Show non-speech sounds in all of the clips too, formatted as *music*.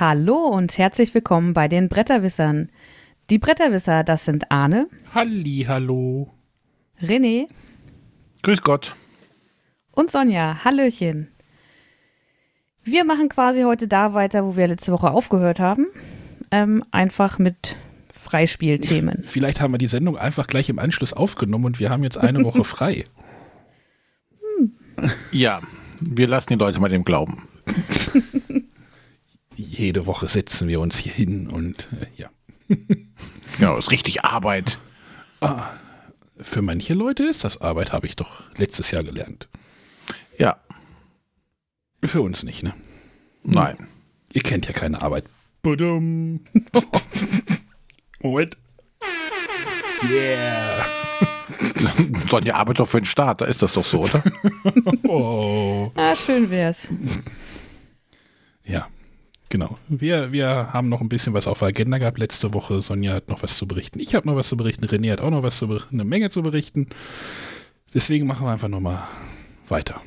Hallo und herzlich willkommen bei den Bretterwissern. Die Bretterwisser, das sind Arne, Halli, hallo. René Grüß Gott. und Sonja. Hallöchen. Wir machen quasi heute da weiter, wo wir letzte Woche aufgehört haben. Ähm, einfach mit Freispielthemen. *laughs* Vielleicht haben wir die Sendung einfach gleich im Anschluss aufgenommen und wir haben jetzt eine Woche *laughs* frei. Ja, wir lassen die Leute mal dem glauben. *laughs* Jede Woche setzen wir uns hier hin und äh, ja. *laughs* Genau, ist richtig Arbeit. Für manche Leute ist das Arbeit, habe ich doch letztes Jahr gelernt. Ja, Für uns nicht, ne? nein. Ihr kennt ja keine Arbeit. Badum. *laughs* Moment. Yeah. *laughs* Sonja arbeitet doch für den Staat, da ist das doch so, oder? Oh. Ah, schön wär's. Ja, genau. Wir, wir haben noch ein bisschen was auf der Agenda gehabt letzte Woche. Sonja hat noch was zu berichten. Ich habe noch was zu berichten. René hat auch noch was zu berichten. Eine Menge zu berichten. Deswegen machen wir einfach nochmal weiter.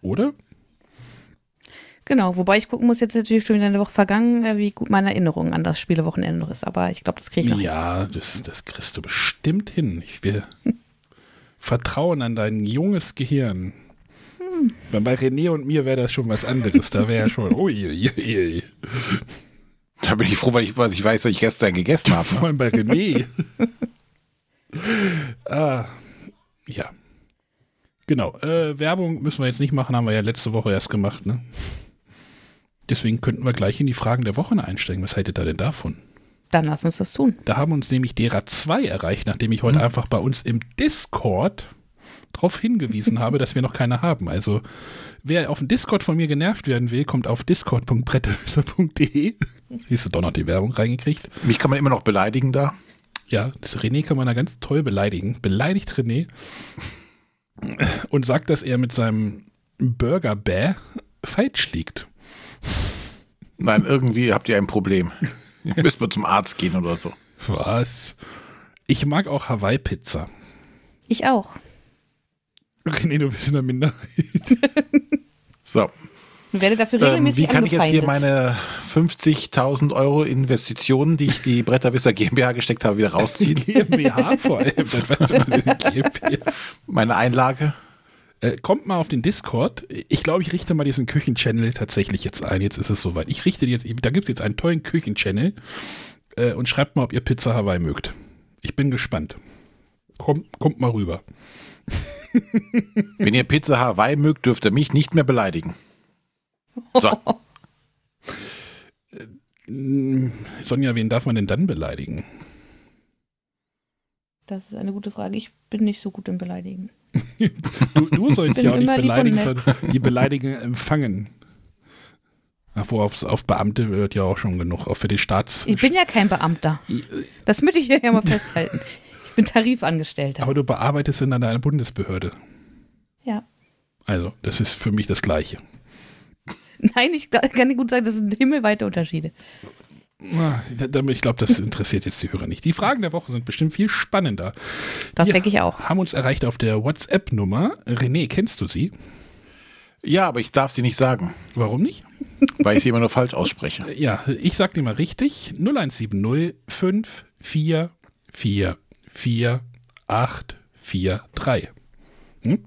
Oder? Genau, wobei ich gucken muss, jetzt natürlich schon wieder eine Woche vergangen, äh, wie gut meine Erinnerung an das Spielewochenende noch ist. Aber ich glaube, das kriege ich noch hin. Ja, das, das kriegst du bestimmt hin. Ich will *laughs* vertrauen an dein junges Gehirn. Weil bei René und mir wäre das schon was anderes. Da wäre ja schon, ui, ui, ui. Da bin ich froh, weil ich, weil ich weiß, was ich gestern gegessen habe. Vor allem *laughs* bei René. ah, ja. Genau. Äh, Werbung müssen wir jetzt nicht machen, haben wir ja letzte Woche erst gemacht, ne? Deswegen könnten wir gleich in die Fragen der Woche einsteigen. Was haltet ihr denn davon? Dann lass uns das tun. Da haben uns nämlich derer zwei erreicht, nachdem ich heute einfach bei uns im Discord darauf hingewiesen habe, dass wir noch keine haben. Also, wer auf dem Discord von mir genervt werden will, kommt auf discord.bretterwisser.de. Siehst du doch noch die Werbung reingekriegt. Mich kann man immer noch beleidigen da. Ja, das René kann man da ganz toll beleidigen. Beleidigt René und sagt, dass er mit seinem Burger Bäh falsch liegt. Nein, irgendwie habt ihr ein Problem. *laughs* Müsst wir zum Arzt gehen oder so. Was? Ich mag auch Hawaii-Pizza. Ich auch. René, du bist in der Minderheit. *laughs* So. Und werde dafür Ähm, regelmäßig wie kann ich jetzt hier meine 50.000 Euro Investitionen, die ich die Bretterwisser GmbH gesteckt habe, wieder rausziehen? *laughs* GmbH vor allem. *laughs* GmbH? Meine Einlage? Äh, kommt mal auf den Discord. Ich glaube, ich richte mal diesen Küchenchannel tatsächlich jetzt ein. Jetzt ist es soweit. Ich richte jetzt, da gibt es jetzt einen tollen Küchenchannel äh, und schreibt mal, ob ihr Pizza Hawaii mögt. Ich bin gespannt. Kommt, kommt mal rüber. Wenn ihr Pizza Hawaii mögt, dürft ihr mich nicht mehr beleidigen. So. Mm, Sonja, wen darf man denn dann beleidigen? Das ist eine gute Frage. Ich bin nicht so gut im Beleidigen. Du, du sollst ja auch nicht beleidigen, sondern die Beleidigung empfangen. Wo auf, auf Beamte wird ja auch schon genug, auch für die Staats... Ich bin ja kein Beamter. Das möchte ich ja mal festhalten. Ich bin Tarifangestellter. Aber du bearbeitest in einer Bundesbehörde. ja. Also, das ist für mich das Gleiche. Nein, ich kann nicht gut sagen, das sind himmelweite Unterschiede. Ah, damit- Ich glaube, das interessiert jetzt die Hörer nicht. Die Fragen der Woche sind bestimmt viel spannender. Das denke ich auch. Haben uns erreicht auf der WhatsApp-Nummer. René, kennst du sie? Ja, aber ich darf sie nicht sagen, Warum nicht? weil ich sie immer nur falsch ausspreche. Ja, ich sag dir mal richtig. 0170 54 44 843. Hm?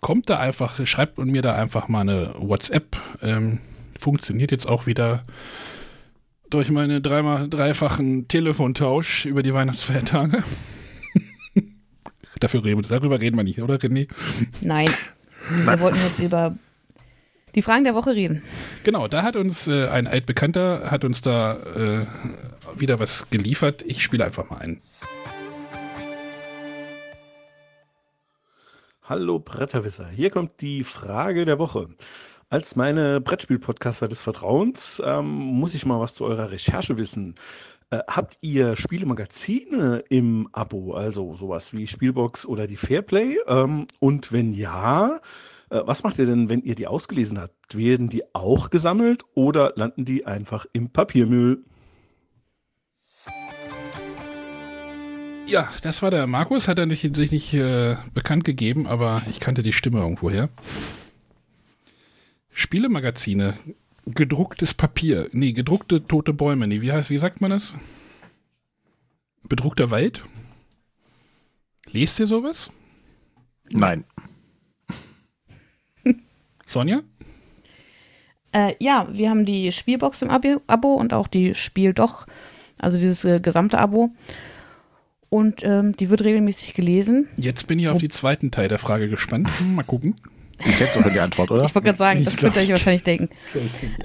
Kommt da einfach, schreibt mir da einfach mal eine WhatsApp. Ähm, funktioniert jetzt auch wieder durch meine dreimal dreifachen Telefontausch über die Weihnachtsfeiertage. *laughs* Dafür reden, darüber reden wir nicht, oder René? Nein. Wir wollten jetzt über die Fragen der Woche reden. Genau, da hat uns äh, ein altbekannter, hat uns da äh, wieder was geliefert. Ich spiele einfach mal ein. Hallo Bretterwisser, hier kommt die Frage der Woche. Als meine Brettspiel-Podcaster des Vertrauens ähm, muss ich mal was zu eurer Recherche wissen. Äh, habt ihr Spielemagazine im Abo, also sowas wie Spielbox oder die Fairplay? Ähm, und wenn ja, äh, was macht ihr denn, wenn ihr die ausgelesen habt? Werden die auch gesammelt oder landen die einfach im Papiermüll? Ja, das war der Markus, hat er nicht, sich nicht äh, bekannt gegeben, aber ich kannte die Stimme irgendwoher. Spielemagazine gedrucktes Papier. Nee, gedruckte tote Bäume. Nee, wie heißt, wie sagt man das? Bedruckter Wald? Lest ihr sowas? Nein. Sonja? Äh, ja, wir haben die Spielbox im Abo, Abo und auch die Spiel doch, also dieses äh, gesamte Abo. Und ähm, die wird regelmäßig gelesen. Jetzt bin ich auf den zweiten Teil der Frage gespannt. Hm, Mal gucken. Du kennst doch schon die Antwort, oder? Ich wollte gerade sagen, Ich das könnt ihr euch ich- wahrscheinlich denken.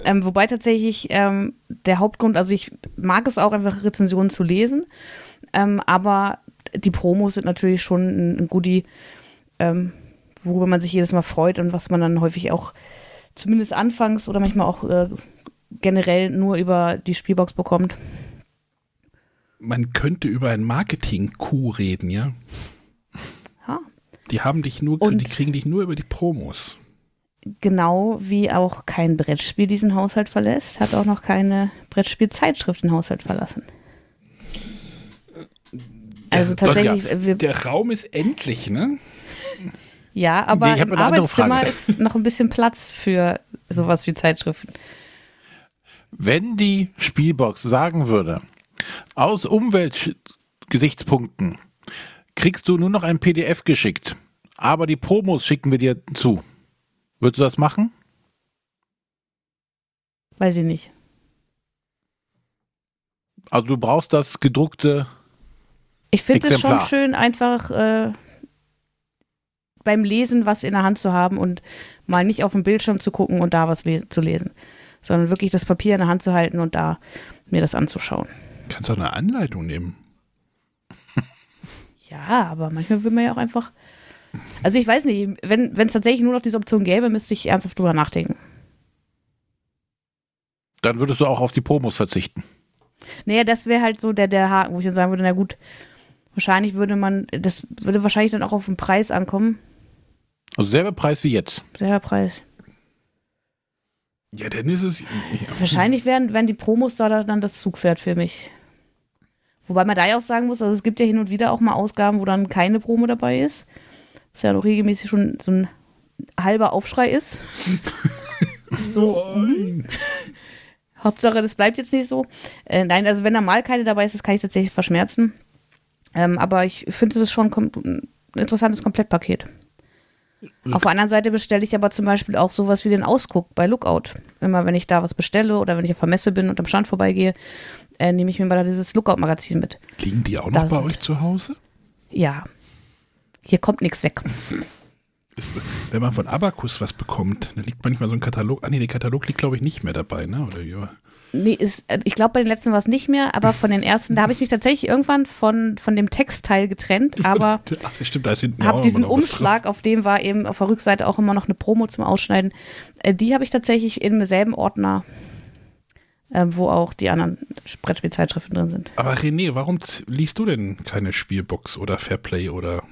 Ähm, wobei tatsächlich ähm, der Hauptgrund, also ich mag es auch einfach Rezensionen zu lesen, ähm, aber die Promos sind natürlich schon ein, ein Goodie, ähm, worüber man sich jedes Mal freut und was man dann häufig auch zumindest anfangs oder manchmal auch äh, generell nur über die Spielbox bekommt. Man könnte über ein Marketing-Coup reden, ja? Ja. Die haben dich nur, Und- die kriegen dich nur über die Promos. Genau wie auch kein Brettspiel diesen Haushalt verlässt, hat auch noch keine Brettspielzeitschrift den Haushalt verlassen. Also Das- tatsächlich, wir, Der Raum ist endlich, ne? Ja, aber Nee, im Arbeitszimmer ist noch ein bisschen Platz für sowas wie Zeitschriften. Wenn die Spielbox sagen würde, aus Umweltgesichtspunkten kriegst du nur noch ein PDF geschickt, aber die Promos schicken wir dir zu. Würdest du das machen? Weiß ich nicht. Also du brauchst das gedruckte. Ich finde es schon schön, einfach äh, beim Lesen was in der Hand zu haben und mal nicht auf den Bildschirm zu gucken und da was les zu lesen, sondern wirklich das Papier in der Hand zu halten und da mir das anzuschauen. Kannst du eine Anleitung nehmen. *laughs* Ja, aber manchmal will man ja auch einfach. Also ich weiß nicht, wenn es tatsächlich nur noch diese Option gäbe, müsste ich ernsthaft drüber nachdenken. Dann würdest du auch auf die Promos verzichten. Naja, das wäre halt so der, der Haken, wo ich dann sagen würde, na gut, wahrscheinlich würde man, das würde wahrscheinlich dann auch auf den Preis ankommen. Also selber Preis wie jetzt. Selber Preis. Ja, dann ist es. Ja. Wahrscheinlich wären, wären die Promos da dann das Zugpferd für mich. Wobei man da ja auch sagen muss, also es gibt ja hin und wieder auch mal Ausgaben, wo dann keine Promo dabei ist. Was ja noch regelmäßig schon so ein halber Aufschrei ist. *laughs* so, mhm. Hauptsache, das bleibt jetzt nicht so. Äh, nein, also wenn da mal keine dabei ist, das kann ich tatsächlich verschmerzen. Ähm, aber ich finde, es ist schon kom ein interessantes Komplettpaket. Auf der anderen Seite bestelle ich aber zum Beispiel auch sowas wie den Ausguck bei Lookout. Immer wenn ich da was bestelle oder wenn ich auf der Messe bin und am Stand vorbeigehe, äh, nehme ich mir mal da dieses Lookout-Magazin mit. Liegen die auch noch bei sind- euch zu Hause? Ja. Hier kommt nichts weg. Wenn man von Abacus was bekommt, dann liegt manchmal so ein Katalog. Ah, nee, der Katalog liegt, glaube ich, nicht mehr dabei, ne? Oder war- Nee, ist, äh, ich glaube, bei den letzten war es nicht mehr, aber von den ersten, da habe ich mich tatsächlich irgendwann von, von dem Textteil getrennt, *laughs* aber Ach, das stimmt, da ist hinten ja habe diesen. Umschlag, auf dem war eben auf der Rückseite auch immer noch eine Promo zum Ausschneiden. Äh, die habe ich tatsächlich im selben Ordner, äh, wo auch die anderen Brettspielzeitschriften drin sind. Aber René, warum liest du denn keine Spielbox oder Fairplay oder.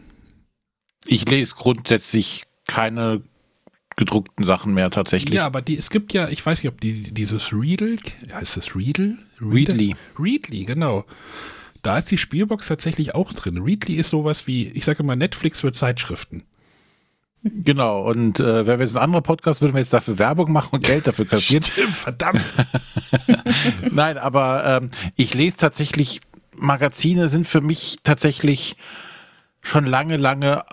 Ich lese grundsätzlich keine gedruckten Sachen mehr tatsächlich. Ja, aber die, es gibt ja, ich weiß nicht, ob die, dieses Readle, heißt das Readle? Readly. Readly, genau. Da ist die Spielbox tatsächlich auch drin. Readly ist sowas wie, ich sage mal, Netflix für Zeitschriften. Genau. Und äh, wäre jetzt ein anderer Podcast, würden wir jetzt dafür Werbung machen und Geld dafür kassieren. *laughs* Stimmt, verdammt. *laughs* Nein, aber ähm, ich lese tatsächlich, Magazine sind für mich tatsächlich schon lange, lange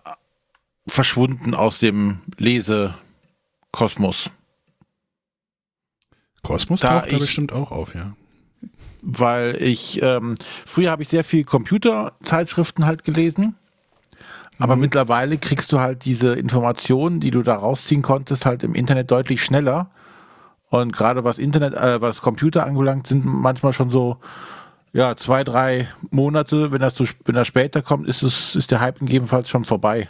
verschwunden aus dem Lesekosmos. Kosmos Da taucht da bestimmt auch auf, ja. Weil ich, ähm, früher habe ich sehr viel Computerzeitschriften halt gelesen. Aber Mhm. mittlerweile kriegst du halt diese Informationen, die du da rausziehen konntest, halt im Internet deutlich schneller. Und gerade was Internet, äh, was Computer anbelangt, sind manchmal schon so, ja, zwei, drei Monate. Wenn das, so, wenn das später kommt, ist es, ist der Hype gegebenenfalls schon vorbei.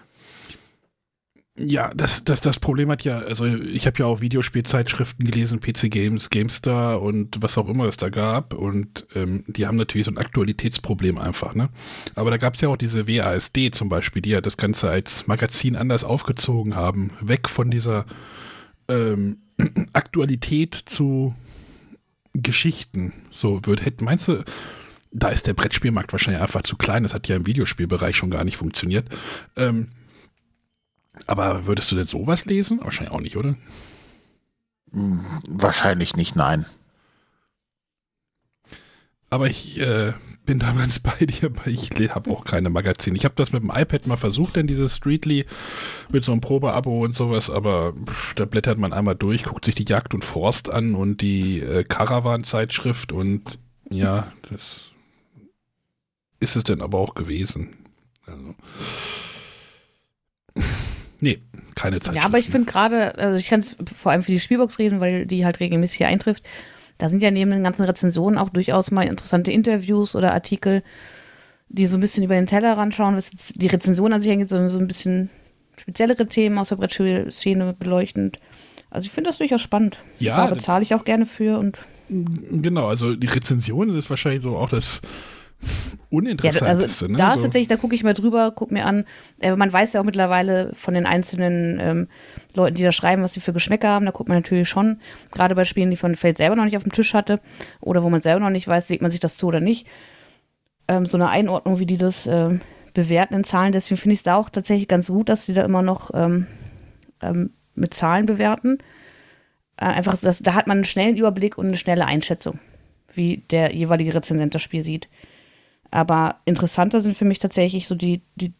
Ja, das, das, das Problem hat ja, also ich habe ja auch Videospielzeitschriften gelesen, PC Games, GameStar und was auch immer es da gab. Und ähm, die haben natürlich so ein Aktualitätsproblem einfach, ne? Aber da gab es ja auch diese WASD zum Beispiel, die ja das Ganze als Magazin anders aufgezogen haben. Weg von dieser ähm, *clears throat* Aktualität zu Geschichten. So wird, hätte, meinst du, da ist der Brettspielmarkt wahrscheinlich einfach zu klein. Das hat ja im Videospielbereich schon gar nicht funktioniert. Ähm, aber würdest du denn sowas lesen? Wahrscheinlich auch nicht, oder? Wahrscheinlich nicht, nein. Aber ich äh, bin da ganz *laughs* bei dir, aber ich habe auch keine Magazine. Ich habe das mit dem iPad mal versucht, denn dieses Streetly mit so einem Probeabo und sowas, aber pff, da blättert man einmal durch, guckt sich die Jagd und Forst an und die äh, Caravan-Zeitschrift und ja, das ist es denn aber auch gewesen. Also. Nee, keine Zeit. Ja, aber ich finde gerade, also ich kann es vor allem für die Spielbox reden, weil die halt regelmäßig hier eintrifft. Da sind ja neben den ganzen Rezensionen auch durchaus mal interessante Interviews oder Artikel, die so ein bisschen über den Teller ranschauen, was die Rezension an sich angeht, sondern so ein bisschen speziellere Themen aus der Brettspielszene beleuchtend. Also ich finde das durchaus spannend. Ja, da bezahle ich auch gerne für und Genau, also die Rezension ist wahrscheinlich so auch das ja, Uninteressanteste. also ne? da ist so. tatsächlich, da gucke ich mal drüber, gucke mir an. Äh, man weiß ja auch mittlerweile von den einzelnen ähm, Leuten, die da schreiben, was sie für Geschmäcker haben. Da guckt man natürlich schon, gerade bei Spielen, die von Feld selber noch nicht auf dem Tisch hatte oder wo man selber noch nicht weiß, legt man sich das zu oder nicht. Ähm, so eine Einordnung, wie die das ähm, bewerten in Zahlen. Deswegen finde ich es da auch tatsächlich ganz gut, dass die da immer noch ähm, ähm, mit Zahlen bewerten. Äh, einfach, so, dass, da hat man einen schnellen Überblick und eine schnelle Einschätzung, wie der jeweilige Rezensent das Spiel sieht. Aber interessanter sind für mich tatsächlich so die, die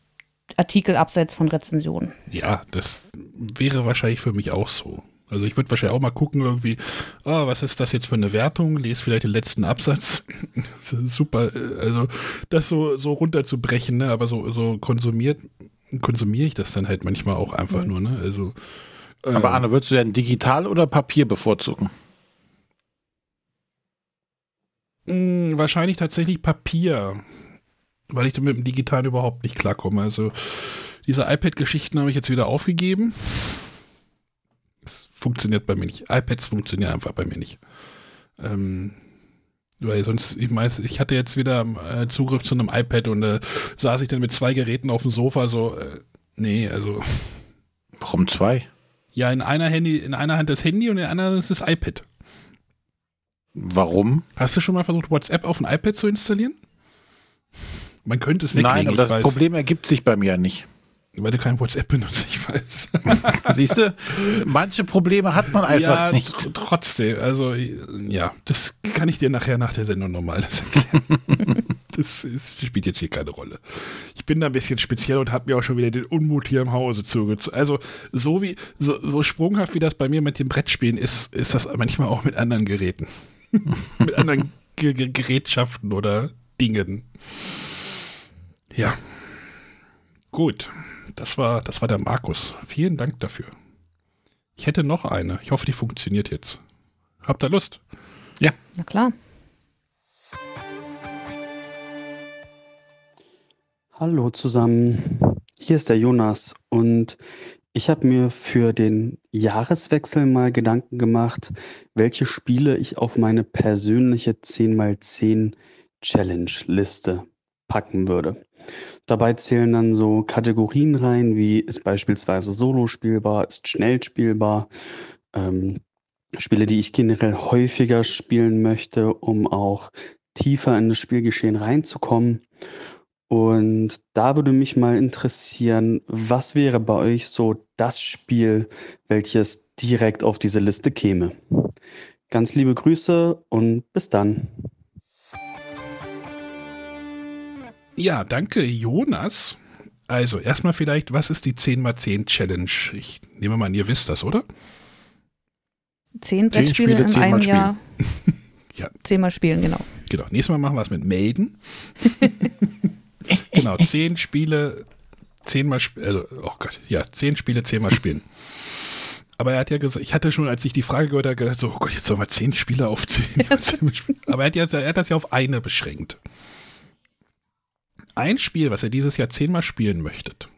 Artikel abseits von Rezensionen. Ja, das wäre wahrscheinlich für mich auch so. Also ich würde wahrscheinlich auch mal gucken irgendwie, ah, was ist das jetzt für eine Wertung? Lese vielleicht den letzten Absatz. *laughs* Super, also das so, so runterzubrechen, ne? aber so, so konsumiert, konsumiere ich das dann halt manchmal auch einfach nur, ne? Also äh, Aber Arne, würdest du denn digital oder Papier bevorzugen? Mh, mm, wahrscheinlich tatsächlich Papier, weil ich mit dem Digitalen überhaupt nicht klarkomme. Also diese iPad-Geschichten habe ich jetzt wieder aufgegeben. Es funktioniert bei mir nicht. iPads funktionieren einfach bei mir nicht. Ähm, weil sonst, ich weiß, ich hatte jetzt wieder äh, Zugriff zu einem iPad und äh, saß ich dann mit zwei Geräten auf dem Sofa, so, äh, nee, also, Warum zwei? ja, in einer Handy, in einer Hand das Handy und in der anderen ist das iPad. Warum? Hast du schon mal versucht, WhatsApp auf ein iPad zu installieren? Man könnte es weglegen, Nein, aber das weiß, Problem ergibt sich bei mir ja nicht. weil du kein WhatsApp benutzt, ich weiß. *laughs* Siehst du, manche Probleme hat man einfach ja, nicht. tr- trotzdem, also ja, das kann ich dir nachher nach der Sendung nochmal erklären. *laughs* das ist, spielt jetzt hier keine Rolle. Ich bin da ein bisschen speziell und habe mir auch schon wieder den Unmut hier im Hause zugezogen. Also so wie so, so sprunghaft wie das bei mir mit dem Brettspielen ist, ist das manchmal auch mit anderen Geräten, *laughs* mit anderen Ge Ge Gerätschaften oder Dingen. Ja, gut. Das war, das war der Markus. Vielen Dank dafür. Ich hätte noch eine. Ich hoffe, die funktioniert jetzt. Habt ihr Lust? Na klar. Hallo zusammen, hier ist der Jonas und ich habe mir für den Jahreswechsel mal Gedanken gemacht, welche Spiele ich auf meine persönliche 10x10 Challenge-Liste packen würde. Dabei zählen dann so Kategorien rein, wie ist beispielsweise Solo spielbar, ist schnell spielbar, ähm, Spiele, die ich generell häufiger spielen möchte, um auch tiefer in das Spielgeschehen reinzukommen. Und da würde mich mal interessieren, was wäre bei euch so das Spiel, welches direkt auf diese Liste käme? Ganz liebe Grüße und bis dann. Ja, danke, Jonas. Also, erstmal vielleicht, was ist die 10x10 Challenge? Ich nehme mal an, ihr wisst das, oder? Zehn Brettspiele Spiele, in zehnmal einem Jahr. *laughs* Ja. Zehnmal spielen, genau. Genau. Nächstes Mal machen wir es mit Melden. *laughs* genau, zehn Spiele, zehnmal, sp also, oh Gott, ja, zehn Spiele, zehnmal spielen. Aber er hat ja gesagt, ich hatte schon, als ich die Frage gehört habe, gedacht, so, oh Gott, jetzt sollen wir zehn Spiele aufzählen. Aber er hat, ja, er hat das ja auf eine beschränkt. Ein Spiel, was ihr dieses Jahr zehnmal spielen möchtet.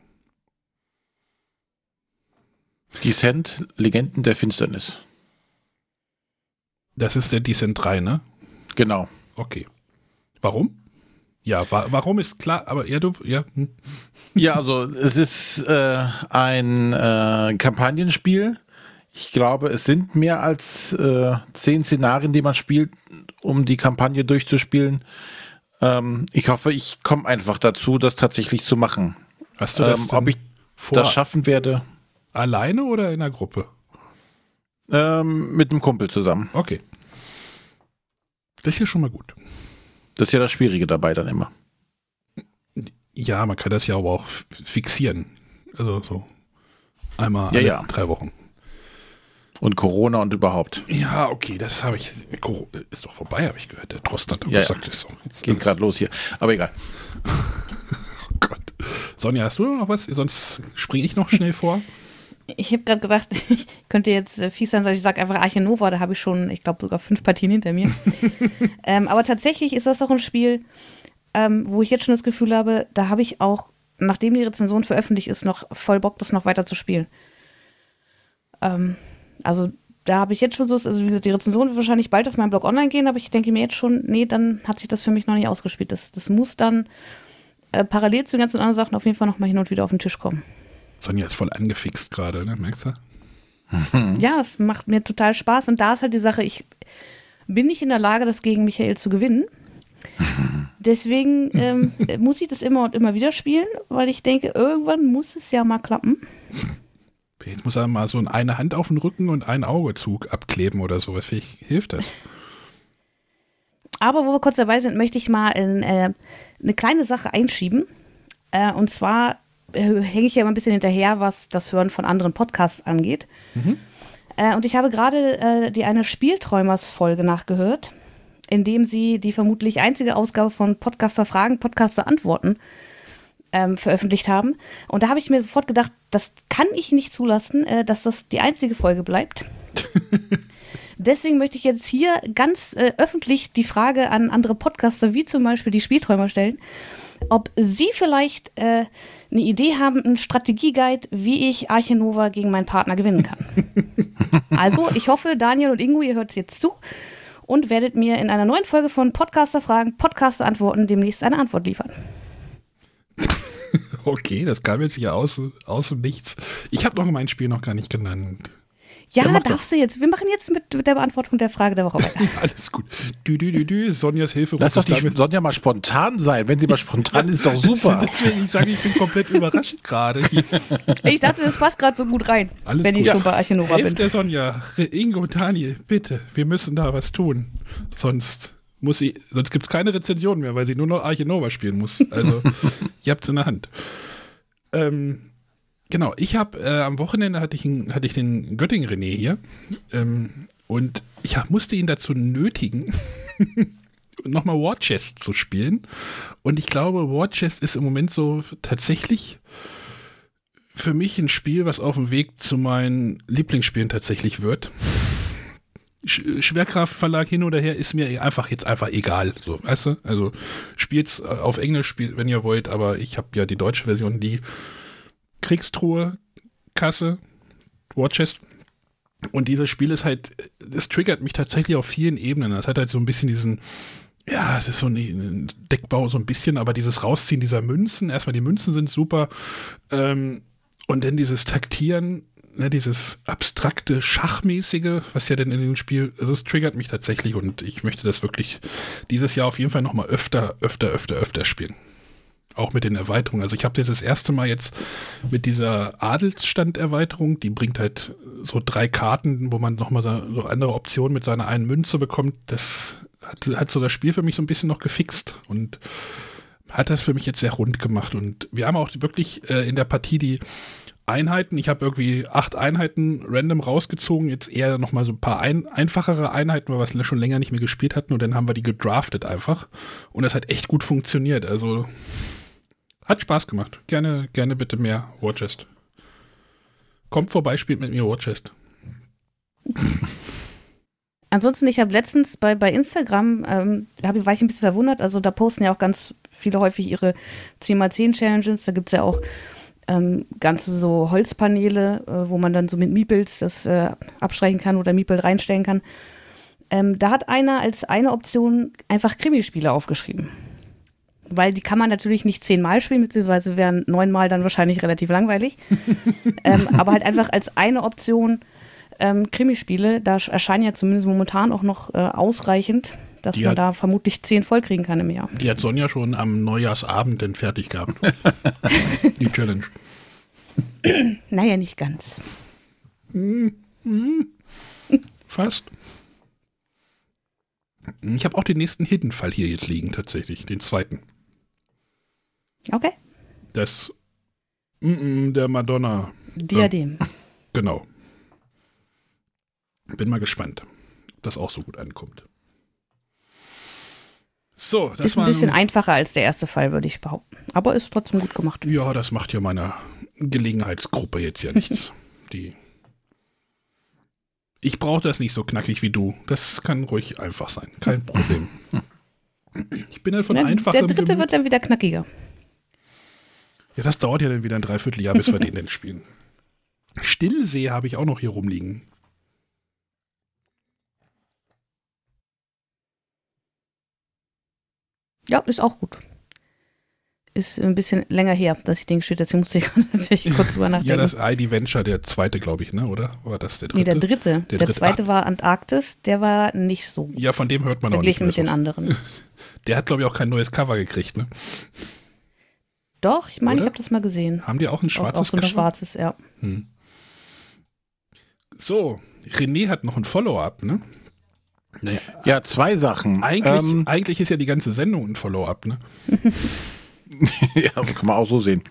Descent, Legenden der Finsternis. Das ist der Descent 3, ne? Genau. Okay. Warum? Ja, wa warum ist klar, aber ja, du, ja. Hm. Ja, also es ist äh, ein äh, Kampagnenspiel. Ich glaube, es sind mehr als äh, zehn Szenarien, die man spielt, um die Kampagne durchzuspielen. Ähm, ich hoffe, ich komme einfach dazu, das tatsächlich zu machen. Hast du das Ähm, ob ich das schaffen werde, alleine oder in der Gruppe? Ähm, mit einem Kumpel zusammen. Okay. Das ist ja schon mal gut. Das ist ja das Schwierige dabei dann immer. Ja, man kann das ja aber auch fixieren. Also so einmal Ja, ja. drei Wochen. Und Corona und überhaupt. Ja, okay, das habe ich. Ist doch vorbei, habe ich gehört. Der Drosten hat Ja, ja. gesagt, ist so. Jetzt, Geht gerade los hier. Aber egal. *laughs* oh Gott. Sonja, hast du noch was? Sonst springe ich noch schnell vor. Ich habe gerade gedacht, *laughs* ich könnte jetzt äh, fies sein, sondern ich sage einfach Arche Nova, da habe ich schon, ich glaube, sogar fünf Partien hinter mir. *laughs* ähm, aber tatsächlich ist das doch ein Spiel, ähm, wo ich jetzt schon das Gefühl habe, da habe ich auch, nachdem die Rezension veröffentlicht ist, noch voll Bock, das noch weiter zu spielen. Ähm, also da habe ich jetzt schon so, also wie gesagt, die Rezension wird wahrscheinlich bald auf meinem Blog online gehen, aber ich denke mir jetzt schon, nee, dann hat sich das für mich noch nicht ausgespielt. Das, das muss dann äh, parallel zu den ganzen anderen Sachen auf jeden Fall noch mal hin und wieder auf den Tisch kommen. Sonja ist voll angefixt gerade, ne? Merkst du? Ja, es macht mir total Spaß. Und da ist halt die Sache, ich bin nicht in der Lage, das gegen Michael zu gewinnen. *laughs* Deswegen ähm, muss ich das immer und immer wieder spielen, weil ich denke, irgendwann muss es ja mal klappen. Jetzt muss er mal so eine Hand auf den Rücken und einen Augezug abkleben oder sowas. Vielleicht hilft das. Aber wo wir kurz dabei sind, möchte ich mal in, äh, eine kleine Sache einschieben. Äh, und zwar hänge ich ja immer ein bisschen hinterher, was das Hören von anderen Podcasts angeht. Äh, und ich habe gerade äh, die eine Spielträumers-Folge nachgehört, in dem sie die vermutlich einzige Ausgabe von Podcaster Fragen, Podcaster Antworten ähm, veröffentlicht haben. Und da habe ich mir sofort gedacht, das kann ich nicht zulassen, äh, dass das die einzige Folge bleibt. *laughs* Deswegen möchte ich jetzt hier ganz äh, öffentlich die Frage an andere Podcaster, wie zum Beispiel die Spielträumer, stellen, ob sie vielleicht äh, eine Idee haben, einen Strategieguide, wie ich Arche Nova gegen meinen Partner gewinnen kann. *laughs* also, ich hoffe, Daniel und Ingo, ihr hört jetzt zu und werdet mir in einer neuen Folge von Podcaster Fragen, Podcaster Antworten demnächst eine Antwort liefern. *laughs* Okay, das kam jetzt hier aus, aus dem Nichts. Ich habe noch mein Spiel noch gar nicht genannt. Ja, Ja, darfst du jetzt. Wir machen jetzt mit der Beantwortung der Frage der Woche weiter. *laughs* Alles gut. Dü, dü, dü, dü. Sonjas Hilfe. Lass doch die. Sonja mal spontan sein. Wenn sie mal spontan ist, ist doch super. *laughs* Deswegen, ich sage, ich bin komplett überrascht gerade. *laughs* Ich dachte, das passt gerade so gut rein, Alles wenn ich gut. schon bei Arche Nova Helft bin. der Sonja. Ingo und Daniel, bitte. Wir müssen da was tun. Sonst muss sie, sonst gibt es keine Rezension mehr, weil sie nur noch Arche Nova spielen muss. Also, ihr habt es in der Hand. Ähm, genau, ich habe äh, am Wochenende hatte ich, einen- hatte ich den Göttingen René hier. Ähm, und ich hab, musste ihn dazu nötigen, *laughs* nochmal War Chest zu spielen. Und ich glaube, War Chest ist im Moment so tatsächlich für mich ein Spiel, was auf dem Weg zu meinen Lieblingsspielen tatsächlich wird. Sch- Schwerkraftverlag hin oder her ist mir einfach jetzt einfach egal, so, weißt du? Also spielt's auf Englisch, spielt, wenn ihr wollt, aber ich habe ja die deutsche Version, die Kriegstruhe, Kasse, War Chest. Und dieses Spiel ist halt, es triggert mich tatsächlich auf vielen Ebenen. Das hat halt so ein bisschen diesen, ja, es ist so ein- Deckbau so ein bisschen, aber dieses Rausziehen dieser Münzen, erstmal die Münzen sind super, ähm, und dann dieses Taktieren, ne, dieses abstrakte, schachmäßige, was ja denn in dem Spiel, also es triggert mich tatsächlich und ich möchte das wirklich dieses Jahr auf jeden Fall nochmal öfter, öfter, öfter, öfter spielen. Auch mit den Erweiterungen. Also ich habe das erste Mal jetzt mit dieser Adelsstand-Erweiterung, die bringt halt so drei Karten, wo man nochmal so andere Optionen mit seiner einen Münze bekommt. Das hat, hat so das Spiel für mich so ein bisschen noch gefixt und hat das für mich jetzt sehr rund gemacht. Und wir haben auch wirklich äh, in der Partie die Einheiten, ich habe irgendwie acht Einheiten random rausgezogen, jetzt eher nochmal so ein paar ein, einfachere Einheiten, weil wir es schon länger nicht mehr gespielt hatten und dann haben wir die gedraftet einfach. Und das hat echt gut funktioniert. Also hat Spaß gemacht. Gerne, gerne bitte mehr Warchest. Kommt vorbei, spielt mit mir Warchest. *laughs* Ansonsten, ich habe letztens bei, bei Instagram, ähm, hab, war ich ein bisschen verwundert, also da posten ja auch ganz viele häufig ihre 10x10 Challenges, da gibt es ja auch ähm, ganze so Holzpaneele, äh, wo man dann so mit Meeples das äh, abstreichen kann oder Meeple reinstellen kann. Ähm, da hat einer als eine Option einfach Krimispiele aufgeschrieben. Weil die kann man natürlich nicht zehnmal spielen, beziehungsweise wären neunmal dann wahrscheinlich relativ langweilig. *laughs* ähm, aber halt einfach als eine Option ähm, Krimispiele, da sch- erscheinen ja zumindest momentan auch noch äh, ausreichend, dass Die man hat- da vermutlich zehn vollkriegen kann im Jahr. Die hat Sonja schon am Neujahrsabend dann fertig gehabt. *laughs* die Challenge. Naja, nicht ganz. *laughs* fast. Ich habe auch den nächsten Hidden-Fall hier jetzt liegen, tatsächlich, den zweiten. Okay. Das mm -mm, der Madonna. Diadem. Genau. Bin mal gespannt, ob das auch so gut ankommt. So, das ist ein war bisschen einfacher als der erste Fall, würde ich behaupten. Aber ist trotzdem gut gemacht. Ja, das macht ja meiner Gelegenheitsgruppe jetzt ja nichts. *laughs* Die ich brauche das nicht so knackig wie du. Das kann ruhig einfach sein. Kein Problem. *laughs* Ich bin halt von einfachem der dritte Gemüt. wird dann wieder knackiger. Ja, das dauert ja dann wieder ein Dreivierteljahr, bis wir den denn spielen. Stillsee habe ich auch noch hier rumliegen. Ja, ist auch gut. Ist ein bisschen länger her, dass ich den gespielt habe. Deswegen musste ich *laughs* tatsächlich kurz drüber nachdenken. Ja, das ID Venture, der zweite, glaube ich, ne? Oder war das der dritte? nee, der dritte. Der Der, dritte. zweite war Antarktis. Der war nicht so gut. Ja, von dem hört man auch nicht Verglichen mit den anderen. *laughs* Der hat, glaube ich, auch kein neues Cover gekriegt, ne? Doch, ich meine, ich habe das mal gesehen. Haben die auch ein Auch, schwarzes auch so ein Cover? schwarzes, ja. Hm. So, René hat noch ein Follow-up, ne? Naja, Ja, zwei Sachen. eigentlich, Ähm, eigentlich ist ja die ganze Sendung ein Follow-up, ne? *laughs* ja, kann man auch so sehen.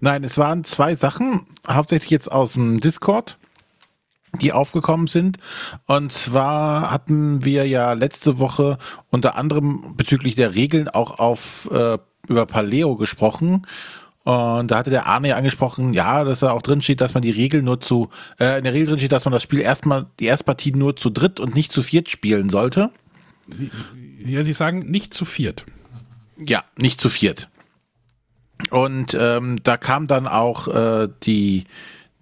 Nein, es waren zwei Sachen, hauptsächlich jetzt aus dem Discord, die aufgekommen sind. Und zwar hatten wir ja letzte Woche unter anderem bezüglich der Regeln auch auf äh, über Paleo gesprochen. Und da hatte der Arne ja angesprochen, ja, dass da auch drin steht, dass man die Regel nur zu, äh, in der Regel drin steht, dass man das Spiel erstmal, die Erstpartie nur zu dritt und nicht zu viert spielen sollte. Ja, sie sagen nicht zu viert. Ja, nicht zu viert. Und ähm, da kam dann auch äh, die,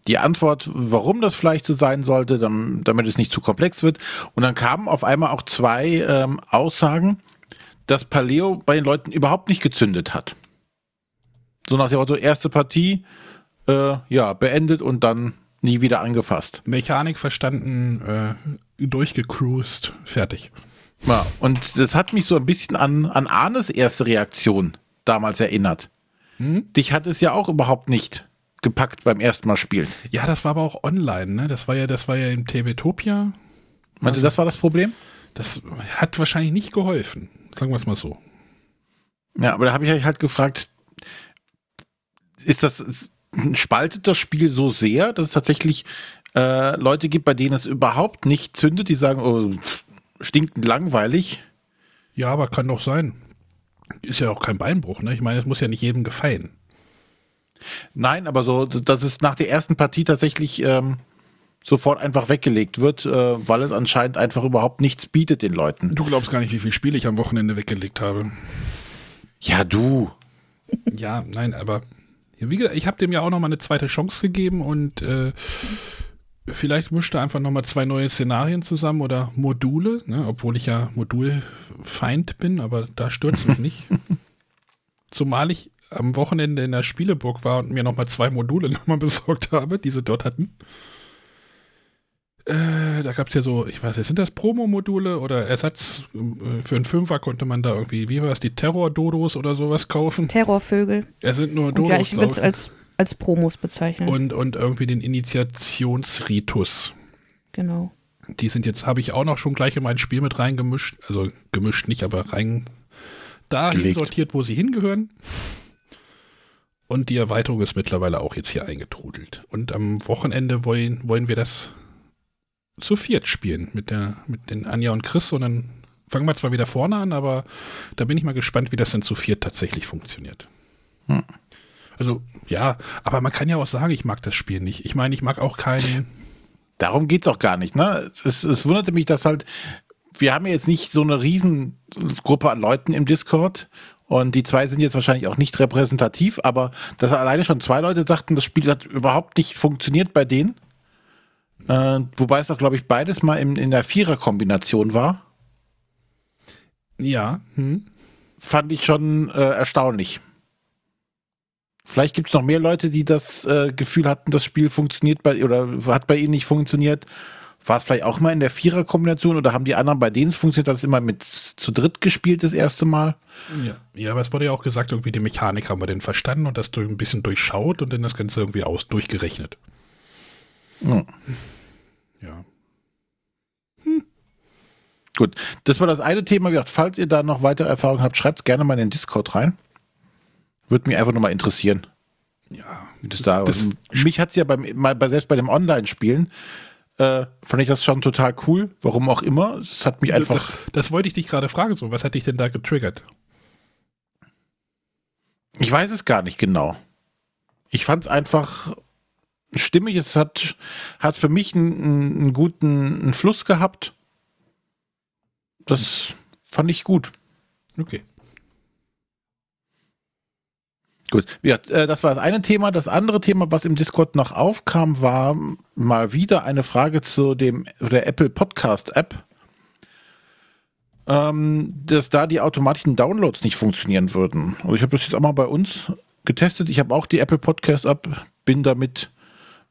die Antwort, warum das vielleicht so sein sollte, dam- damit es nicht zu komplex wird. Und dann kamen auf einmal auch zwei ähm, Aussagen, dass Paleo bei den Leuten überhaupt nicht gezündet hat. So nach dem Motto, erste Partie, äh, ja, beendet und dann nie wieder angefasst. Mechanik verstanden, äh, durchgecruised, fertig. Ja, und das hat mich so ein bisschen an, an Arnes erste Reaktion damals erinnert. Hm? Dich hat es ja auch überhaupt nicht gepackt beim ersten Mal spielen. Ja, das war aber auch online, ne? Das war ja, das war ja im Tabletopia. Meinst du, das war das Problem? Das hat wahrscheinlich nicht geholfen. Sagen wir es mal so. Ja, aber da habe ich euch halt gefragt, ist das, spaltet das Spiel so sehr, dass es tatsächlich äh, Leute gibt, bei denen es überhaupt nicht zündet, die sagen, oh, stinkend langweilig. Ja, aber kann doch sein. Ist ja auch kein Beinbruch, ne? Ich meine, es muss ja nicht jedem gefallen. Nein, aber so, dass es nach der ersten Partie tatsächlich ähm, sofort einfach weggelegt wird, äh, weil es anscheinend einfach überhaupt nichts bietet den Leuten. Du glaubst gar nicht, wie viel Spiele ich am Wochenende weggelegt habe. Ja, du. Ja, nein, aber wie gesagt, ich habe dem ja auch noch mal eine zweite Chance gegeben und äh, vielleicht mischt er einfach noch mal zwei neue Szenarien zusammen oder Module, ne, obwohl ich ja Modulfeind bin, aber da stört es mich nicht. *laughs* Zumal ich am Wochenende in der Spieleburg war und mir noch mal zwei Module noch mal besorgt habe, die sie dort hatten. Äh, da gab es ja so, ich weiß nicht, sind das Promo-Module oder Ersatz? Äh, Für einen Fünfer konnte man da irgendwie, wie war es, die Terror-Dodos oder sowas kaufen. Terrorvögel. Es sind nur Und Dodos, ja, ich würde es als, als Promos bezeichnen. und, und irgendwie den Initiationsritus. genau. Die sind jetzt, habe ich auch noch schon gleich in mein Spiel mit reingemischt. Also gemischt nicht, aber rein dahin Gelegt. sortiert, wo sie hingehören. Und die Erweiterung ist mittlerweile auch jetzt hier eingetrudelt. Und am Wochenende wollen, wollen wir das zu viert spielen mit der, mit den Anja und Chris. Und dann fangen wir zwar wieder vorne an, aber da bin ich mal gespannt, wie das denn zu viert tatsächlich funktioniert. Hm. Also, ja, aber man kann ja auch sagen, ich mag das Spiel nicht. Ich meine, ich mag auch keinen. Darum geht's auch gar nicht. Ne? Es, es wunderte mich, dass halt, wir haben ja jetzt nicht so eine Riesengruppe an Leuten im Discord und die zwei sind jetzt wahrscheinlich auch nicht repräsentativ, aber dass alleine schon zwei Leute sagten, das Spiel hat überhaupt nicht funktioniert bei denen. Äh, wobei es auch, glaube ich, beides mal in, in der Vierer-Kombination war, Ja, hm. fand ich schon äh, erstaunlich. Vielleicht gibt es noch mehr Leute, die das äh, Gefühl hatten, das Spiel funktioniert bei oder hat bei ihnen nicht funktioniert. War es vielleicht auch mal in der Vierer-Kombination oder haben die anderen, bei denen es funktioniert, das immer mit zu dritt gespielt das erste Mal? Ja. ja, aber es wurde ja auch gesagt, irgendwie die Mechanik haben wir denn verstanden und das durch ein bisschen durchschaut und dann das Ganze irgendwie aus durchgerechnet. Hm. Ja. Gut, das war das eine Thema. Wie gesagt, falls ihr da noch weitere Erfahrungen habt, schreibt gerne mal in den Discord rein. Würde mich einfach nur mal interessieren. Ja, Wie das da das, mich hat es ja beim, mal bei, selbst bei dem Online-Spielen, äh, fand ich das schon total cool. Warum auch immer. Es hat mich einfach. das, das wollte ich dich gerade fragen. So, was hat dich denn da getriggert? Ich weiß es gar nicht genau. Ich fand es einfach stimmig. Es hat, hat für mich einen, einen guten einen Fluss gehabt. Das fand ich gut. Okay. Gut, ja, äh, das war das eine Thema. Das andere Thema, was im Discord noch aufkam, war mal wieder eine Frage zu dem der Apple Podcast App, ähm, dass da die automatischen Downloads nicht funktionieren würden. Also ich habe das jetzt auch mal bei uns getestet. Ich habe auch die Apple Podcast App, bin damit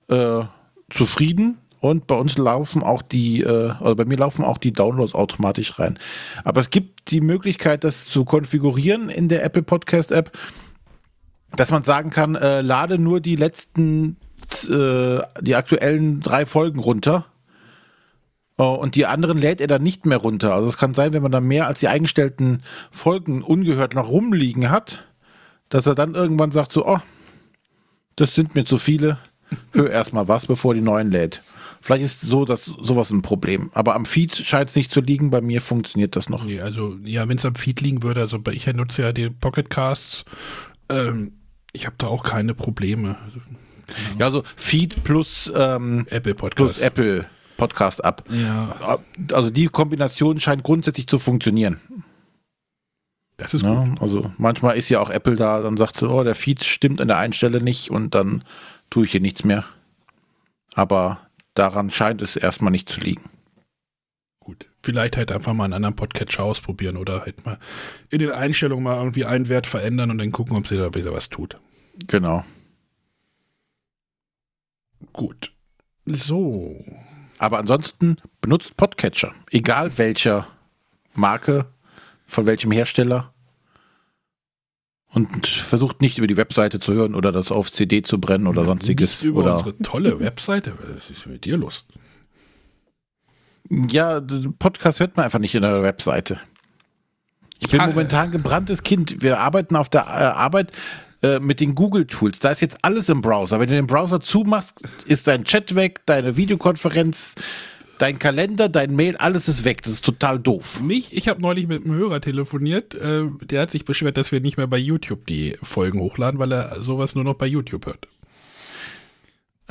äh, zufrieden. Und bei uns laufen auch die, äh, also bei mir laufen auch die Downloads automatisch rein. Aber es gibt die Möglichkeit, das zu konfigurieren in der Apple Podcast App dass man sagen kann, äh, lade nur die letzten, äh, die aktuellen drei Folgen runter. Äh, und die anderen lädt er dann nicht mehr runter. Also es kann sein, wenn man dann mehr als die eingestellten Folgen ungehört noch rumliegen hat, dass er dann irgendwann sagt so, oh, das sind mir zu viele, hör erstmal was, bevor die neuen lädt. Vielleicht ist so das sowas ein Problem. Aber am Feed scheint es nicht zu liegen. Bei mir funktioniert das noch. Nee, also, ja, wenn es am Feed liegen würde, also ich nutze ja die Pocket Casts, ähm, ich habe da auch keine Probleme. Ahnung. Ja, also Feed plus, ähm, Apple plus Podcast. Apple Podcast ab. Ja, Also die Kombination scheint grundsätzlich zu funktionieren. das ist gut. Ja, also manchmal ist ja auch Apple da, dann sagt sie, oh, der Feed stimmt an der einen Stelle nicht und dann tue ich hier nichts mehr. Aber daran scheint es erstmal nicht zu liegen. Gut. Vielleicht halt einfach mal einen anderen Podcatcher ausprobieren oder halt mal in den Einstellungen mal irgendwie einen Wert verändern und dann gucken, ob sie da wieder was tut. Genau. Gut. So. Aber ansonsten benutzt Podcatcher, egal welcher Marke, von welchem Hersteller. Und versucht nicht über die Webseite zu hören oder das auf CD zu brennen oder sonstiges. Nicht über oder unsere tolle Webseite. Was ist mit dir los? Ja, Podcast hört man einfach nicht in der Webseite. Ich bin Ja, momentan gebranntes Kind. Wir arbeiten auf der äh, Arbeit äh, mit den Google-Tools. Da ist jetzt alles im Browser. Wenn du den Browser zumachst, ist dein Chat weg, deine Videokonferenz, dein Kalender, dein Mail, alles ist weg. Das ist total doof. Mich, ich habe neulich mit einem Hörer telefoniert, äh, der hat sich beschwert, dass wir nicht mehr bei YouTube die Folgen hochladen, weil er sowas nur noch bei YouTube hört.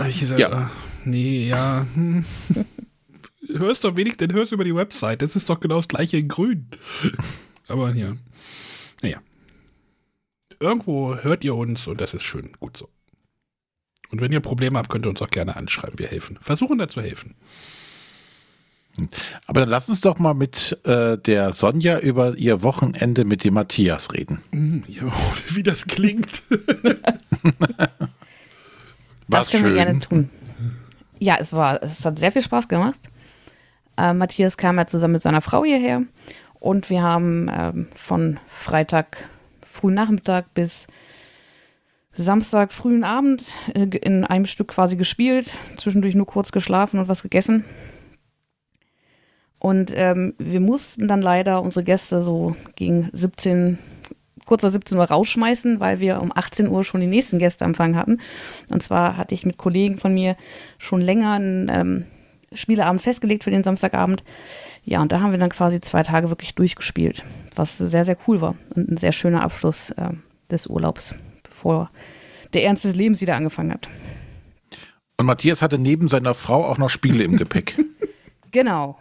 Ich gesagt, Ja. ja. nee, ja. Hm. *laughs* hörst doch wenig, dann hörst du über die Website. Das ist doch genau das gleiche in grün. *laughs* Aber ja. Naja. Irgendwo hört ihr uns und das ist schön. Gut so. Und wenn ihr Probleme habt, könnt ihr uns auch gerne anschreiben. Wir helfen. Versuchen da zu helfen. Aber dann lass uns doch mal mit äh, der Sonja über ihr Wochenende mit dem Matthias reden. Hm, ja, *laughs* wie das klingt. *laughs* Das können wir gerne tun. Ja, es war, es hat sehr viel Spaß gemacht. Äh, Matthias kam ja zusammen mit seiner Frau hierher und wir haben ähm, von Freitag frühen Nachmittag bis Samstag frühen Abend äh, in einem Stück quasi gespielt, zwischendurch nur kurz geschlafen und was gegessen. Und ähm, wir mussten dann leider unsere Gäste so gegen 17, kurz nach 17 Uhr rausschmeißen, weil wir um 18 Uhr schon die nächsten Gäste empfangen hatten. Und zwar hatte ich mit Kollegen von mir schon länger einen ähm, Spieleabend festgelegt für den Samstagabend. Ja, und da haben wir dann quasi zwei Tage wirklich durchgespielt, was sehr, sehr cool war und ein sehr schöner Abschluss äh, des Urlaubs, bevor der Ernst des Lebens wieder angefangen hat. Und Matthias hatte neben seiner Frau auch noch Spiele im Gepäck. *laughs* Genau.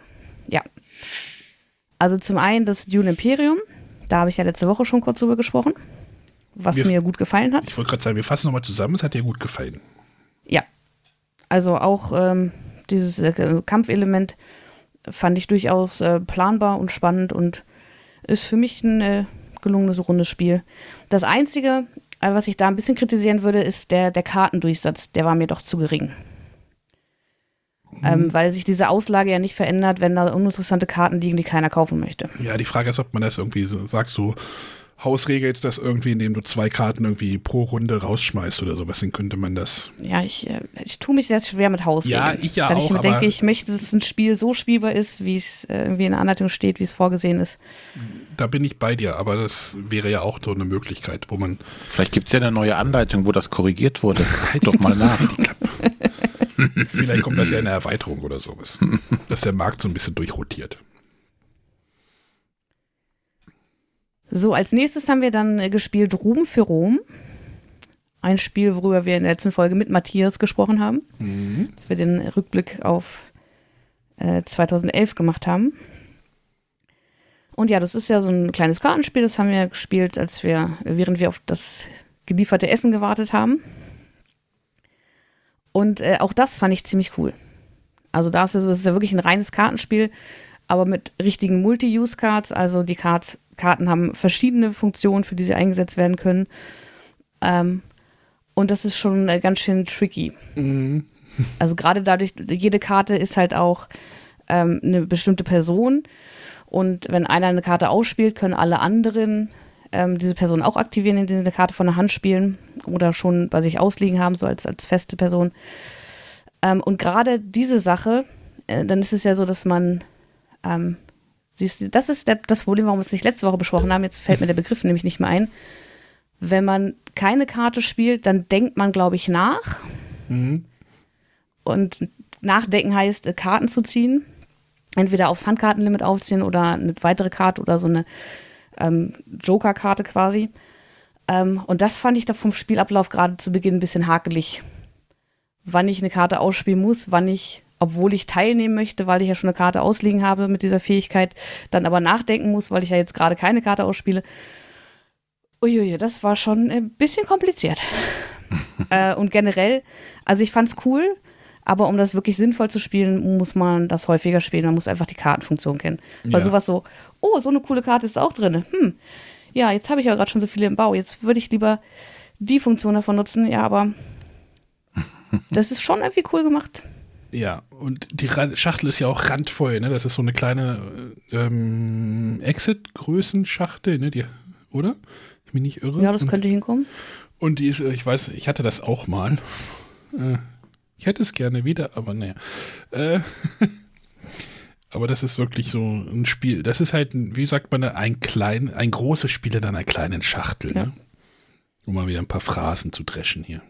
Also zum einen das Dune Imperium, da habe ich ja letzte Woche schon kurz drüber gesprochen, was Wir- mir gut gefallen hat. Ich wollte gerade sagen, wir fassen nochmal zusammen. Es hat dir gut gefallen. Ja. Also auch ähm, dieses äh, Kampfelement fand ich durchaus äh, planbar und spannend und ist für mich ein äh, gelungenes rundes Spiel. Das Einzige, äh, was ich da ein bisschen kritisieren würde, ist der, der Kartendurchsatz. Der war mir doch zu gering. Ähm, weil sich diese Auslage ja nicht verändert, wenn da uninteressante Karten liegen, die keiner kaufen möchte. Ja, die Frage ist, ob man das irgendwie so sagt, so, Haus regelt das irgendwie, indem du zwei Karten irgendwie pro Runde rausschmeißt oder sowas, dann könnte man das. Ja, ich, äh, ich tue mich sehr schwer mit Hausregeln. Ja, ich ja Weil auch, ich denke, ich möchte, dass ein Spiel so spielbar ist, wie es äh, irgendwie in der Anleitung steht, wie es vorgesehen ist. Da bin ich bei dir, aber das wäre ja auch so eine Möglichkeit, wo man. Vielleicht gibt es ja eine neue Anleitung, wo das korrigiert wurde. *laughs* Doch mal nach. Vielleicht kommt das ja in der Erweiterung oder sowas. dass der Markt so ein bisschen durchrotiert. So, als nächstes haben wir dann äh, gespielt Ruhm für Rom. Ein Spiel, worüber wir in der letzten Folge mit Matthias gesprochen haben. Dass wir den Rückblick auf äh, 2011 gemacht haben. Und ja, das ist ja so ein kleines Kartenspiel. Das haben wir gespielt, als wir, während wir auf das gelieferte Essen gewartet haben. Und äh, auch das fand ich ziemlich cool. Also da ist ist ja wirklich ein reines Kartenspiel, aber mit richtigen Multi-Use-Cards. Also die Cards, Karten haben verschiedene Funktionen, für die sie eingesetzt werden können. Ähm, und das ist schon äh, ganz schön tricky. *laughs* Also gerade dadurch, jede Karte ist halt auch ähm, eine bestimmte Person. Und wenn einer eine Karte ausspielt, können alle anderen ähm, diese Person auch aktivieren, indem sie eine Karte von der Hand spielen oder schon bei sich ausliegen haben, so als, als feste Person. Ähm, und gerade diese Sache, äh, dann ist es ja so, dass man, ähm, siehst das ist der, das Problem, warum wir es nicht letzte Woche besprochen haben. Jetzt fällt mir der Begriff nämlich nicht mehr ein. Wenn man keine Karte spielt, dann denkt man, glaube ich, nach. Und nachdenken heißt, äh, Karten zu ziehen. Entweder aufs Handkartenlimit aufziehen oder eine weitere Karte oder so eine ähm, Joker-Karte quasi. Ähm, und das fand ich da vom Spielablauf gerade zu Beginn ein bisschen hakelig. Wann ich eine Karte ausspielen muss, wann ich, obwohl ich teilnehmen möchte, weil ich ja schon eine Karte ausliegen habe mit dieser Fähigkeit, dann aber nachdenken muss, weil ich ja jetzt gerade keine Karte ausspiele. Uiui, das war schon ein bisschen kompliziert. *laughs* äh, und generell, also ich fand's cool, aber um das wirklich sinnvoll zu spielen, muss man das häufiger spielen. Man muss einfach die Kartenfunktion kennen. Weil Ja. sowas so, oh, so eine coole Karte ist auch drin. Hm, ja, jetzt habe ich ja gerade schon so viele im Bau. Jetzt würde ich lieber die Funktion davon nutzen. Ja, aber *laughs* das ist schon irgendwie cool gemacht. Ja, und die Schachtel ist ja auch randvoll, ne? Das ist so eine kleine äh, ähm, Exit-Größenschachtel, ne? Die, oder? Ich bin nicht irre. Ja, das könnte hinkommen. Und die ist, äh, ich weiß, ich hatte das auch mal. Äh, ich hätte es gerne wieder, aber naja. Äh, *laughs* aber das ist wirklich so ein Spiel. Das ist halt, wie sagt man, ein klein, ein großes Spiel in einer kleinen Schachtel, Ja. ne? Um mal wieder ein paar Phrasen zu dreschen hier.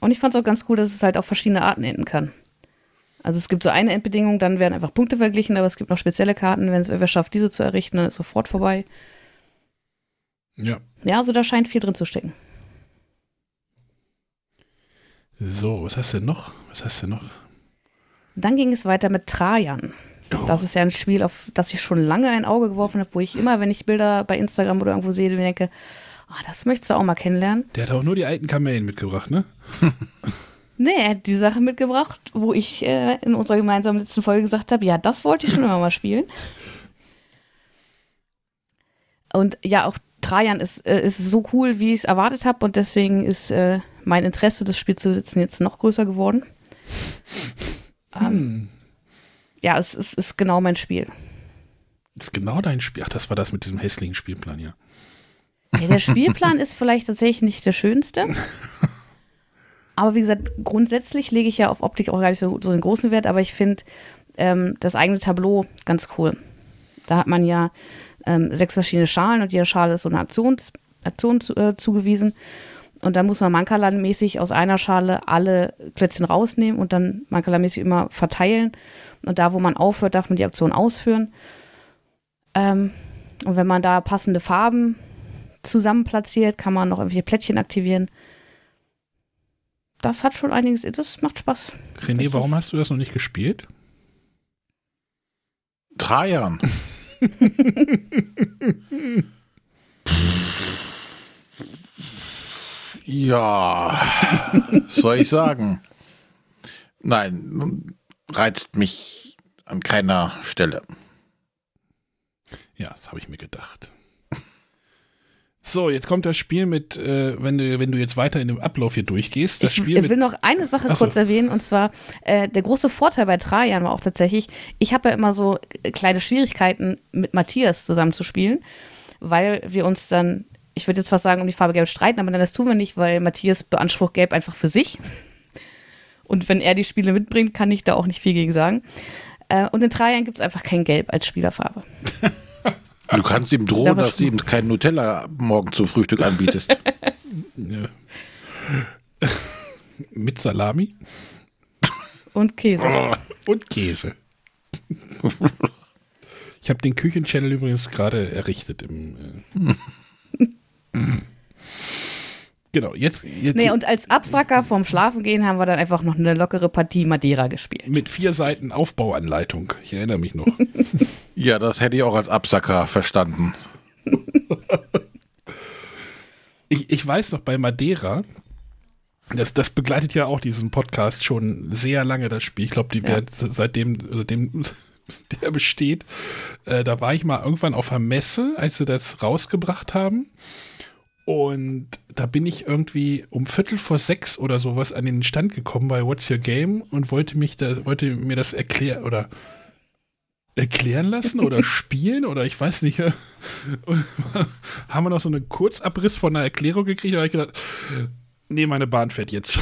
Und ich fand es auch ganz cool, dass es halt auf verschiedene Arten enden kann. Also es gibt so eine Endbedingung, dann werden einfach Punkte verglichen, aber es gibt noch spezielle Karten, wenn es irgendwer schafft, diese zu errichten, dann ist sofort vorbei. Ja. Ja, also da scheint viel drin zu stecken. So, was hast du denn noch? Was hast du noch? Dann ging es weiter mit Trajan. Oh, Das ist ja ein Spiel, auf das ich schon lange ein Auge geworfen habe, wo ich immer, wenn ich Bilder bei Instagram oder irgendwo sehe, mir denke, ah, das möchtest du auch mal kennenlernen. der hat auch nur die alten Kamellen mitgebracht, ne? *laughs* Nee, er hat die Sache mitgebracht, wo ich äh, in unserer gemeinsamen letzten Folge gesagt habe, ja, das wollte ich schon immer mal spielen. Und ja, auch Trajan ist, äh, ist so cool, wie ich es erwartet habe und deswegen ist äh, mein Interesse, das Spiel zu besitzen, jetzt noch größer geworden. Ähm, ja, es, es ist genau mein Spiel. Das ist genau dein Spiel. Ach, das war das mit diesem hässlichen Spielplan, ja. Ja, der Spielplan ist vielleicht tatsächlich nicht der schönste. Aber wie gesagt, grundsätzlich lege ich ja auf Optik auch gar nicht so, so einen großen Wert, aber ich finde ähm, das eigene Tableau ganz cool. Da hat man ja ähm, sechs verschiedene Schalen und jeder Schale ist so eine Aktion zu, äh, zugewiesen. Und dann muss man Mankala-mäßig aus einer Schale alle Klötzchen rausnehmen und dann Mankala-mäßig immer verteilen. Und da, wo man aufhört, darf man die Aktion ausführen. Ähm, und wenn man da passende Farben zusammen platziert, kann man noch irgendwelche Plättchen aktivieren. Das hat schon einiges, das macht Spaß. René, Das warum hast du das noch nicht gespielt? Trajan. *laughs* ja, was soll ich sagen? Nein, reizt mich an keiner Stelle. Ja, das habe ich mir gedacht. So, jetzt kommt das Spiel mit, äh, wenn, du, wenn du jetzt weiter in dem Ablauf hier durchgehst, das ich Spiel will mit. noch eine Sache Ach so. kurz erwähnen und zwar äh, der große Vorteil bei Trajan war auch tatsächlich, ich habe ja immer so äh, kleine Schwierigkeiten mit Matthias zusammen zu spielen, weil wir uns dann, ich würde jetzt fast sagen, um die Farbe Gelb streiten, aber dann das tun wir nicht, weil Matthias beansprucht Gelb einfach für sich. Und wenn er die Spiele mitbringt, kann ich da auch nicht viel gegen sagen. Äh, und in drei Jahren gibt es einfach kein Gelb als Spielerfarbe. *laughs* Du kannst ihm drohen, dass du ihm kein Nutella morgen zum Frühstück anbietest. *laughs* Ja. Mit Salami Und Käse. *laughs* und Käse. Ich habe den Küchenchannel übrigens gerade errichtet. Im, äh genau, jetzt, jetzt Nee, und als Absacker vorm Schlafengehen haben wir dann einfach noch eine lockere Partie Madeira gespielt. mit vier Seiten Aufbauanleitung. Ich erinnere mich noch. *laughs* ja, das hätte ich auch als Absacker verstanden. *laughs* Ich, ich weiß noch bei Madeira, das, das begleitet ja auch diesen Podcast schon sehr lange, das Spiel. Ich glaube, die Ja. werden seitdem, seitdem *laughs* der besteht. Äh, da war ich mal irgendwann auf einer Messe, als sie das rausgebracht haben. Und da bin ich irgendwie um Viertel vor sechs oder sowas an den Stand gekommen bei What's Your Game und wollte mich da, wollte mir das erklären oder erklären lassen oder *laughs* spielen oder ich weiß nicht. *laughs* Haben wir noch so einen Kurzabriss von einer Erklärung gekriegt? Da habe ich gedacht, nee, meine Bahn fährt jetzt.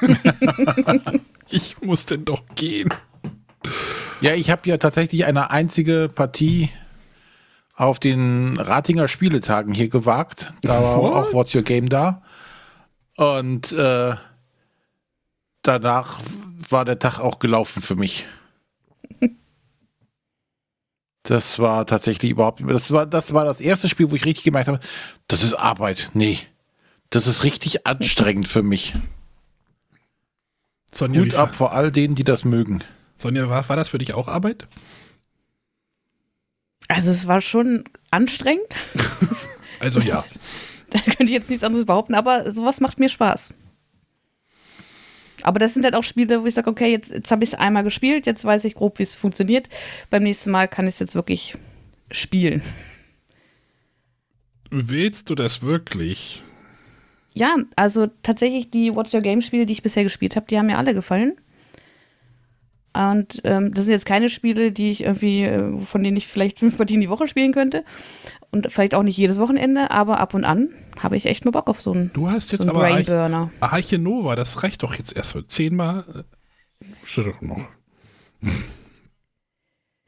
*laughs* ich muss denn doch gehen. Ja, ich habe ja tatsächlich eine einzige Partie auf den Ratinger Spieletagen hier gewagt. Da war What? auch What's Your Game da. Und äh, danach war der Tag auch gelaufen für mich. *laughs* Das war tatsächlich überhaupt das war das war das erste Spiel, wo ich richtig gemerkt habe, das ist Arbeit. Nee. Das ist richtig anstrengend für mich. Sonja, Hut ab vor all denen, die das mögen. Sonja war, war das für dich auch Arbeit? Also es war schon anstrengend. *laughs* Also ja. Da könnte ich jetzt nichts anderes behaupten, aber sowas macht mir Spaß. Aber das sind halt auch Spiele, wo ich sage, okay, jetzt, jetzt habe ich es einmal gespielt, jetzt weiß ich grob, wie es funktioniert. Beim nächsten Mal kann ich es jetzt wirklich spielen. Willst du das wirklich? Ja, also tatsächlich die What's Your Game Spiele, die ich bisher gespielt habe, die haben mir alle gefallen. Und ähm, das sind jetzt keine Spiele, die ich irgendwie, äh, von denen ich vielleicht fünf Partien die Woche spielen könnte. Und vielleicht auch nicht jedes Wochenende, aber ab und an habe ich echt nur Bock auf so einen, Du hast so jetzt einen aber Brainburner. Arche Nova, das reicht doch jetzt erst so zehnmal. äh, noch. *laughs*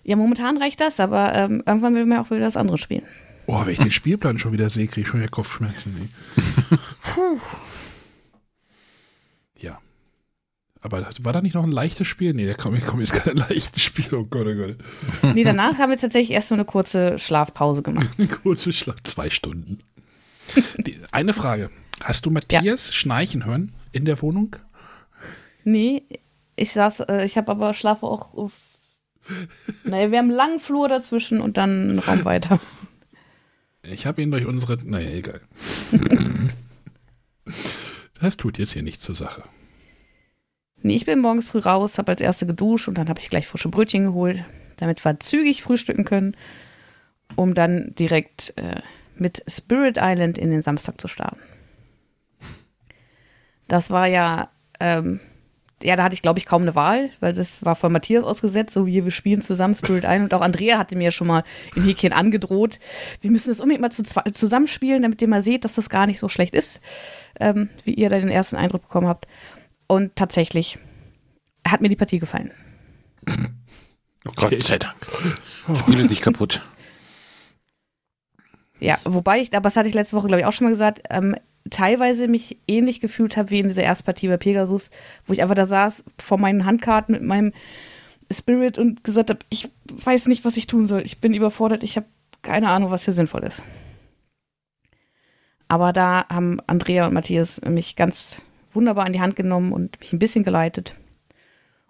Ja, momentan reicht das, aber ähm, irgendwann will man auch wieder das andere spielen. Oh, wenn ich den Spielplan schon wieder sehe, kriege ich schon wieder Kopfschmerzen. Puh. *laughs* ja. Aber war da nicht noch ein leichtes Spiel? Nee, da kommt komm jetzt kein leichtes Spiel. Oh Gott, oh Gott. Nee, danach haben wir tatsächlich erst so eine kurze Schlafpause gemacht. *laughs* Ein kurzer Schlag, zwei Stunden. Die, eine Frage. Hast du Matthias schnarchen hören in der Wohnung? Nee, ich saß, äh, ich habe aber schlafe auch auf. Naja, wir haben einen langen Flur dazwischen und dann einen Raum weiter. Ich habe ihn durch unsere. Naja, egal. *laughs* das tut jetzt hier nichts zur Sache. Nee, ich bin morgens früh raus, habe als erste geduscht und dann habe ich gleich frische Brötchen geholt, damit wir zügig frühstücken können, um dann direkt äh, mit Spirit Island in den Samstag zu starten. Das war ja, ähm, ja, da hatte ich glaube ich kaum eine Wahl, weil das war von Matthias ausgesetzt, so wie wir spielen zusammen Spirit Island. Und auch Andrea hatte mir schon mal in Häkchen angedroht, wir müssen das unbedingt mal zu, zusammenspielen, damit ihr mal seht, dass das gar nicht so schlecht ist, ähm, wie ihr da den ersten Eindruck bekommen habt. Und tatsächlich hat mir die Partie gefallen. *laughs* Gott sei Dank. Spiele dich kaputt. Ja, wobei ich, aber das hatte ich letzte Woche, glaube ich, auch schon mal gesagt, ähm, teilweise mich ähnlich gefühlt habe wie in dieser Erstpartie bei Pegasus, wo ich einfach da saß vor meinen Handkarten mit meinem Spirit und gesagt habe, ich weiß nicht, was ich tun soll. Ich bin überfordert, ich habe keine Ahnung, was hier sinnvoll ist. Aber da haben Andrea und Matthias mich ganz wunderbar an die Hand genommen und mich ein bisschen geleitet.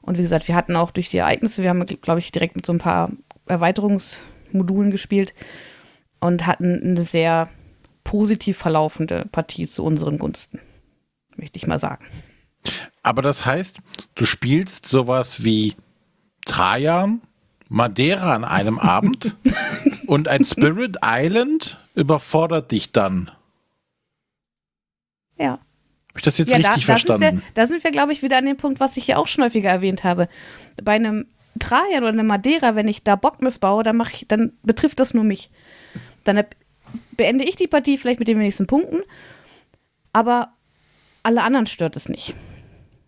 Und wie gesagt, wir hatten auch durch die Ereignisse, wir haben, glaube ich, direkt mit so ein paar Erweiterungsmodulen gespielt und hatten eine sehr positiv verlaufende Partie zu unseren Gunsten. Möchte ich mal sagen. Aber das heißt, du spielst sowas wie Trajan, Madeira an einem Abend *laughs* und ein Spirit Island überfordert dich dann. Ja. Habe ich das jetzt ja, da, richtig da sind wir, verstanden? da sind wir, glaube ich, wieder an dem Punkt, was ich ja auch schon häufiger erwähnt habe. Bei einem Trajan oder einem Madeira, wenn ich da Bock missbaue, dann, ich, dann betrifft das nur mich. Dann beende ich die Partie vielleicht mit den wenigsten Punkten, aber alle anderen stört es nicht.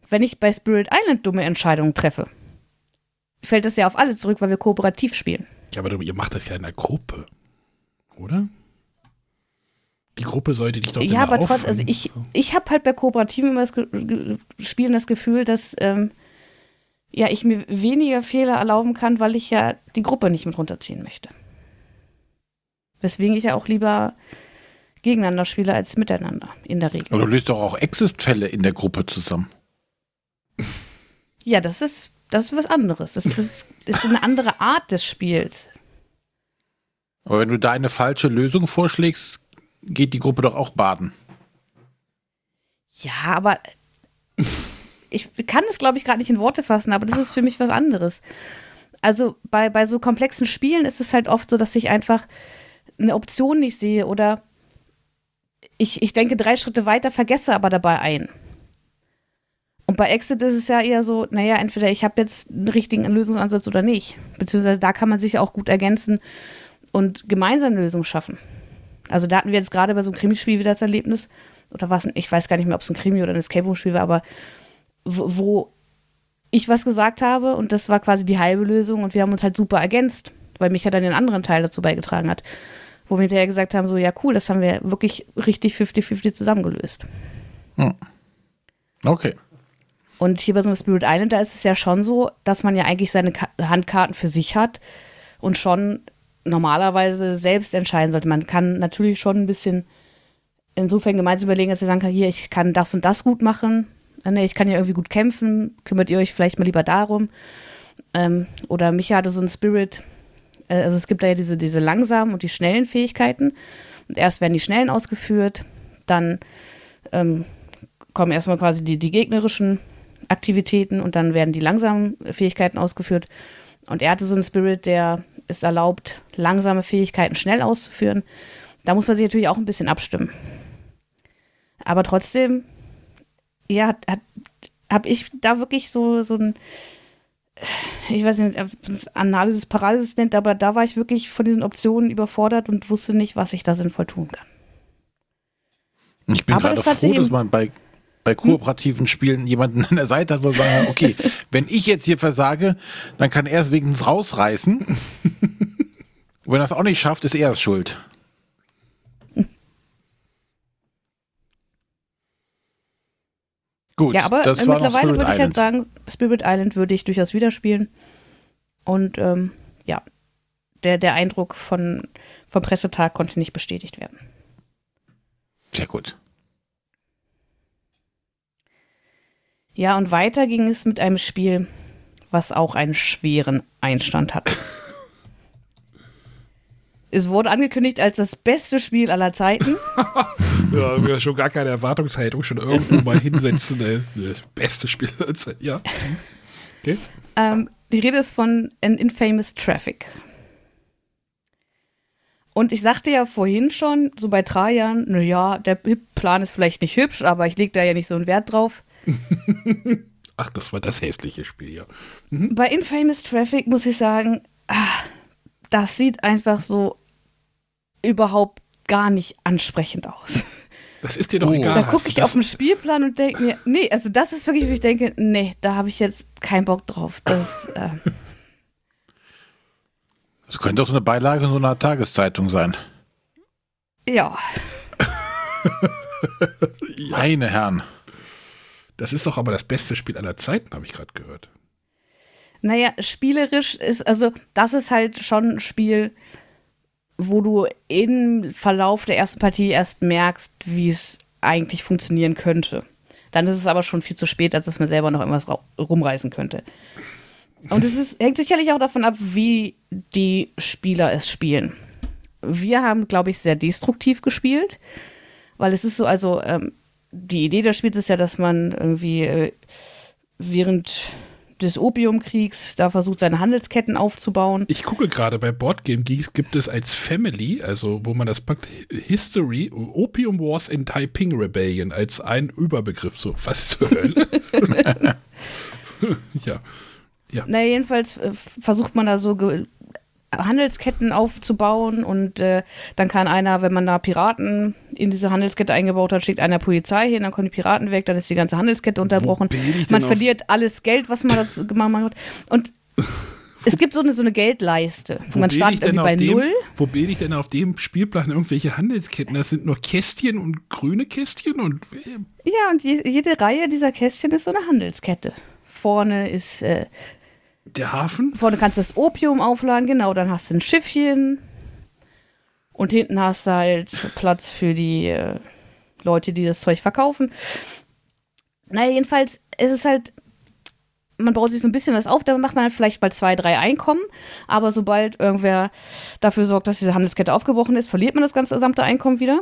Wenn ich bei Spirit Island dumme Entscheidungen treffe, fällt das ja auf alle zurück, weil wir kooperativ spielen. Ja, aber ihr macht das ja in der Gruppe, oder? Die Gruppe sollte dich doch Ja, aber trotzdem, also ich, ich habe halt bei Kooperativen immer das Ge Spielen das Gefühl, dass ähm, ja, ich mir weniger Fehler erlauben kann, weil ich ja die Gruppe nicht mit runterziehen möchte. Weswegen ich ja auch lieber gegeneinander spiele als miteinander, in der Regel. Aber du löst doch auch Exist-Fälle in der Gruppe zusammen. Ja, das ist, das ist was anderes. Das, das ist eine andere Art des Spiels. Aber wenn du da eine falsche Lösung vorschlägst, geht die Gruppe doch auch baden. Ja, aber ich kann es, glaube ich, gerade nicht in Worte fassen, aber das ist für mich was anderes. Also bei, bei so komplexen Spielen ist es halt oft so, dass ich einfach eine Option nicht sehe oder ich, ich denke drei Schritte weiter, vergesse aber dabei ein. Und bei Exit ist es ja eher so, naja, entweder ich habe jetzt einen richtigen Lösungsansatz oder nicht. Beziehungsweise da kann man sich auch gut ergänzen und gemeinsam Lösungen schaffen. Also da hatten wir jetzt gerade bei so einem Krimispiel wieder das Erlebnis, oder was, ich weiß gar nicht mehr, ob es ein Krimi oder ein Escape Room Spiel war, aber wo, wo ich was gesagt habe und das war quasi die halbe Lösung und wir haben uns halt super ergänzt, weil mich ja dann den anderen Teil dazu beigetragen hat. Wo wir hinterher gesagt haben, so ja cool, das haben wir wirklich richtig 50-50 zusammengelöst. Hm. Okay. Und hier bei so einem Spirit Island, da ist es ja schon so, dass man ja eigentlich seine Ka Handkarten für sich hat und schon normalerweise selbst entscheiden sollte. Man kann natürlich schon ein bisschen insofern gemeinsam überlegen, dass sie sagen kann, hier, ich kann das und das gut machen. Äh, ich kann ja irgendwie gut kämpfen. Kümmert ihr euch vielleicht mal lieber darum? Ähm, oder Micha hatte so ein Spirit. Äh, also es gibt da ja diese, diese langsamen und die schnellen Fähigkeiten. Und erst werden die schnellen ausgeführt, dann ähm, kommen erstmal quasi die, die gegnerischen Aktivitäten und dann werden die langsamen Fähigkeiten ausgeführt. Und er hatte so einen Spirit, der es erlaubt, langsame Fähigkeiten schnell auszuführen. Da muss man sich natürlich auch ein bisschen abstimmen. Aber trotzdem, ja, hat, hat, habe ich da wirklich so, so ein, ich weiß nicht, ob es Analysis Paralysis nennt, aber da war ich wirklich von diesen Optionen überfordert und wusste nicht, was ich da sinnvoll tun kann. Ich bin aber gerade froh, dass man bei, bei kooperativen hm? Spielen jemanden an der Seite hat, wo man sagt, okay, *laughs* wenn ich jetzt hier versage, dann kann er es wenigstens rausreißen. Und *laughs* wenn er es auch nicht schafft, ist er es schuld. Gut, ja, aber das mittlerweile würde ich halt sagen, Spirit Island würde ich durchaus wieder spielen. Und ähm, ja, der, der Eindruck von, vom Pressetag konnte nicht bestätigt werden. Sehr gut. Ja, und weiter ging es mit einem Spiel, was auch einen schweren Einstand hat. es wurde angekündigt als das beste Spiel aller Zeiten. *laughs* ja, wir schon gar keine Erwartungshaltung schon irgendwo mal hinsetzen. Ey. Das beste Spiel aller Zeiten, ja. Okay. Ähm, die Rede ist von An Infamous Traffic. Und ich sagte ja vorhin schon, so bei Trajan, naja, der Plan ist vielleicht nicht hübsch, aber ich lege da ja nicht so einen Wert drauf. *laughs* Ach, das war das hässliche Spiel, ja. Mhm. Bei Infamous Traffic muss ich sagen, ah, das sieht einfach so überhaupt gar nicht ansprechend aus. Das ist dir doch oh. egal. Da gucke ich auf den Spielplan und denke mir, nee, also das ist wirklich, wo ich denke, nee, da habe ich jetzt keinen Bock drauf. Das, äh *laughs* das könnte auch so eine Beilage in so einer Tageszeitung sein. Ja. Meine Herren. Das ist doch aber das beste Spiel aller Zeiten, habe ich gerade gehört. Naja, spielerisch ist, also das ist halt schon ein Spiel, wo du im Verlauf der ersten Partie erst merkst, wie es eigentlich funktionieren könnte. Dann ist es aber schon viel zu spät, als dass man selber noch irgendwas rumreißen könnte. Und es ist, hängt sicherlich auch davon ab, wie die Spieler es spielen. Wir haben, glaube ich, sehr destruktiv gespielt, weil es ist so, also ähm, die Idee des Spiels ist ja, dass man irgendwie äh, während des Opiumkriegs da versucht, seine Handelsketten aufzubauen. Ich gucke gerade, bei Boardgame Geeks gibt es als Family, also wo man das packt, History, Opium Wars in Taiping Rebellion als ein Überbegriff, so was zur Hölle. *laughs* *laughs* ja. ja. Na, jedenfalls äh, versucht man da so Handelsketten aufzubauen und äh, dann kann einer, wenn man da Piraten in diese Handelskette eingebaut hat, schickt einer Polizei hin, dann kommen die Piraten weg, dann ist die ganze Handelskette unterbrochen. Man verliert alles Geld, was man dazu gemacht hat. Und es gibt so eine, so eine Geldleiste. Wo man startet irgendwie bei dem, Null. Wo bin ich denn auf dem Spielplan irgendwelche Handelsketten? Das sind nur Kästchen und grüne Kästchen und äh, Ja, und je, jede Reihe dieser Kästchen ist so eine Handelskette. Vorne ist, äh, der Hafen. vorne kannst du das Opium aufladen, genau, dann hast du ein Schiffchen. Und hinten hast du halt Platz für die äh, Leute, die das Zeug verkaufen. Naja, jedenfalls ist es halt, man baut sich so ein bisschen was auf, dann macht man halt vielleicht mal zwei, drei Einkommen. Aber sobald irgendwer dafür sorgt, dass diese Handelskette aufgebrochen ist, verliert man das ganze gesamte Einkommen wieder.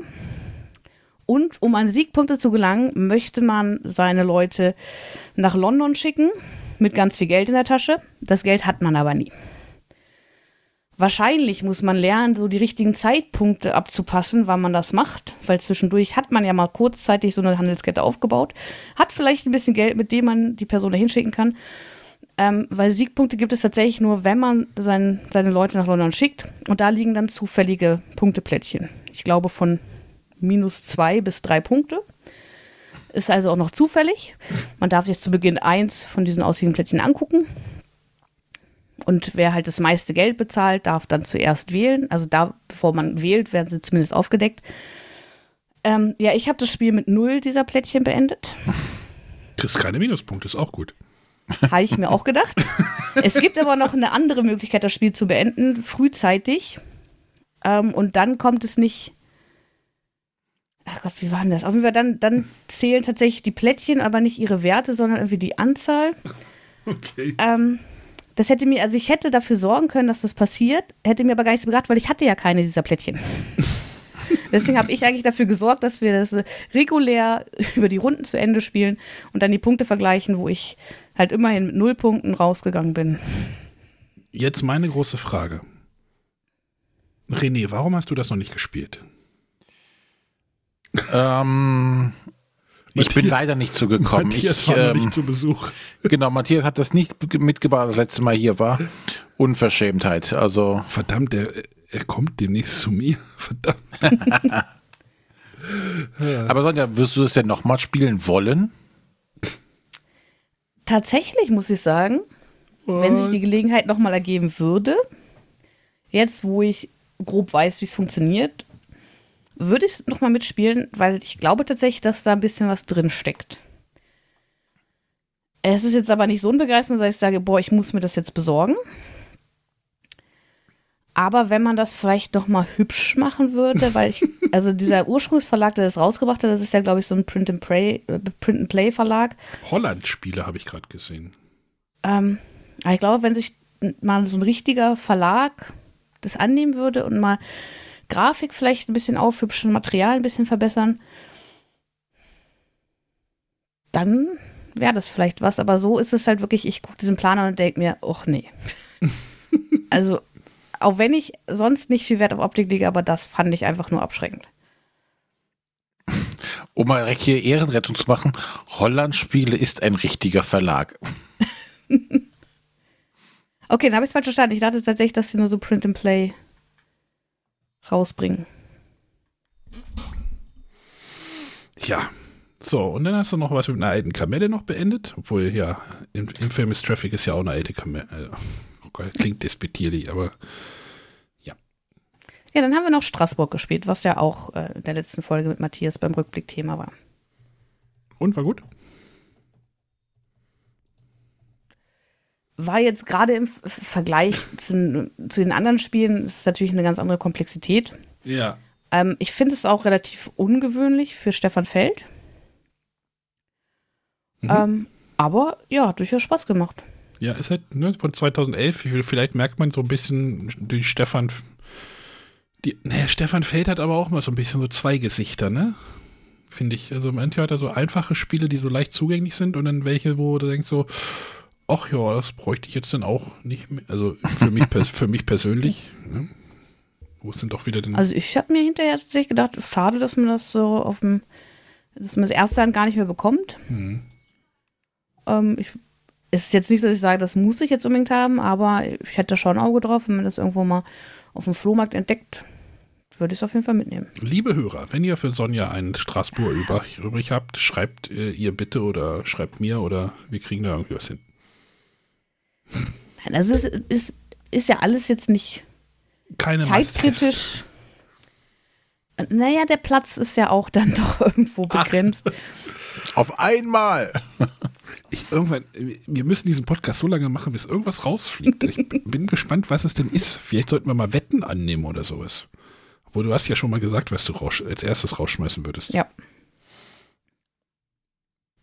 Und um an Siegpunkte zu gelangen, möchte man seine Leute nach London schicken mit ganz viel Geld in der Tasche. Das Geld hat man aber nie. Wahrscheinlich muss man lernen, so die richtigen Zeitpunkte abzupassen, wann man das macht, weil zwischendurch hat man ja mal kurzzeitig so eine Handelskette aufgebaut, hat vielleicht ein bisschen Geld, mit dem man die Person dahin schicken kann. Ähm, weil Siegpunkte gibt es tatsächlich nur, wenn man sein, seine Leute nach London schickt. Und da liegen dann zufällige Punkteplättchen. Ich glaube von minus zwei bis drei Punkte. Ist also auch noch zufällig. Man darf sich zu Beginn eins von diesen ausliegenden Plättchen angucken. Und wer halt das meiste Geld bezahlt, darf dann zuerst wählen. Also da, bevor man wählt, werden sie zumindest aufgedeckt. Ähm, ja, ich habe das Spiel mit null dieser Plättchen beendet. Kriegst keine Minuspunkte, ist auch gut. Habe ich mir auch gedacht. Es gibt aber noch eine andere Möglichkeit, das Spiel zu beenden, frühzeitig. Ähm, und dann kommt es nicht. Ach Gott, wie war denn das? Auf jeden Fall, dann, dann zählen tatsächlich die Plättchen, aber nicht ihre Werte, sondern irgendwie die Anzahl. *laughs* Okay. Ähm, das hätte mir, also ich hätte dafür sorgen können, dass das passiert, hätte mir aber gar nichts gebracht, weil ich hatte ja keine dieser Plättchen. *laughs* Deswegen habe ich eigentlich dafür gesorgt, dass wir das äh, regulär *laughs* über die Runden zu Ende spielen und dann die Punkte vergleichen, wo ich halt immerhin mit null Punkten rausgegangen bin. Jetzt meine große Frage. René, warum hast du das noch nicht gespielt? Ähm, ich bin leider nicht zugekommen. Matthias Ich, war ähm, nicht zu Besuch. genau, Matthias hat das nicht mitgebracht, das letzte Mal hier war. Unverschämtheit. Also, Verdammt, er, er kommt demnächst zu mir. *laughs* Verdammt. *laughs* aber Sonja, wirst du das denn nochmal spielen wollen? Tatsächlich muss ich sagen, wenn sich die Gelegenheit nochmal ergeben würde, jetzt wo ich grob weiß, wie es funktioniert, würde ich es nochmal mitspielen, weil ich glaube tatsächlich, dass da ein bisschen was drin steckt. Es ist jetzt aber nicht so ein Begeisterung, dass ich sage, boah, ich muss mir das jetzt besorgen. Aber wenn man das vielleicht noch mal hübsch machen würde, weil ich, *laughs* also dieser Ursprungsverlag, der das rausgebracht hat, das ist ja, glaube ich, so ein Print and Play, äh, Print and Play Verlag. Holland-Spiele habe ich gerade gesehen. Ähm, aber ich glaube, wenn sich mal so ein richtiger Verlag das annehmen würde und mal Grafik vielleicht ein bisschen aufhübschen, Material ein bisschen verbessern, dann wäre das vielleicht was. Aber so ist es halt wirklich, ich gucke diesen Planer und denke mir, ach nee. *laughs* also, auch wenn ich sonst nicht viel Wert auf Optik lege, aber das fand ich einfach nur abschreckend. *laughs* Um mal direkt hier Ehrenrettung zu machen, Holland-Spiele ist ein richtiger Verlag. *laughs* Okay, dann habe ich es falsch verstanden. Ich dachte tatsächlich, dass sie nur so Print and Play rausbringen. Ja. So, und dann hast du noch was mit einer alten Kamelle noch beendet. Obwohl, ja, im, im Famous Traffic ist ja auch eine alte Kamelle. Also, oh Gott, klingt despektierlich, aber Ja, dann haben wir noch Straßburg gespielt, was ja auch äh, in der letzten Folge mit Matthias beim Rückblick Thema war. und war gut. War jetzt gerade im Vergleich zu, zu den anderen Spielen, ist es natürlich eine ganz andere Komplexität. Ja. Ähm, ich finde es auch relativ ungewöhnlich für Stefan Feld. Mhm. Ähm, aber ja, hat durchaus Spaß gemacht. Ja, ist halt ne, von 2011. Vielleicht merkt man so ein bisschen durch Stefan. Die, naja, Stefan Feld hat aber auch mal so ein bisschen so zwei Gesichter, ne? Finde ich. Also manchmal hat er so einfache Spiele, die so leicht zugänglich sind und dann welche, wo du denkst so, ach ja, das bräuchte ich jetzt dann auch nicht mehr. Also für mich, für mich persönlich. Ne? Wo ist denn doch wieder denn. Also ich habe mir hinterher tatsächlich gedacht, schade, dass man das so auf dem, dass man das erste Hand gar nicht mehr bekommt. Hm. Ähm, ich, es ist jetzt nicht, dass ich sage, das muss ich jetzt unbedingt haben, aber ich hätte schon ein Auge drauf, wenn man das irgendwo mal auf dem Flohmarkt entdeckt, würde ich es auf jeden Fall mitnehmen. Liebe Hörer, wenn ihr für Sonja einen Straßburg übrig, übrig habt, schreibt äh, ihr bitte oder schreibt mir oder wir kriegen da irgendwie was hin. Nein, Also es ist, ist, ist ja alles jetzt nicht Keine zeitkritisch. Naja, der Platz ist ja auch dann *laughs* doch irgendwo begrenzt. Auf einmal. *laughs* Ich, irgendwann, wir müssen diesen Podcast so lange machen, bis irgendwas rausfliegt. Ich *laughs* bin gespannt, was es denn ist. Vielleicht sollten wir mal Wetten annehmen oder sowas. Obwohl du hast ja schon mal gesagt, was du raus, als erstes rausschmeißen würdest. Ja.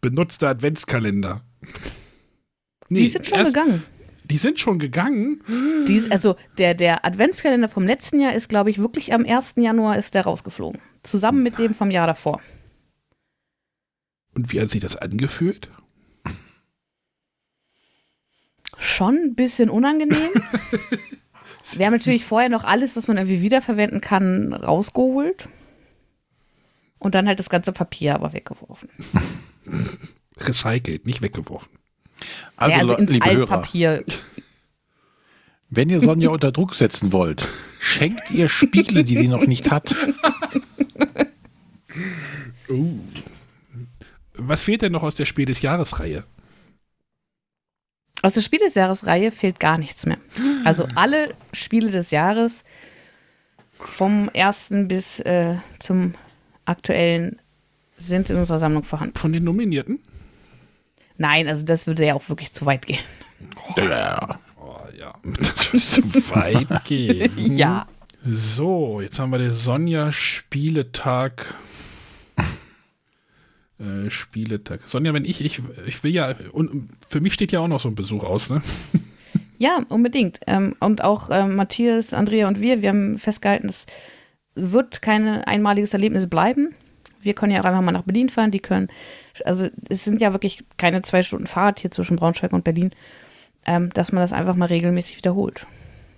Benutzter Adventskalender. Nee, Die sind schon erst- gegangen. Die sind schon gegangen. Die, also der, der Adventskalender vom letzten Jahr ist, glaube ich, wirklich am 1. Januar ist der rausgeflogen. Zusammen mit dem vom Jahr davor. Und wie hat sich das angefühlt? Schon ein bisschen unangenehm. *laughs* Wir haben natürlich vorher noch alles, was man irgendwie wiederverwenden kann, rausgeholt. Und dann halt das ganze Papier aber weggeworfen. *laughs* Recycelt, nicht weggeworfen. Also, ja, also liebe Hörer, Altpapier. *laughs* wenn ihr Sonja unter Druck setzen wollt, schenkt ihr Spiele, die sie noch nicht hat. *laughs* Was fehlt denn noch aus der Spiel des Jahres-Reihe? Aus der Spiel des Jahres-Reihe fehlt gar nichts mehr. Also alle Spiele des Jahres vom ersten bis äh, zum aktuellen sind in unserer Sammlung vorhanden. Von den Nominierten? Nein, also das würde ja auch wirklich zu weit gehen. Ja. Oh ja, das würde so weit gehen. *laughs* Ja. So, jetzt haben wir den Sonja-Spieletag. Äh, Spieletag. Sonja, wenn ich, ich, ich will ja, und für mich steht ja auch noch so ein Besuch aus, ne? *laughs* Ja, unbedingt. Ähm, und auch ähm, Matthias, Andrea und wir, wir haben festgehalten, es wird kein einmaliges Erlebnis bleiben. Wir können ja auch einfach mal nach Berlin fahren. Die können, also es sind ja wirklich keine zwei Stunden Fahrt hier zwischen Braunschweig und Berlin, ähm, dass man das einfach mal regelmäßig wiederholt.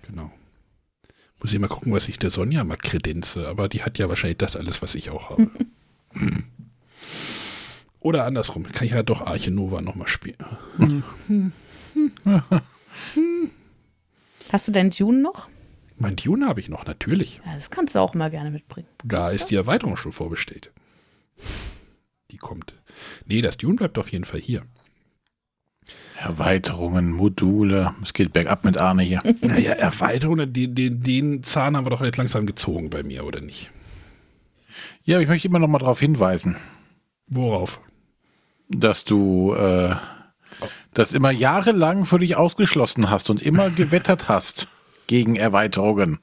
Genau. Muss ich mal gucken, was ich der Sonja mal kredenze, aber die hat ja wahrscheinlich das alles, was ich auch habe. *laughs* Oder andersrum, kann ich ja doch Arche Nova nochmal spielen. *laughs* Hast du deinen Dune noch? Mein Dune habe ich noch, natürlich. Ja, das kannst du auch mal gerne mitbringen. Da ist die Erweiterung schon vorbestellt. Die kommt. Nee, das Dune bleibt auf jeden Fall hier. Erweiterungen, Module. Es geht bergab mit Arne hier. *laughs* Naja, Erweiterung, den, den, den Zahn haben wir doch jetzt langsam gezogen bei mir, oder nicht? Ja, aber ich möchte immer noch mal darauf hinweisen, Worauf? dass du äh, das immer jahrelang für dich ausgeschlossen hast und immer *laughs* gewettert hast gegen Erweiterungen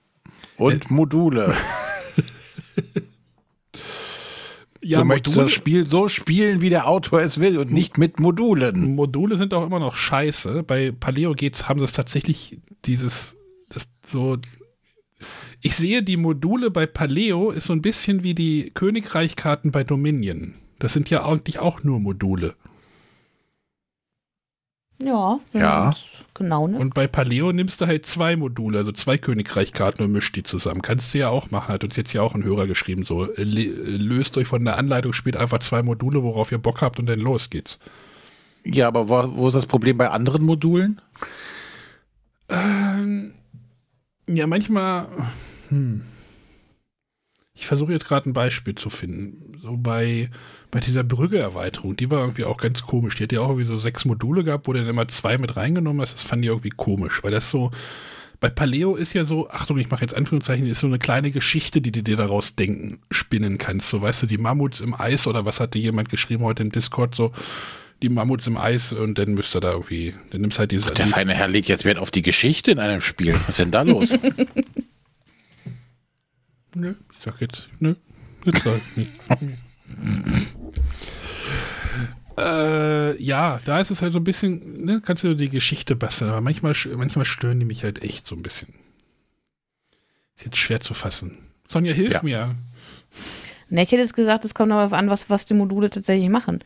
und Module. *laughs* Ja, du möchtest Module, das Spiel so spielen, wie der Autor es will und nicht mit Modulen. Module sind auch immer noch scheiße. Bei Paleo geht's, haben sie es tatsächlich dieses, das so. Ich sehe die Module bei Paleo ist so ein bisschen wie die Königreichkarten bei Dominion. Das sind ja eigentlich auch nur Module. Ja. Ja. Genau, ne? Und bei Paleo nimmst du halt zwei Module, also zwei Königreichkarten und mischt die zusammen. Kannst du ja auch machen. Hat uns jetzt ja auch ein Hörer geschrieben, so äh, äh, löst euch von der Anleitung, spielt einfach zwei Module, worauf ihr Bock habt und dann los geht's. Ja, aber wo, wo ist das Problem bei anderen Modulen? Ähm, ja, manchmal. Hm. Ich versuche jetzt gerade ein Beispiel zu finden. So bei, bei dieser Brügge-Erweiterung, die war irgendwie auch ganz komisch. Die hat ja auch irgendwie so sechs Module gehabt, wo du dann immer zwei mit reingenommen hast. Das fand ich irgendwie komisch, weil das so. Bei Paleo ist ja so, Achtung, ich mache jetzt Anführungszeichen, ist so eine kleine Geschichte, die du dir daraus denken, spinnen kannst. So, weißt du, die Mammuts im Eis oder was hatte jemand geschrieben heute im Discord, so, die Mammuts im Eis und dann müsst ihr da irgendwie, dann nimmst halt diese. Der feine Herr legt jetzt Wert auf die Geschichte in einem Spiel. Was ist denn da los? *laughs* Nö, ich sag jetzt, nö, jetzt sag ich nicht. *laughs* äh, ja, da ist es halt so ein bisschen, ne, kannst du die Geschichte basteln, aber manchmal, manchmal stören die mich halt echt so ein bisschen. Ist jetzt schwer zu fassen. Sonja, hilf Ja. mir. Ne, ich hätte jetzt gesagt, es kommt darauf an, was, was die Module tatsächlich machen.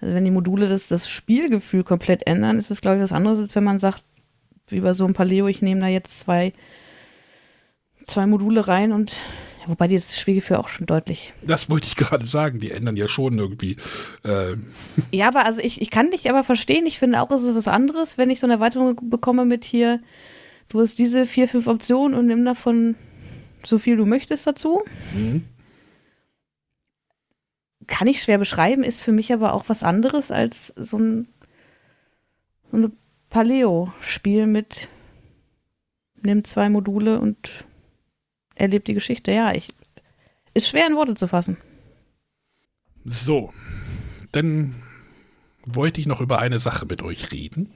Also wenn die Module das, das Spielgefühl komplett ändern, ist das, glaube ich, was anderes, als wenn man sagt, wie bei so einem Paleo, ich nehme da jetzt zwei, zwei Module rein und Wobei dieses Spielgefühl auch schon deutlich. Das wollte ich gerade sagen, die ändern ja schon irgendwie. Äh. Ja, aber also ich, ich kann dich aber verstehen. Ich finde auch, es ist was anderes, wenn ich so eine Erweiterung bekomme mit hier, du hast diese vier, fünf Optionen und nimm davon so viel du möchtest dazu. Mhm. Kann ich schwer beschreiben, ist für mich aber auch was anderes als so ein, so ein Paleo-Spiel mit nimm zwei Module und erlebt die Geschichte. Ja, ich ist schwer in Worte zu fassen. So, dann wollte ich noch über eine Sache mit euch reden.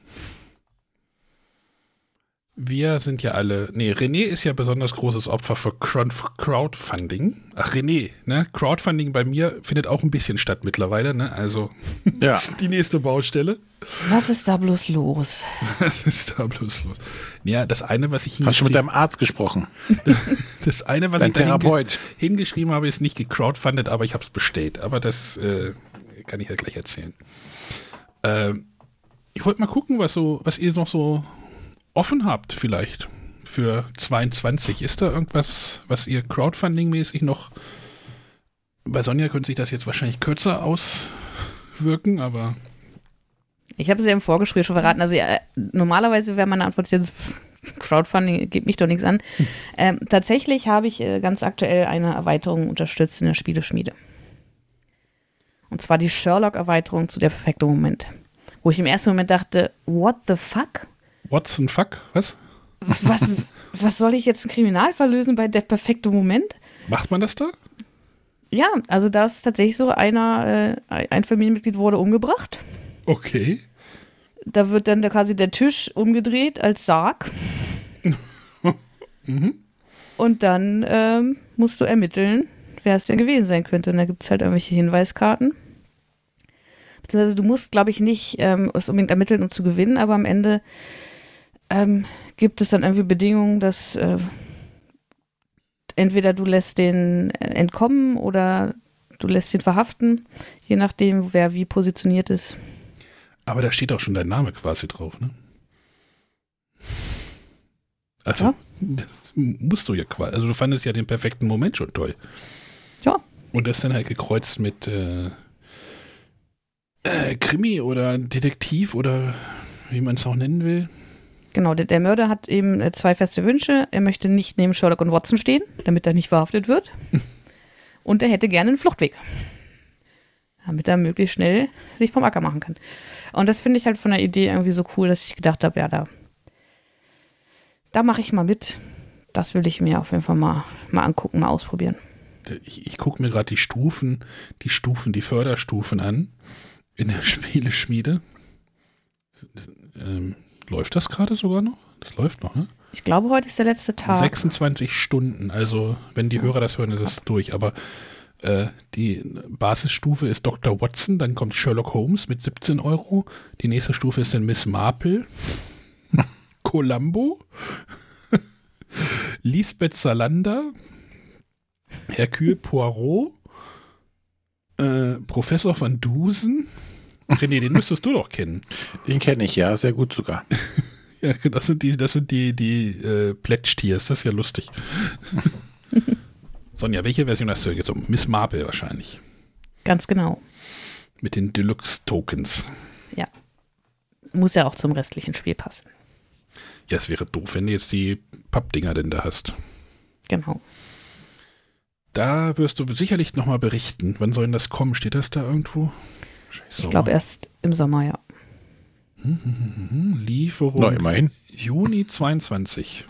Wir sind ja alle, nee, René ist ja besonders großes Opfer für Crowdfunding. Ach, René, ne? Crowdfunding bei mir findet auch ein bisschen statt mittlerweile, ne? Also, ja. *laughs* die nächste Baustelle. Was ist da bloß los? *laughs* Was ist da bloß los? Ja, das eine, was ich Hast du mit deinem Arzt gesprochen? *laughs* das eine, was Dein ich Therapeut. Hinge hingeschrieben habe, ist nicht gecrowdfundet, aber ich habe es bestellt. Aber das äh, kann ich ja gleich erzählen. Ähm, ich wollte mal gucken, was so, was ihr noch so offen habt vielleicht für 22. Ist da irgendwas, was ihr Crowdfunding-mäßig noch bei Sonja könnte sich das jetzt wahrscheinlich kürzer auswirken, aber ich habe es ja im Vorgespräch schon verraten. Also ja, normalerweise wäre meine Antwort jetzt Crowdfunding geht mich doch nichts an. Ähm, tatsächlich habe ich äh, ganz aktuell eine Erweiterung unterstützt in der Spieleschmiede. Und zwar die Sherlock-Erweiterung zu der perfekte Moment. Wo ich im ersten Moment dachte, what the fuck? What's the fuck? Was? Was, was soll ich jetzt einen Kriminalfall lösen bei der perfekte Moment? Macht man das da? Ja, also da ist tatsächlich so einer, äh, ein Familienmitglied wurde umgebracht. Okay. Da wird dann der, quasi der Tisch umgedreht als Sarg. *laughs* mhm. Und dann ähm, musst du ermitteln, wer es denn gewesen sein könnte. Und da gibt es halt irgendwelche Hinweiskarten. Beziehungsweise du musst, glaube ich, nicht ähm, es unbedingt ermitteln, um zu gewinnen, aber am Ende ähm, gibt es dann irgendwie Bedingungen, dass äh, entweder du lässt den entkommen oder du lässt ihn verhaften, je nachdem, wer wie positioniert ist. Aber da steht auch schon dein Name quasi drauf, ne? Also, ja. das musst du ja quasi. Also, du fandest ja den perfekten Moment schon toll. Ja. Und das dann halt gekreuzt mit äh, äh, Krimi oder Detektiv oder wie man es auch nennen will. Genau, der, der Mörder hat eben äh, zwei feste Wünsche. Er möchte nicht neben Sherlock und Watson stehen, damit er nicht verhaftet wird. *laughs* und er hätte gerne einen Fluchtweg. Damit er möglichst schnell sich vom Acker machen kann. Und das finde ich halt von der Idee irgendwie so cool, dass ich gedacht habe, ja, da, da mache ich mal mit. Das will ich mir auf jeden Fall mal, mal angucken, mal ausprobieren. Ich, ich gucke mir gerade die Stufen, die Stufen, die Förderstufen an in der *laughs* Spieleschmiede. Ähm, Läuft das gerade sogar noch? Das läuft noch, ne? Ich glaube, heute ist der letzte Tag. 26 Stunden. Also, wenn die Hörer das hören, ist es durch. Aber äh, die Basisstufe ist Dr. Watson, dann kommt Sherlock Holmes mit 17 Euro. Die nächste Stufe ist dann Miss Marple, *laughs* Columbo, *laughs* Lisbeth Salander, Hercule Poirot, äh, Professor van Dusen, René, den müsstest du doch kennen. Den kenne ich, ja, sehr gut sogar. *laughs* ja, das sind die, das sind die, die äh, Plätschtiers, das ist ja lustig. *laughs* Sonja, welche Version hast du jetzt um? Miss Marple wahrscheinlich. Ganz genau. Mit den Deluxe-Tokens. Ja. Muss ja auch zum restlichen Spiel passen. Ja, es wäre doof, wenn du jetzt die Pappdinger denn da hast. Genau. Da wirst du sicherlich nochmal berichten. Wann soll denn das kommen? Steht das da irgendwo? Ich glaube erst im Sommer, ja. Lieferung. Na, immerhin. Juni 22.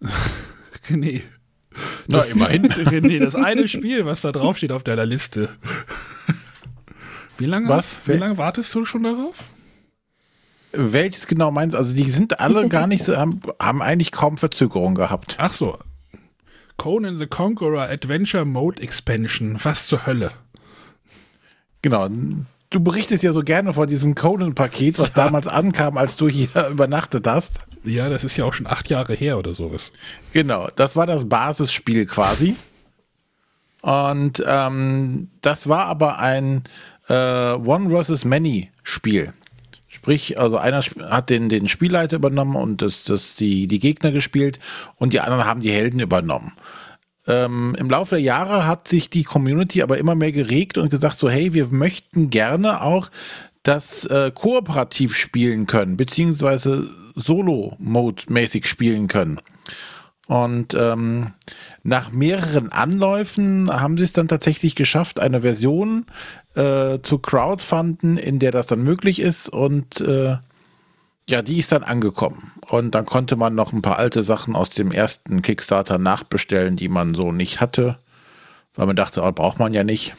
*laughs* René. Na, immerhin. *laughs* René, das eine Spiel, was da drauf steht auf deiner Liste. Wie lange, was? Wie lange wartest du schon darauf? Welches genau meinst du? Also die sind alle gar nicht so, haben, haben eigentlich kaum Verzögerung gehabt. Ach so. Conan the Conqueror Adventure Mode Expansion. Was zur Hölle? Genau. Du berichtest ja so gerne von diesem Conan-Paket, was ja. damals ankam, als du hier *laughs* übernachtet hast. Ja, das ist ja auch schon acht Jahre her oder sowas. Genau, das war das Basisspiel quasi. Und ähm, das war aber ein äh, One versus Many Spiel. Sprich, also einer hat den, den Spielleiter übernommen und das, das die, die Gegner gespielt und die anderen haben die Helden übernommen. Ähm, im Laufe der Jahre hat sich die Community aber immer mehr geregt und gesagt so, hey, wir möchten gerne auch das äh, kooperativ spielen können, beziehungsweise Solo-Mode-mäßig spielen können. Und ähm, nach mehreren Anläufen haben sie es dann tatsächlich geschafft, eine Version äh, zu crowdfunden, in der das dann möglich ist. Und äh, ja, die ist dann angekommen. Und dann konnte man noch ein paar alte Sachen aus dem ersten Kickstarter nachbestellen, die man so nicht hatte. Weil man dachte, oh, braucht man ja nicht.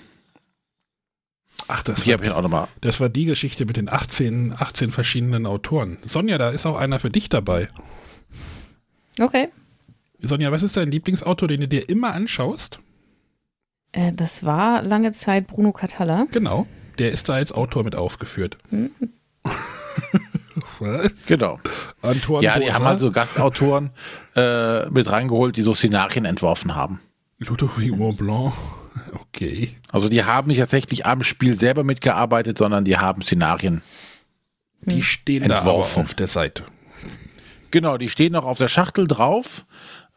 Ach, das Die war, ich auch nochmal. das war die Geschichte mit den 18, 18 verschiedenen Autoren. Sonja, da ist auch einer für dich dabei. Okay. Sonja, was ist dein Lieblingsautor, den du dir immer anschaust? Äh, das war lange Zeit Bruno Catalla. Genau. Der ist da als Autor mit aufgeführt. Mhm. *laughs* Was? Genau. Antoine Ja, die haben also Gastautoren äh, mit reingeholt, die so Szenarien entworfen haben. Ludovic Montblanc. Okay. Also die haben nicht tatsächlich am Spiel selber mitgearbeitet, sondern die haben Szenarien. Die stehen da Entworfen. auf der Seite. Genau, die stehen noch auf der Schachtel drauf,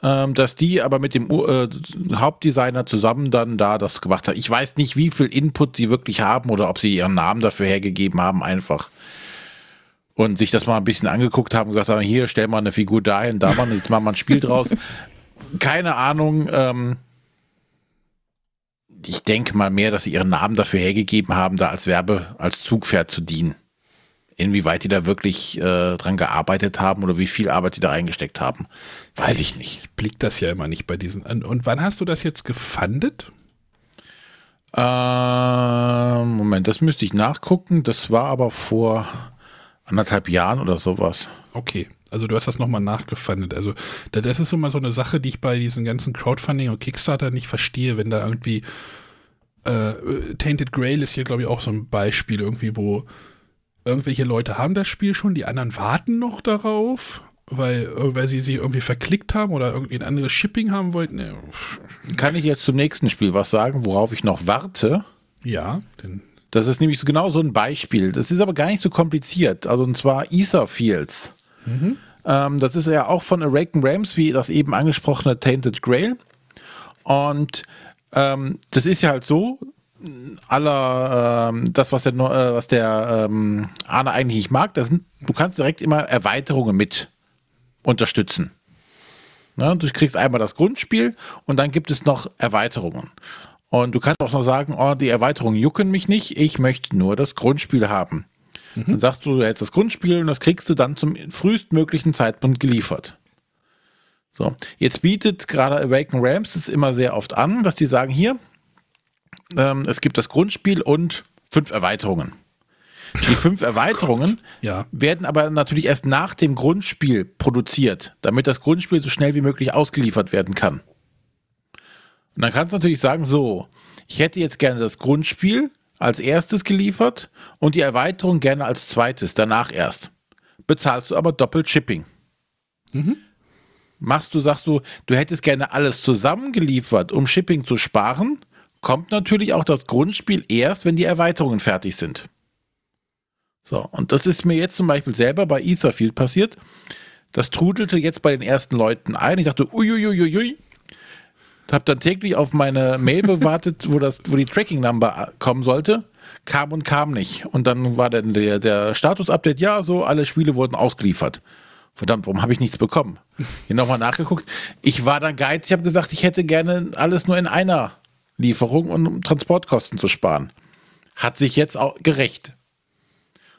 ähm, dass die aber mit dem äh, Hauptdesigner zusammen dann da das gemacht haben. Ich weiß nicht, wie viel Input sie wirklich haben oder ob sie ihren Namen dafür hergegeben haben, einfach. Und sich das mal ein bisschen angeguckt haben und gesagt haben, hier, stell mal eine Figur dahin, da mal, jetzt machen wir ein Spiel draus. Keine Ahnung, ähm, ich denke mal mehr, dass sie ihren Namen dafür hergegeben haben, da als Werbe, als Zugpferd zu dienen. Inwieweit die da wirklich äh, dran gearbeitet haben oder wie viel Arbeit die da reingesteckt haben, weiß ich nicht. Ich blick das ja immer nicht bei diesen. Und und wann hast du das jetzt gefundet? Ähm, Moment, das müsste ich nachgucken. Das war aber vor anderthalb Jahren oder sowas. Okay. Also du hast das nochmal nachgefundet. Also da- das ist immer so eine Sache, die ich bei diesen ganzen Crowdfunding und Kickstarter nicht verstehe, wenn da irgendwie äh, Tainted Grail ist hier, glaube ich, auch so ein Beispiel irgendwie, wo irgendwelche Leute haben das Spiel schon, die anderen warten noch darauf, weil, äh, weil sie sie irgendwie verklickt haben oder irgendwie ein anderes Shipping haben wollten. Kann ich jetzt zum nächsten Spiel was sagen, worauf ich noch warte? Ja, denn Das ist nämlich so genau so ein Beispiel. Das ist aber gar nicht so kompliziert. Also und zwar Ether Fields. Ähm, das ist ja auch von Awaken Rams, wie das eben angesprochene Tainted Grail. Und ähm, das ist ja halt so, aller ähm, das, was der, äh, was der ähm, Arne eigentlich nicht mag, das sind, du kannst direkt immer Erweiterungen mit unterstützen. Ne? Du kriegst einmal das Grundspiel und dann gibt es noch Erweiterungen. Und du kannst auch noch sagen, oh, die Erweiterungen jucken mich nicht, ich möchte nur das Grundspiel haben. Dann sagst du, du hättest das Grundspiel und das kriegst du dann zum frühestmöglichen Zeitpunkt geliefert. So, jetzt bietet gerade Awaken Rams das immer sehr oft an, dass die sagen, hier, ähm, es gibt das Grundspiel und fünf Erweiterungen. Die fünf *laughs* Erweiterungen ja, werden aber natürlich erst nach dem Grundspiel produziert, damit das Grundspiel so schnell wie möglich ausgeliefert werden kann. Und dann kannst du natürlich sagen, so, ich hätte jetzt gerne das Grundspiel als erstes geliefert und die Erweiterung gerne als zweites, danach erst. Bezahlst du aber doppelt Shipping. Machst du, sagst du, du hättest gerne alles zusammengeliefert, um Shipping zu sparen, kommt natürlich auch das Grundspiel erst, wenn die Erweiterungen fertig sind. So, und das ist mir jetzt zum Beispiel selber bei Etherfield passiert. Das trudelte jetzt bei den ersten Leuten ein. Ich dachte, uiuiuiui. Hab dann täglich auf meine Mail gewartet, wo, wo die Tracking-Number kommen sollte. Kam und kam nicht. Und dann war dann der, der Status-Update, ja, so, alle Spiele wurden ausgeliefert. Verdammt, warum habe ich nichts bekommen? Hier nochmal nachgeguckt. Ich war dann geizig, ich habe gesagt, ich hätte gerne alles nur in einer Lieferung, um Transportkosten zu sparen. Hat sich jetzt auch gerecht.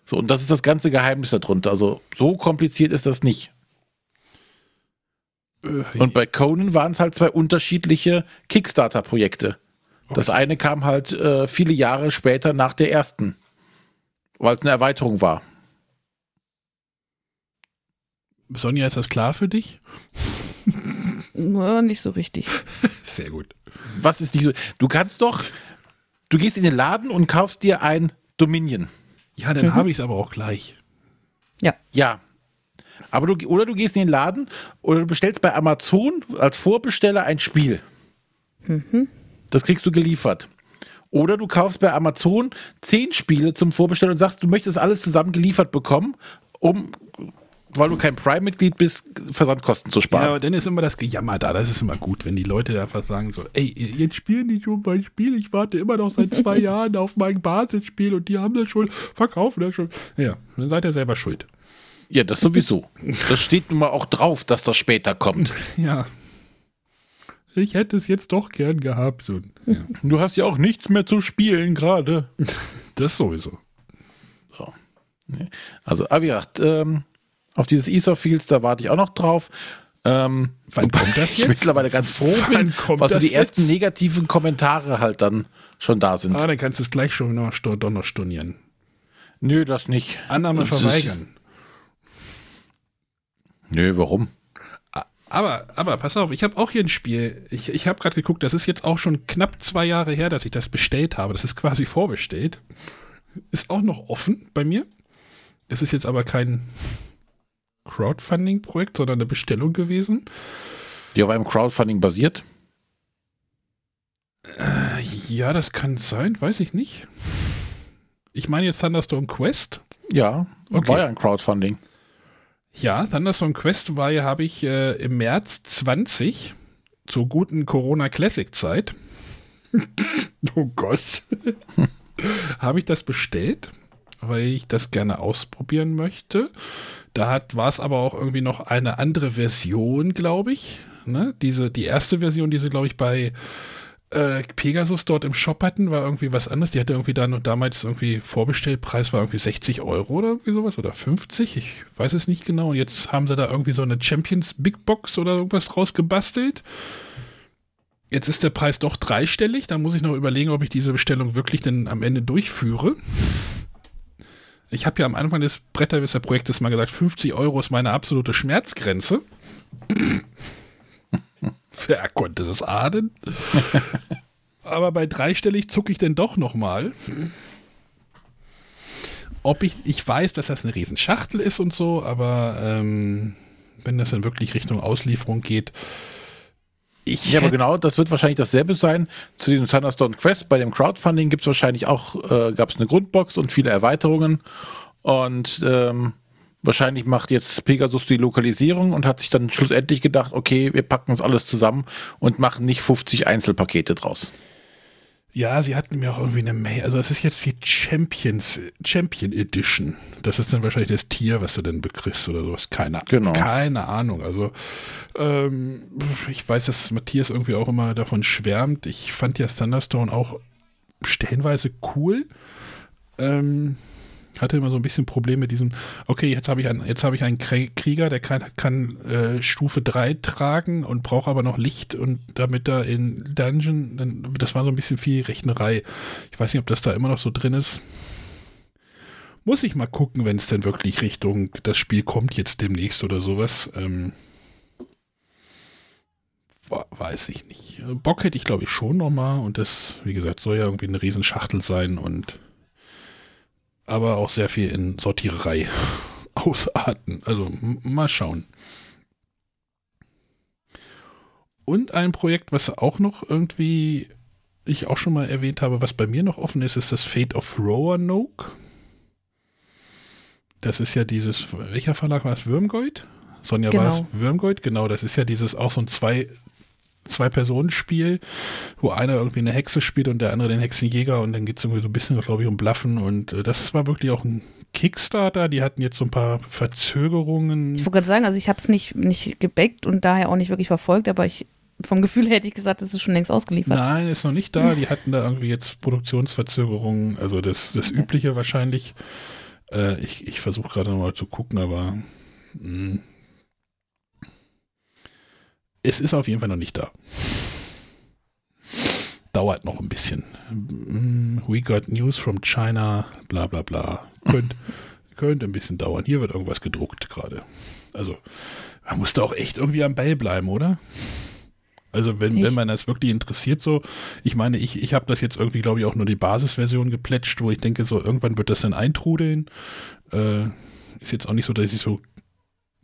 So, und das ist das ganze Geheimnis darunter. Also, so kompliziert ist das nicht. Äh, Und bei Conan waren es halt zwei unterschiedliche Kickstarter-Projekte. Das eine kam halt äh, viele Jahre später nach der ersten, weil es eine Erweiterung war. Sonja, ist das klar für dich? Ja, nicht so richtig. *laughs* Sehr gut. Was ist nicht so? Du kannst doch, du gehst in den Laden und kaufst dir ein Dominion. Ja, dann habe ich es aber auch gleich. Ja. Aber du, oder du gehst in den Laden oder du bestellst bei Amazon als Vorbesteller ein Spiel. Das kriegst du geliefert. Oder du kaufst bei Amazon zehn Spiele zum Vorbestellen und sagst, du möchtest alles zusammen geliefert bekommen, um weil du kein Prime-Mitglied bist, Versandkosten zu sparen. Ja, aber dann ist immer das Gejammer da. Das ist immer gut, wenn die Leute einfach sagen so, ey, jetzt spielen die schon mein Spiel. Ich warte immer noch seit zwei *laughs* Jahren auf mein Basisspiel und die haben das schon, verkaufen das schon. Ja, dann seid ihr selber schuld. Ja, das sowieso. Das steht nun mal auch drauf, dass das später kommt. *laughs* Ja. Ich hätte es jetzt doch gern gehabt. Ja. Du hast ja auch nichts mehr zu spielen gerade. *laughs* Das sowieso. So. Also, aber wie gesagt, ähm, auf dieses Ether Fields, da warte ich auch noch drauf. Ähm, Wann kommt das *laughs* ich jetzt? mittlerweile ganz froh bin, Wann kommt was so die ersten jetzt? negativen Kommentare halt dann schon da sind. Ah, dann kannst du es gleich schon noch stornieren. Nö, das nicht. Annahme Das ist- verweigern. Nö, warum? Aber, aber pass auf, ich habe auch hier ein Spiel. Ich, ich habe gerade geguckt, das ist jetzt auch schon knapp zwei Jahre her, dass ich das bestellt habe. Das ist quasi vorbestellt. Ist auch noch offen bei mir. Das ist jetzt aber kein Crowdfunding-Projekt, sondern eine Bestellung gewesen. Die auf einem Crowdfunding basiert? Äh, ja, das kann sein, weiß ich nicht. Ich meine jetzt Thunderstorm Quest. Ja, Okay. war ja ein Crowdfunding. Ja, Thunderstorm Quest war ja, habe ich äh, im März 20 zur guten Corona Classic Zeit. *laughs* oh Gott. *laughs* habe ich das bestellt, weil ich das gerne ausprobieren möchte. Da war es aber auch irgendwie noch eine andere Version, glaube ich. Ne? Diese, die erste Version, die sie, glaube ich, bei äh, Pegasus dort im Shop hatten, war irgendwie was anderes. Die hatte irgendwie dann und damals irgendwie Vorbestellpreis war irgendwie 60 Euro oder irgendwie sowas oder 50. Ich weiß es nicht genau. Und jetzt haben sie da irgendwie so eine Champions Big Box oder irgendwas draus gebastelt. Jetzt ist der Preis doch dreistellig. Da muss ich noch überlegen, ob ich diese Bestellung wirklich denn am Ende durchführe. Ich habe ja am Anfang des Bretterwisser-Projektes mal gesagt, 50 Euro ist meine absolute Schmerzgrenze. Wer konnte das ahnen? Aber bei dreistellig zucke ich denn doch nochmal. Ob ich, ich weiß, dass das eine Riesenschachtel ist und so, aber ähm, wenn das dann wirklich Richtung Auslieferung geht, ich Ja, aber genau, das wird wahrscheinlich dasselbe sein. Zu diesem Thunderstorm Quest bei dem Crowdfunding gibt es wahrscheinlich auch, äh, gab es eine Grundbox und viele Erweiterungen. Und ähm, wahrscheinlich macht jetzt Pegasus die Lokalisierung und hat sich dann schlussendlich gedacht, okay, wir packen uns alles zusammen und machen nicht 50 Einzelpakete draus. Ja, sie hatten mir auch irgendwie eine Mail. Also es ist jetzt die Champions, Champion Edition. Das ist dann wahrscheinlich das Tier, was du dann bekriegst oder sowas. Keine, Genau. keine Ahnung. Also ähm, ich weiß, dass Matthias irgendwie auch immer davon schwärmt. Ich fand ja Thunderstone auch stellenweise cool. Ähm, hatte immer so ein bisschen Probleme mit diesem, okay, jetzt habe ich einen, jetzt habe ich einen Krieger, der kann, kann äh, Stufe 3 tragen und braucht aber noch Licht und damit er in Dungeon, dann, das war so ein bisschen viel Rechnerei. Ich weiß nicht, ob das da immer noch so drin ist. Muss ich mal gucken, wenn es denn wirklich Richtung das Spiel kommt jetzt demnächst oder sowas. Ähm, weiß ich nicht. Bock hätte ich glaube ich schon nochmal und das, wie gesagt, soll ja irgendwie eine Riesenschachtel sein und aber auch sehr viel in Sortiererei *laughs* ausarten. Also mal schauen. Und ein Projekt, was auch noch irgendwie ich auch schon mal erwähnt habe, was bei mir noch offen ist, ist das Fate of Roanoke. Das ist ja dieses, welcher Verlag war es? Würmgold? Sonja war es Genau. Würmgold? Genau, das ist ja dieses auch so ein zwei, Zwei-Personen-Spiel, wo einer irgendwie eine Hexe spielt und der andere den Hexenjäger und dann geht es irgendwie so ein bisschen, glaube ich, um Bluffen und äh, das war wirklich auch ein Kickstarter. Die hatten jetzt so ein paar Verzögerungen. Ich wollte gerade sagen, also ich habe es nicht, nicht gebackt und daher auch nicht wirklich verfolgt, aber ich vom Gefühl *laughs* hätte ich gesagt, es ist schon längst ausgeliefert. Nein, ist noch nicht da. Die hatten da irgendwie jetzt Produktionsverzögerungen, also das, das Übliche wahrscheinlich. Äh, ich ich versuche gerade mal zu gucken, aber mh. Es ist auf jeden Fall noch nicht da. Dauert noch ein bisschen. Mm, We got news from China, bla bla bla. Könnt, *laughs* könnte ein bisschen dauern. Hier wird irgendwas gedruckt gerade. Also, man muss da auch echt irgendwie am Ball bleiben, oder? Also wenn, Ich- wenn man das wirklich interessiert so, ich meine, ich, ich habe das jetzt irgendwie, glaube ich, auch nur die Basisversion geplätscht, wo ich denke, so irgendwann wird das dann eintrudeln. Äh, ist jetzt auch nicht so, dass ich so,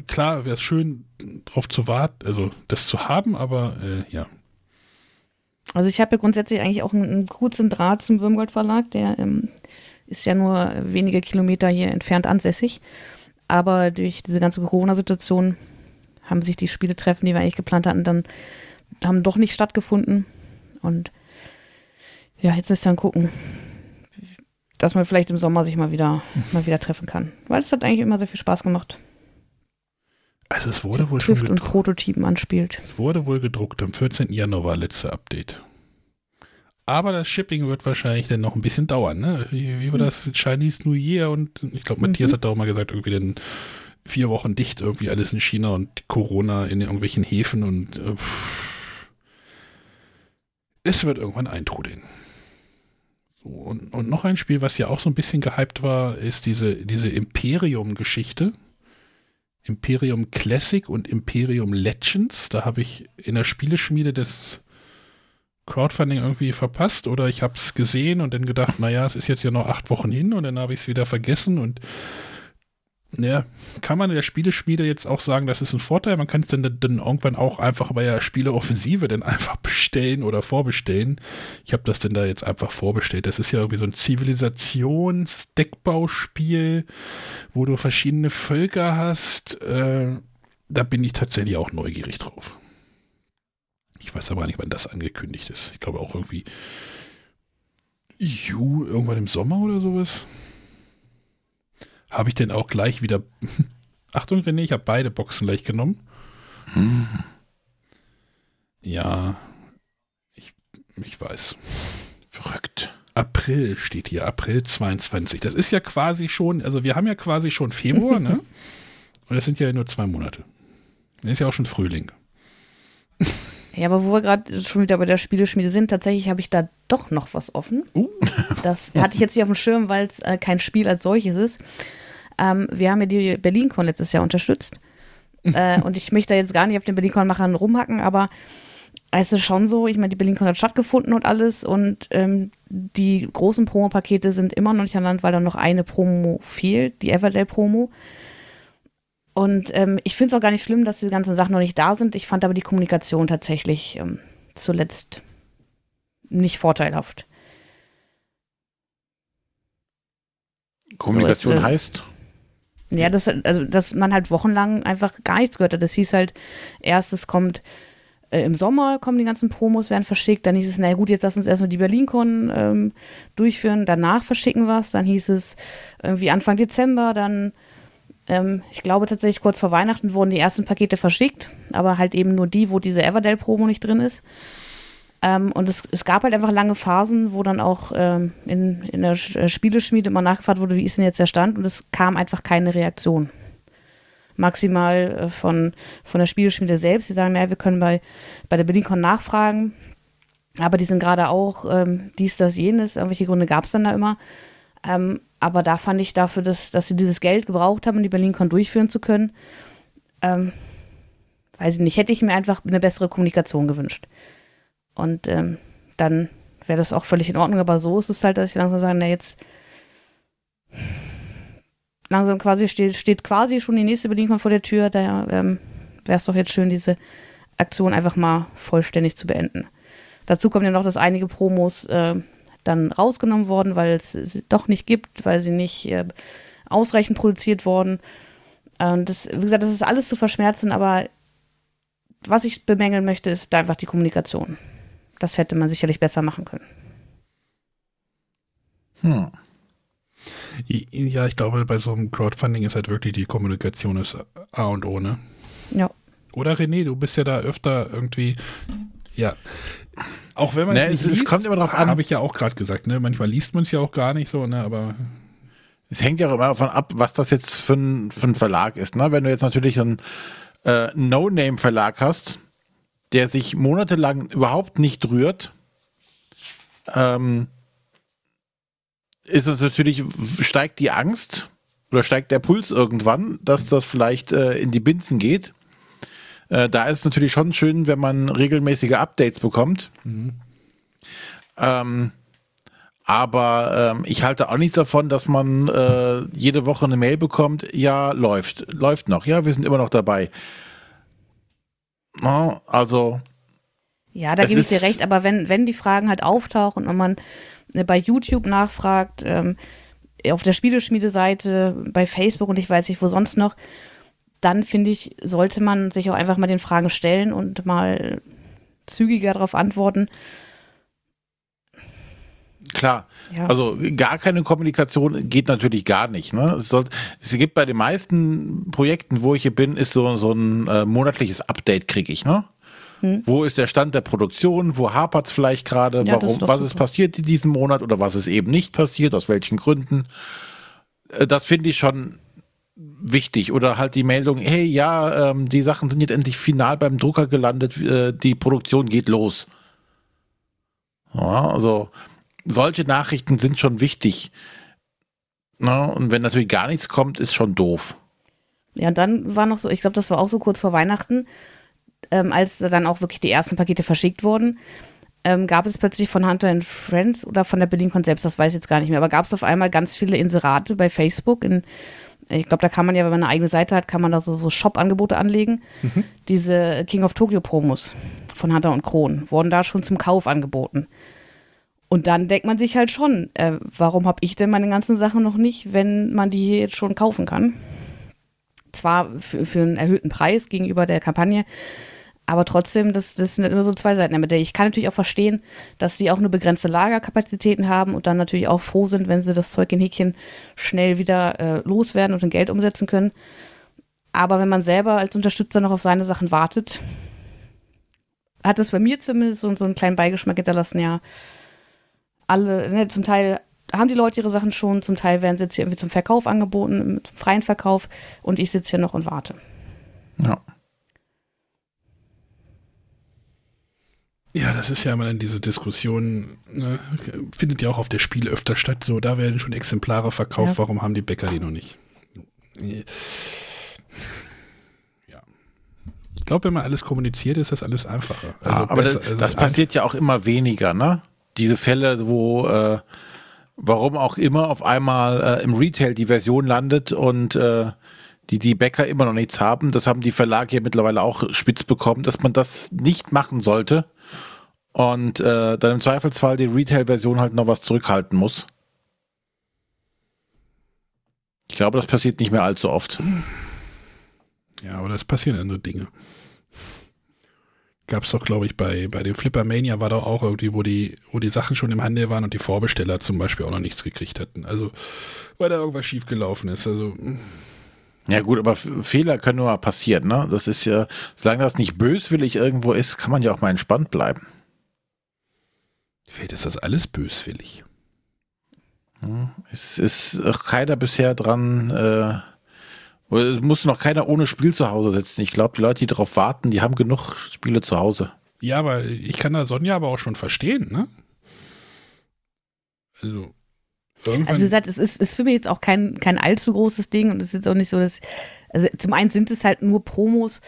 klar wäre es schön, drauf zu warten, also das zu haben, aber äh, ja. Also ich habe ja grundsätzlich eigentlich auch einen, kurzen Draht zum Würmgold Verlag, der ähm, ist ja nur wenige Kilometer hier entfernt ansässig. aber durch diese ganze Corona-Situation haben sich die Spieletreffen, die wir eigentlich geplant hatten, dann haben doch nicht stattgefunden. Und ja, jetzt ist dann gucken, dass man vielleicht im Sommer sich mal wieder, mal wieder treffen kann. Weil es hat eigentlich immer sehr viel Spaß gemacht. Also es wurde wohl Trifft schon und gedruckt. Prototypen anspielt. Es wurde wohl gedruckt. Am 14. Januar letzte Update. Aber das Shipping wird wahrscheinlich dann noch ein bisschen dauern. Ne? Wie, wie war das? Chinese New Year und ich glaube, Matthias Mhm. hat da auch mal gesagt, irgendwie dann vier Wochen dicht, irgendwie alles in China und Corona in irgendwelchen Häfen und äh, es wird irgendwann eintrudeln. So, und, und noch ein Spiel, was ja auch so ein bisschen gehypt war, ist diese, diese Imperium-Geschichte. Imperium Classic und Imperium Legends. Da habe ich in der Spieleschmiede das Crowdfunding irgendwie verpasst oder ich habe es gesehen und dann gedacht, naja, es ist jetzt ja noch acht Wochen hin und dann habe ich es wieder vergessen und ja, kann man der Spieleschmiede jetzt auch sagen, das ist ein Vorteil. Man kann es dann, dann irgendwann auch einfach bei der Spieleoffensive dann einfach *laughs* bestellen oder vorbestellen. Ich habe das dann da jetzt einfach vorbestellt. Das ist ja irgendwie so ein Zivilisationsdeckbauspiel, wo du verschiedene Völker hast. Äh, da bin ich tatsächlich auch neugierig drauf. Ich weiß aber nicht, wann das angekündigt ist. Ich glaube auch irgendwie Ju, irgendwann im Sommer oder sowas. Habe ich denn auch gleich wieder. *laughs* Achtung, René, ich habe beide Boxen gleich genommen. Ja, ich, ich weiß. Verrückt. April steht hier, April 22. Das ist ja quasi schon, also wir haben ja quasi schon Februar, ne? *laughs* Und das sind ja nur zwei Monate. Das ist ja auch schon Frühling. Ja, aber wo wir gerade schon wieder bei der Spieleschmiede sind, tatsächlich habe ich da doch noch was offen. Uh. Das hatte ich jetzt nicht auf dem Schirm, weil es äh, kein Spiel als solches ist. Ähm, wir haben ja die BerlinCon letztes Jahr unterstützt. *laughs* äh, und ich möchte da jetzt gar nicht auf den BerlinCon-Machern rumhacken, aber es ist schon so, ich meine, die BerlinCon hat stattgefunden und alles und ähm, die großen Promo-Pakete sind immer noch nicht an Land, weil da noch eine Promo fehlt, die Everdell-Promo. Und ähm, ich finde es auch gar nicht schlimm, dass die ganzen Sachen noch nicht da sind. Ich fand aber die Kommunikation tatsächlich ähm, zuletzt nicht vorteilhaft. Kommunikation So ist, äh, heißt, Ja, das, also, dass man halt wochenlang einfach gar nichts gehört hat. Das hieß halt, erst es kommt äh, im Sommer, kommen die ganzen Promos, werden verschickt. Dann hieß es, naja gut, jetzt lass uns erstmal die BerlinCon ähm, durchführen. Danach verschicken wir es. Dann hieß es irgendwie Anfang Dezember. Dann, ähm, ich glaube tatsächlich kurz vor Weihnachten wurden die ersten Pakete verschickt. Aber halt eben nur die, wo diese Everdell-Promo nicht drin ist. Ähm, und es, es gab halt einfach lange Phasen, wo dann auch ähm, in, in der äh, Spieleschmiede immer nachgefragt wurde, wie ist denn jetzt der Stand? Und es kam einfach keine Reaktion. Maximal äh, von, von der Spieleschmiede selbst. Die sagen, naja, wir können bei, bei der BerlinCon nachfragen, aber die sind gerade auch ähm, dies, das, jenes. Irgendwelche Gründe gab es dann da immer. Ähm, aber da fand ich dafür, dass, dass sie dieses Geld gebraucht haben, um die BerlinCon durchführen zu können, ähm, weiß ich nicht, hätte ich mir einfach eine bessere Kommunikation gewünscht. Und ähm, dann wäre das auch völlig in Ordnung. Aber so ist es halt, dass ich langsam sage, na jetzt langsam quasi steht, steht quasi schon die nächste BerlinCon vor der Tür. Da ähm, wäre es doch jetzt schön, diese Aktion einfach mal vollständig zu beenden. Dazu kommt ja noch, dass einige Promos äh, dann rausgenommen wurden, weil es sie doch nicht gibt, weil sie nicht äh, ausreichend produziert wurden. Das, wie gesagt, das ist alles zu verschmerzen, aber was ich bemängeln möchte, ist einfach die Kommunikation. Das hätte man sicherlich besser machen können. hm. Ja, ich glaube, bei so einem Crowdfunding ist halt wirklich die Kommunikation ist A und O, ne? Ja. Oder René, du bist ja da öfter irgendwie, ja. Auch wenn man Ne, es nicht es- es liest, kommt immer drauf an. Habe ich ja auch gerade gesagt, ne? Manchmal liest man es ja auch gar nicht so, ne? Aber Es hängt ja auch immer davon ab, was das jetzt für ein, für ein Verlag ist. Ne? Wenn du jetzt natürlich einen äh, No-Name-Verlag hast, der sich monatelang überhaupt nicht rührt, ähm, ist es natürlich, steigt die Angst oder steigt der Puls irgendwann, dass das vielleicht äh, in die Binsen geht. Äh, da ist es natürlich schon schön, wenn man regelmäßige Updates bekommt. Ähm, aber ähm, ich halte auch nichts davon, dass man äh, jede Woche eine Mail bekommt, ja, läuft, läuft noch, ja, wir sind immer noch dabei. Na, also, Ja, da gebe ich dir recht, aber wenn, wenn die Fragen halt auftauchen und man äh, bei YouTube nachfragt, ähm, auf der Spieleschmiede-Seite, bei Facebook und ich weiß nicht wo sonst noch, dann finde ich, sollte man sich auch einfach mal den Fragen stellen und mal zügiger darauf antworten. Klar, ja. also gar keine Kommunikation geht natürlich gar nicht. Ne? Es, soll, es gibt bei den meisten Projekten, wo ich hier bin, ist so, so ein äh, monatliches Update kriege ich. Ne? Hm. Wo ist der Stand der Produktion? Wo hapert es vielleicht gerade? Ja, Warum? Was super. ist passiert in diesem Monat oder was ist eben nicht passiert? Aus welchen Gründen? Äh, das finde ich schon wichtig. Oder halt die Meldung, hey, ja, ähm, die Sachen sind jetzt endlich final beim Drucker gelandet, äh, die Produktion geht los. Ja, also solche Nachrichten sind schon wichtig. Ja, und wenn natürlich gar nichts kommt, ist schon doof. Ja, und dann war noch so, ich glaube, das war auch so kurz vor Weihnachten, ähm, als dann auch wirklich die ersten Pakete verschickt wurden, ähm, gab es plötzlich von Hunter Friends oder von der Berlin Selbst, das weiß ich jetzt gar nicht mehr, aber gab es auf einmal ganz viele Inserate bei Facebook in ich glaube, da kann man ja, wenn man eine eigene Seite hat, kann man da so, so Shop-Angebote anlegen. Mhm. Diese King of Tokyo Promos von Hunter und Kron wurden da schon zum Kauf angeboten. Und dann denkt man sich halt schon, äh, warum habe ich denn meine ganzen Sachen noch nicht, wenn man die jetzt schon kaufen kann? Zwar für, für einen erhöhten Preis gegenüber der Kampagne, aber trotzdem, das, das sind immer so zwei Seiten Medaille. Ich kann natürlich auch verstehen, dass die auch nur begrenzte Lagerkapazitäten haben und dann natürlich auch froh sind, wenn sie das Zeug in Häkchen schnell wieder äh, loswerden und in Geld umsetzen können. Aber wenn man selber als Unterstützer noch auf seine Sachen wartet, hat es bei mir zumindest so, so einen kleinen Beigeschmack hinterlassen, ja. Alle, ne, zum Teil haben die Leute ihre Sachen schon, zum Teil werden sie jetzt hier irgendwie zum Verkauf angeboten, zum freien Verkauf und ich sitze hier noch und warte. Ja. Ja, das ist ja immer dann diese Diskussion, ne? findet ja auch auf der Spiel öfter statt. So, da werden schon Exemplare verkauft, ja. warum haben die Bäcker die noch nicht? Ja. Ich glaube, wenn man alles kommuniziert, ist das alles einfacher. Also ja, aber besser, das, also das passiert ja auch immer weniger, ne? Diese Fälle, wo äh, warum auch immer auf einmal äh, im Retail die Version landet und äh, die die Bäcker immer noch nichts haben. Das haben die Verlage ja mittlerweile auch spitz bekommen, dass man das nicht machen sollte und äh, dann im Zweifelsfall die Retail-Version halt noch was zurückhalten muss. Ich glaube, das passiert nicht mehr allzu oft. Ja, aber das passieren andere Dinge. Gab es doch, glaube ich, bei, bei dem Flipper Mania war doch auch irgendwie, wo die, wo die Sachen schon im Handel waren und die Vorbesteller zum Beispiel auch noch nichts gekriegt hatten. Also, weil da irgendwas schiefgelaufen ist. Also. Ja gut, aber Fehler können nur mal passieren, ne? Das ist ja, solange das nicht böswillig irgendwo ist, kann man ja auch mal entspannt bleiben. Vielleicht ist das alles böswillig. Es ist auch keiner bisher dran, äh, es muss noch keiner ohne Spiel zu Hause sitzen. Ich glaube, die Leute, die darauf warten, die haben genug Spiele zu Hause. Ja, aber ich kann da Sonja aber auch schon verstehen, ne? Also, irgendwann. Also, wie gesagt, es ist, ist für mich jetzt auch kein, kein allzu großes Ding und es ist jetzt auch nicht so, dass. Also, zum einen sind es halt nur Promos,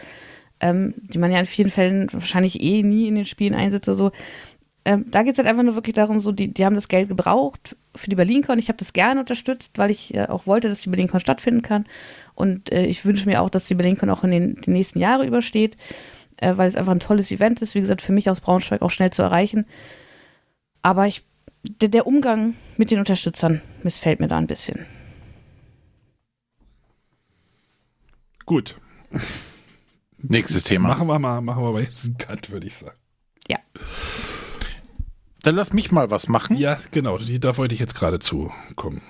ähm, die man ja in vielen Fällen wahrscheinlich eh nie in den Spielen einsetzt oder so. Ähm, da geht es halt einfach nur wirklich darum, so die, die haben das Geld gebraucht für die BerlinCon. Ich habe das gerne unterstützt, weil ich äh, auch wollte, dass die BerlinCon stattfinden kann. Und äh, ich wünsche mir auch, dass die BerlinCon auch in den, den nächsten Jahren übersteht, äh, weil es einfach ein tolles Event ist. Wie gesagt, für mich aus Braunschweig auch schnell zu erreichen. Aber ich, der, der Umgang mit den Unterstützern missfällt mir da ein bisschen. Gut. Nächstes Thema. Machen wir mal, machen wir mal jetzt einen Cut, würde ich sagen. Ja. Dann lass mich mal was machen. Ja, genau, da wollte ich jetzt gerade zukommen.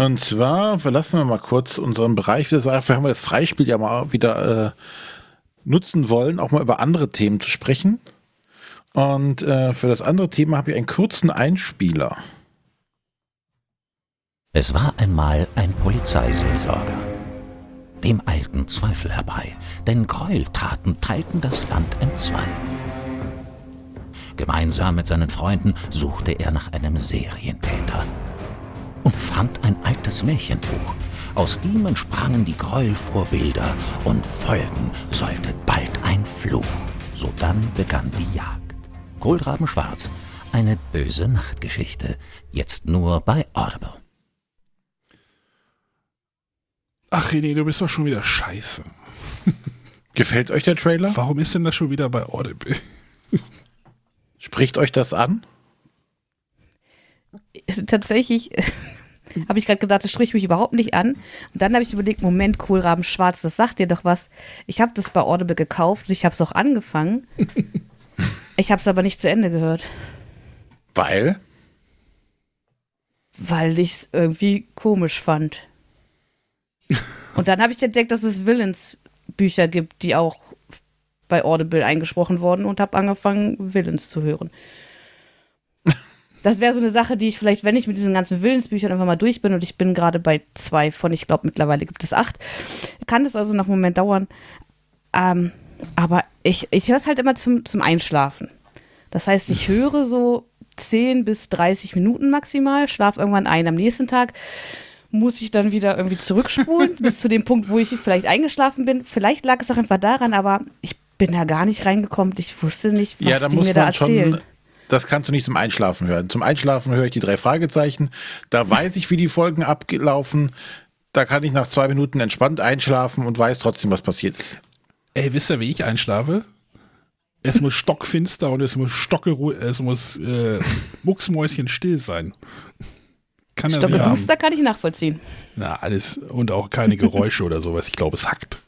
Und zwar verlassen wir mal kurz unseren Bereich. Wir haben das Freispiel ja mal wieder äh, nutzen wollen, auch mal über andere Themen zu sprechen. Und äh, für das andere Thema habe ich einen kurzen Einspieler. Es war einmal ein Polizeiseelsorger. Dem eilten Zweifel herbei, denn Gräueltaten teilten das Land entzwei. Gemeinsam mit seinen Freunden suchte er nach einem Serientäter und fand ein altes Märchenbuch. Aus ihm entsprangen die Gräuelvorbilder und folgen sollte bald ein Fluch. So dann begann die Jagd. Kohlraben Schwarz, eine böse Nachtgeschichte, jetzt nur bei Audible. Ach René, du bist doch schon wieder scheiße. *laughs* Gefällt euch der Trailer? Warum ist denn das schon wieder bei Audible? Spricht euch das an? Tatsächlich *laughs* habe ich gerade gedacht, das spricht mich überhaupt nicht an. Und dann habe ich überlegt, Moment, Kohlraben schwarz, das sagt dir doch was. Ich habe das bei Audible gekauft und ich habe es auch angefangen. *laughs* ich habe es aber nicht zu Ende gehört, Weil? weil ich es irgendwie komisch fand. *laughs* Und dann habe ich entdeckt, dass es Villains-Bücher gibt, die auch bei Audible eingesprochen wurden und habe angefangen, Villains zu hören. Das wäre so eine Sache, die ich vielleicht, wenn ich mit diesen ganzen Willensbüchern einfach mal durch bin und ich bin gerade bei zwei von, ich glaube mittlerweile gibt es acht, kann das also noch einen Moment dauern. Ähm, aber ich, ich höre es halt immer zum, zum Einschlafen. Das heißt, ich höre so 10 bis 30 Minuten maximal, schlafe irgendwann ein. Am nächsten Tag muss ich dann wieder irgendwie zurückspulen *laughs* bis zu dem Punkt, wo ich vielleicht eingeschlafen bin. Vielleicht lag es auch einfach daran, aber ich bin da gar nicht reingekommen. Ich wusste nicht, was ja, da die muss mir da man schon. Das kannst du nicht zum Einschlafen hören. Zum Einschlafen höre ich die drei Fragezeichen. Da weiß ich, wie die Folgen abgelaufen. Da kann ich nach zwei Minuten entspannt einschlafen und weiß trotzdem, was passiert ist. Ey, wisst ihr, wie ich einschlafe? Es muss stockfinster und es muss stockeru es muss äh, mucksmäuschen still sein. Kann das Stocke. Booster kann ich nachvollziehen. Na, alles und auch keine Geräusche oder sowas. Ich glaube, es hackt.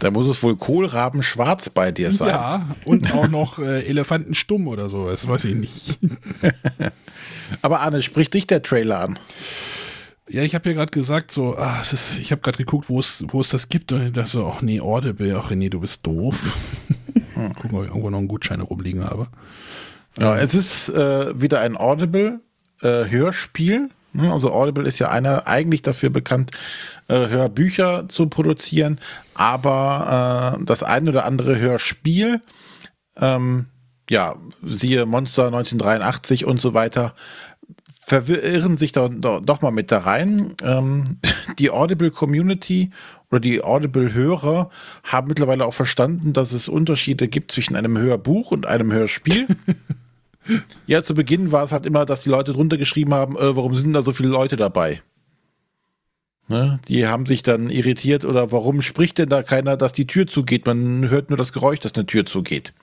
Da muss es wohl Kohlraben schwarz bei dir sein. Ja, und auch noch äh, Elefanten stumm oder sowas, weiß ich nicht. *laughs* Aber Arne, spricht dich der Trailer an? Ja, ich habe ja gerade gesagt, so, ah, ist, ich habe gerade geguckt, wo es, das gibt und ich dachte so, ach nee, Audible, ach nee, du bist doof. Gucken, ob ich irgendwo noch einen Gutschein rumliegen habe. Ja, es ist äh, wieder ein Audible-Hörspiel. Also Audible ist ja einer eigentlich dafür bekannt, äh, Hörbücher zu produzieren, aber äh, das ein oder andere Hörspiel, ähm, ja, siehe Monster 1983 und so weiter, verirren sich da do- doch mal mit da rein. Ähm, *laughs* die Audible Community oder die Audible Hörer haben mittlerweile auch verstanden, dass es Unterschiede gibt zwischen einem Hörbuch und einem Hörspiel. *laughs* Ja, zu Beginn war es halt immer, dass die Leute drunter geschrieben haben, äh, warum sind da so viele Leute dabei? Ne? Die haben sich dann irritiert oder warum spricht denn da keiner, dass die Tür zugeht? Man hört nur das Geräusch, dass eine Tür zugeht.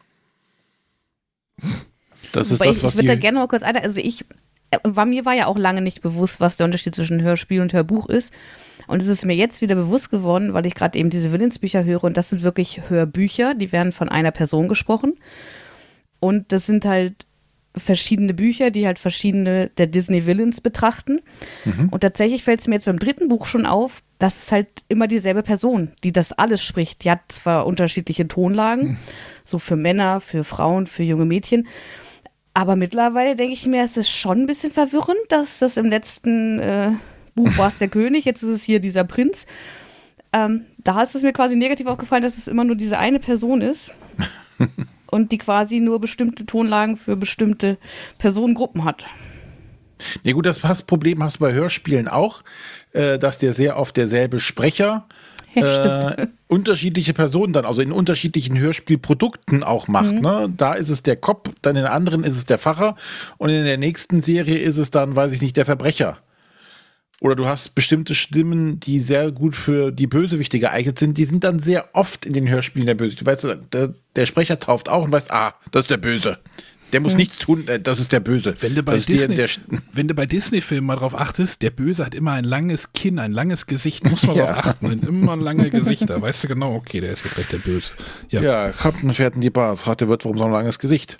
Das ist Wobei das, ich, was ich würde da gerne mal kurz ein, also ich, äh, war, mir war ja auch lange nicht bewusst, was der Unterschied zwischen Hörspiel und Hörbuch ist. Und es ist mir jetzt wieder bewusst geworden, weil ich gerade eben diese Willensbücher höre und das sind wirklich Hörbücher, die werden von einer Person gesprochen. Und das sind halt verschiedene Bücher, die halt verschiedene der Disney Villains betrachten. Und tatsächlich fällt es mir jetzt beim dritten Buch schon auf, dass es halt immer dieselbe Person, die das alles spricht. Die hat zwar unterschiedliche Tonlagen, so für Männer, für Frauen, für junge Mädchen. Aber mittlerweile denke ich mir, es ist schon ein bisschen verwirrend, dass das im letzten äh, Buch war es der *laughs* König, jetzt ist es hier dieser Prinz. Ähm, da ist es mir quasi negativ aufgefallen, dass es immer nur diese eine Person ist *laughs* und die quasi nur bestimmte Tonlagen für bestimmte Personengruppen hat. Ja gut, das Problem hast du bei Hörspielen auch, äh, dass dir sehr oft derselbe Sprecher Ja, äh, *laughs* unterschiedliche Personen dann, also in unterschiedlichen Hörspielprodukten auch macht. Ne? Da ist es der Cop, dann in der anderen ist es der Pfarrer und in der nächsten Serie ist es dann, weiß ich nicht, der Verbrecher. Oder du hast bestimmte Stimmen, die sehr gut für die Bösewichte geeignet sind, die sind dann sehr oft in den Hörspielen der Bösewicht. Weißt du, der, der Sprecher tauft auch und weißt, ah, das ist der Böse. Der muss nichts tun, äh, das ist der Böse. Wenn du bei der, Disney, *laughs* Disney-Filmen mal drauf achtest, der Böse hat immer ein langes Kinn, ein langes Gesicht, muss man *laughs* Ja. drauf achten. Immer lange Gesichter. Weißt du genau, okay, der ist jetzt gleich der Böse. Ja. ja, Captain fährt in die Bar, fragt der Wirt, warum so ein langes Gesicht.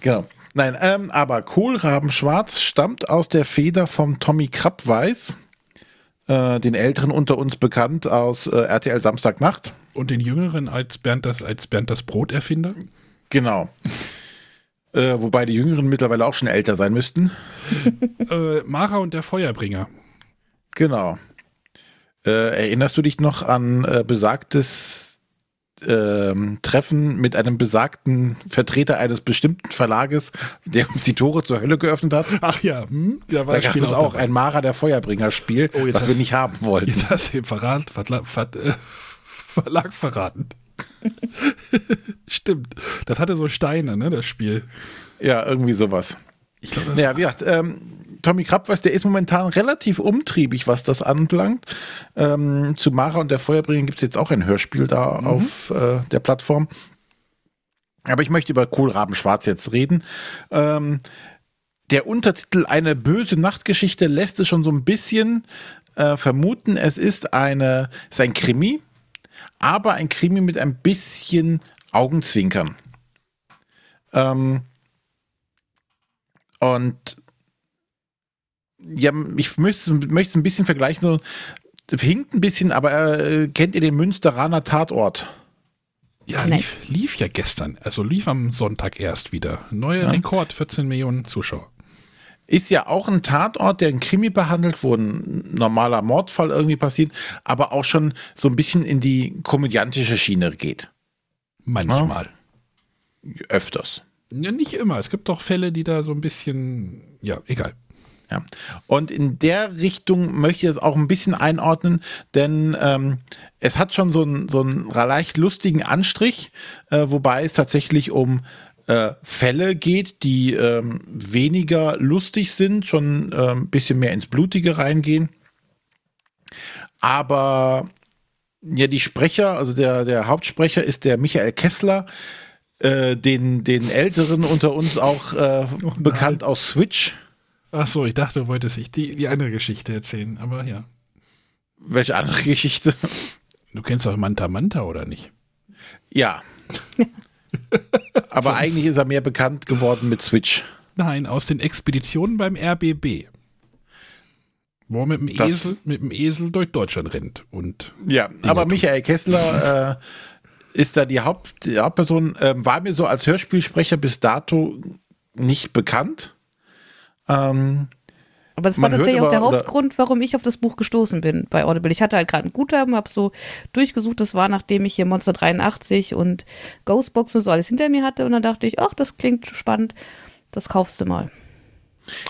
Genau. Nein, ähm, aber Kohlrabenschwarz stammt aus der Feder vom Tommy Krabweis, äh, den Älteren unter uns bekannt aus äh, RTL Samstagnacht. Und den Jüngeren als Bernd das, als Bernd das Brot erfinder? Genau. Äh, wobei die Jüngeren mittlerweile auch schon älter sein müssten. *laughs* äh, Mara und der Feuerbringer. Genau. Äh, erinnerst du dich noch an äh, besagtes ähm, Treffen mit einem besagten Vertreter eines bestimmten Verlages, der uns die Tore zur Hölle geöffnet hat? Ach ja, hm? da war Da das gab Spiel es auch dabei. ein Mara der Feuerbringer-Spiel, Oh, was wir nicht haben wollten. Jetzt hast du den Verrat, Verla, Ver, äh, Verlag verraten. *laughs* Stimmt. Das hatte so Steine, ne, das Spiel. Ja, irgendwie sowas. Ich glaube, das Naja, wie gesagt, ähm, Tommy Krabweis, der ist momentan relativ umtriebig, was das anbelangt. Ähm, zu Mara und der Feuerbringer gibt es jetzt auch ein Hörspiel da auf äh, der Plattform. Aber ich möchte über Kohlraben Schwarz jetzt reden. Ähm, der Untertitel Eine böse Nachtgeschichte lässt es schon so ein bisschen äh, vermuten, es ist eine, es ist ein Krimi, aber ein Krimi mit ein bisschen Augenzwinkern. Ähm, und ja, ich möchte, möchte ein bisschen vergleichen, so hinkt ein bisschen, aber äh, kennt ihr den Münsteraner Tatort? Ja, lief, lief, ja gestern, also lief am Sonntag erst wieder. Neuer ja. Rekord, 14 Millionen Zuschauer. Ist ja auch ein Tatort, der in Krimi behandelt, wo ein normaler Mordfall irgendwie passiert, aber auch schon so ein bisschen in die komödiantische Schiene geht. Manchmal. Ja? Öfters. Ja, nicht immer. Es gibt doch Fälle, die da so ein bisschen, ja, egal. Ja. Und in der Richtung möchte ich es auch ein bisschen einordnen, denn ähm, es hat schon so einen, so einen leicht lustigen Anstrich, äh, wobei es tatsächlich um äh, Fälle geht, die ähm, weniger lustig sind, schon äh, ein bisschen mehr ins Blutige reingehen. Aber ja, die Sprecher, also der, der Hauptsprecher ist der Michael Kessler, äh, den, den Älteren unter uns auch äh, oh bekannt aus Switch. Ach so, ich dachte, du wolltest ich die, die andere Geschichte erzählen, aber ja. Welche andere Geschichte? Du kennst doch Manta Manta, oder nicht? Ja. *laughs* aber Sonst eigentlich ist er mehr bekannt geworden mit Switch. Nein, aus den Expeditionen beim RBB. Wo er mit dem, Esel, mit dem Esel durch Deutschland rennt. Und ja, aber Michael Kessler *laughs* äh, ist da die, Haupt, die Hauptperson. Äh, war mir so als Hörspielsprecher bis dato nicht bekannt. Ähm, aber das war tatsächlich auch der Hauptgrund, warum ich auf das Buch gestoßen bin bei Audible. Ich hatte halt gerade ein Guthaben, habe so durchgesucht. Das war, nachdem ich hier Monster 83 und Ghostbox und so alles hinter mir hatte. Und dann dachte ich, ach, das klingt spannend. Das kaufst du mal.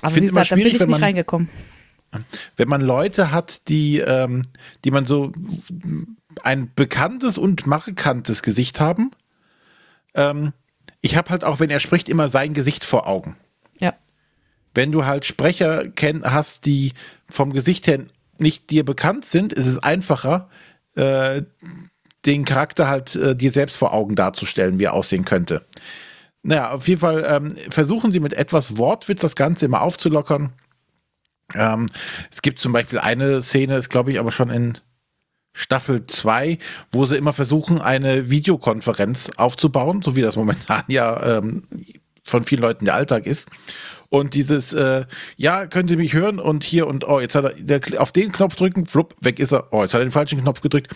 Aber wie gesagt, da bin ich nicht man, reingekommen. Wenn man Leute hat, die, ähm, die man so ein bekanntes und markantes Gesicht haben. Ähm, ich habe halt auch, wenn er spricht, immer sein Gesicht vor Augen. Wenn du halt Sprecher kenn, hast, die vom Gesicht her nicht dir bekannt sind, ist es einfacher, äh, den Charakter halt äh, dir selbst vor Augen darzustellen, wie er aussehen könnte. Naja, auf jeden Fall ähm, versuchen sie mit etwas Wortwitz das Ganze immer aufzulockern. Ähm, es gibt zum Beispiel eine Szene, ist glaube ich aber schon in Staffel 2, wo sie immer versuchen, eine Videokonferenz aufzubauen, so wie das momentan ja ähm, von vielen Leuten der Alltag ist. Und dieses, äh, ja, könnt ihr mich hören und hier und oh, jetzt hat er der, auf den Knopf drücken, flupp, weg ist er. Oh, jetzt hat er den falschen Knopf gedrückt.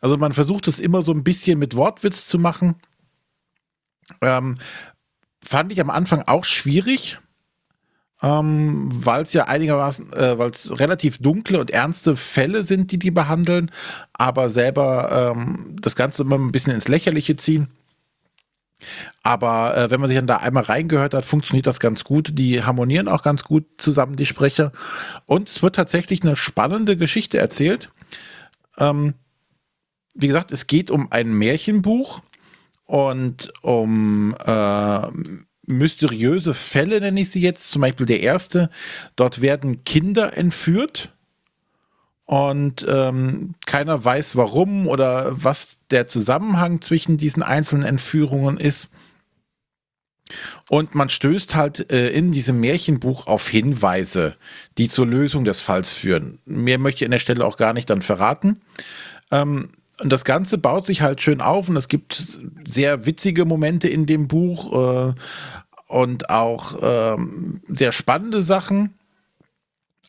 Also man versucht es immer so ein bisschen mit Wortwitz zu machen. Ähm, fand ich am Anfang auch schwierig, ähm, weil es ja einigermaßen, äh, weil es relativ dunkle und ernste Fälle sind, die die behandeln, aber selber ähm, das Ganze immer ein bisschen ins Lächerliche ziehen. Aber äh, wenn man sich dann da einmal reingehört hat, funktioniert das ganz gut. Die harmonieren auch ganz gut zusammen, die Sprecher. Und es wird tatsächlich eine spannende Geschichte erzählt. Ähm, wie gesagt, es geht um ein Märchenbuch und um äh, mysteriöse Fälle, nenne ich sie jetzt. Zum Beispiel der erste. Dort werden Kinder entführt und ähm, keiner weiß warum oder was der Zusammenhang zwischen diesen einzelnen Entführungen ist. Und man stößt halt äh, in diesem Märchenbuch auf Hinweise, die zur Lösung des Falls führen. Mehr möchte ich an der Stelle auch gar nicht dann verraten. Ähm, und das Ganze baut sich halt schön auf und es gibt sehr witzige Momente in dem Buch äh, und auch äh, sehr spannende Sachen.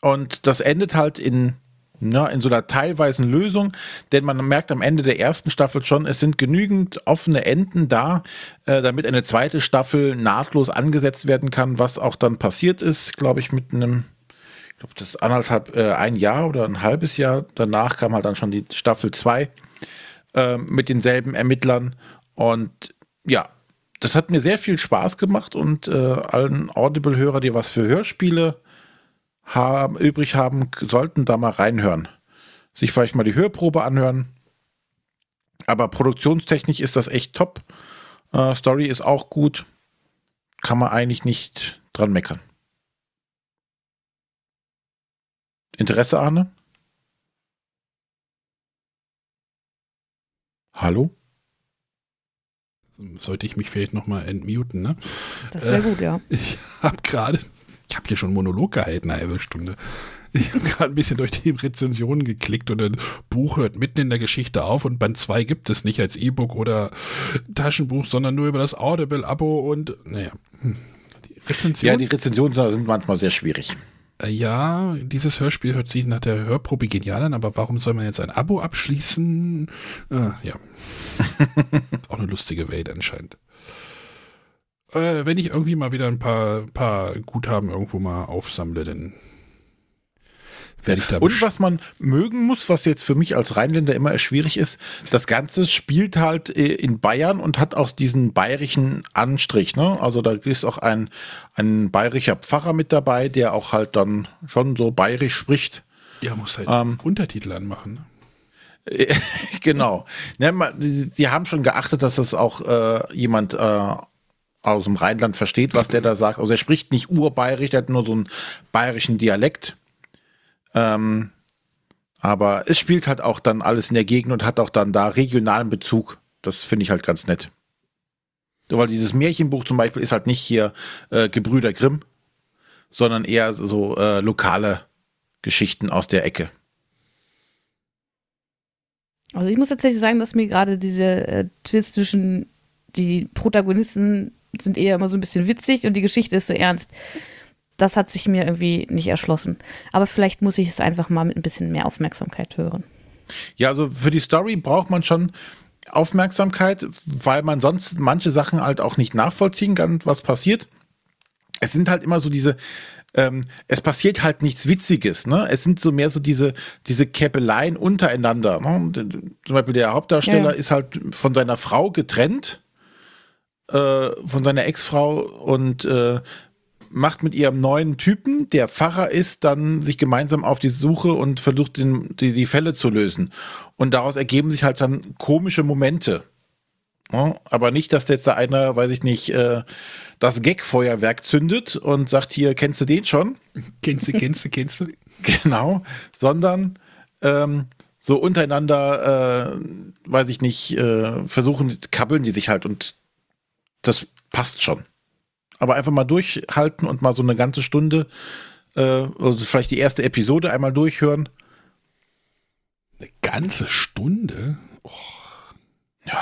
Und das endet halt in ja, in so einer teilweisen Lösung, denn man merkt am Ende der ersten Staffel schon, es sind genügend offene Enden da, äh, damit eine zweite Staffel nahtlos angesetzt werden kann, was auch dann passiert ist, glaube ich, mit einem, ich glaube, das anderthalb, äh, ein Jahr oder ein halbes Jahr danach kam halt dann schon die Staffel 2 äh, mit denselben Ermittlern. Und ja, das hat mir sehr viel Spaß gemacht und äh, allen Audible-Hörer, die was für Hörspiele haben, übrig haben, sollten da mal reinhören. Sich vielleicht mal die Hörprobe anhören. Aber produktionstechnisch ist das echt top. Äh, Story ist auch gut. Kann man eigentlich nicht dran meckern. Interesse, Arne? Hallo? Sollte ich mich vielleicht nochmal entmuten, ne? Das wäre äh, gut, ja. *laughs* Ich habe gerade Ich habe hier schon einen Monolog gehalten, eine halbe Stunde. Ich habe gerade ein bisschen durch die Rezensionen geklickt und ein Buch hört mitten in der Geschichte auf und Band 2 gibt es nicht als E-Book oder Taschenbuch, sondern nur über das Audible-Abo und naja. Die Rezension, ja, die Rezensionen sind manchmal sehr schwierig. Äh, ja, dieses Hörspiel hört sich nach der Hörprobe genial an, aber warum soll man jetzt ein Abo abschließen? Äh, ja. *laughs* ist auch eine lustige Welt anscheinend. Äh, wenn ich irgendwie mal wieder ein paar, paar Guthaben irgendwo mal aufsammle, dann werde ich da Und was man mögen muss, was jetzt für mich als Rheinländer immer schwierig ist, das Ganze spielt halt äh, in Bayern und hat auch diesen bayerischen Anstrich. Ne? Also da ist auch ein, ein bayerischer Pfarrer mit dabei, der auch halt dann schon so bayerisch spricht. Ja, muss halt ähm, Untertitel anmachen. Ne? *laughs* genau. Ja, die, die, haben schon geachtet, dass das auch äh, jemand äh, aus dem Rheinland versteht, was der da sagt. Also er spricht nicht urbayerisch, der hat nur so einen bayerischen Dialekt. Ähm, aber es spielt halt auch dann alles in der Gegend und hat auch dann da regionalen Bezug. Das finde ich halt ganz nett. Weil dieses Märchenbuch zum Beispiel ist halt nicht hier äh, Gebrüder Grimm, sondern eher so äh, lokale Geschichten aus der Ecke. Also ich muss tatsächlich sagen, dass mir gerade diese äh, Twist zwischen die Protagonisten sind eher immer so ein bisschen witzig und die Geschichte ist so ernst das hat sich mir irgendwie nicht erschlossen. Aber vielleicht muss ich es einfach mal mit ein bisschen mehr Aufmerksamkeit hören. Ja, also für die Story braucht man schon Aufmerksamkeit, weil man sonst manche Sachen halt auch nicht nachvollziehen kann, was passiert. Es sind halt immer so diese, ähm, es passiert halt nichts Witziges, ne? Es sind so mehr so diese, diese Käppeleien untereinander. Ne? Zum Beispiel der Hauptdarsteller ja, ja. ist halt von seiner Frau getrennt, äh, von seiner Ex-Frau und äh, macht mit ihrem neuen Typen, der Pfarrer ist, dann sich gemeinsam auf die Suche und versucht, den, die, die Fälle zu lösen. Und daraus ergeben sich halt dann komische Momente. Ja, aber nicht, dass jetzt da einer, weiß ich nicht, äh, das Gag-Feuerwerk zündet und sagt, hier, kennst du den schon? *laughs* Kennst du, kennst du, kennst du? *laughs* Genau, sondern ähm, so untereinander, äh, weiß ich nicht, äh, versuchen, kabbeln die sich halt und das passt schon aber einfach mal durchhalten und mal so eine ganze Stunde, äh, also vielleicht die erste Episode einmal durchhören. Eine ganze Stunde? Oh. Ja.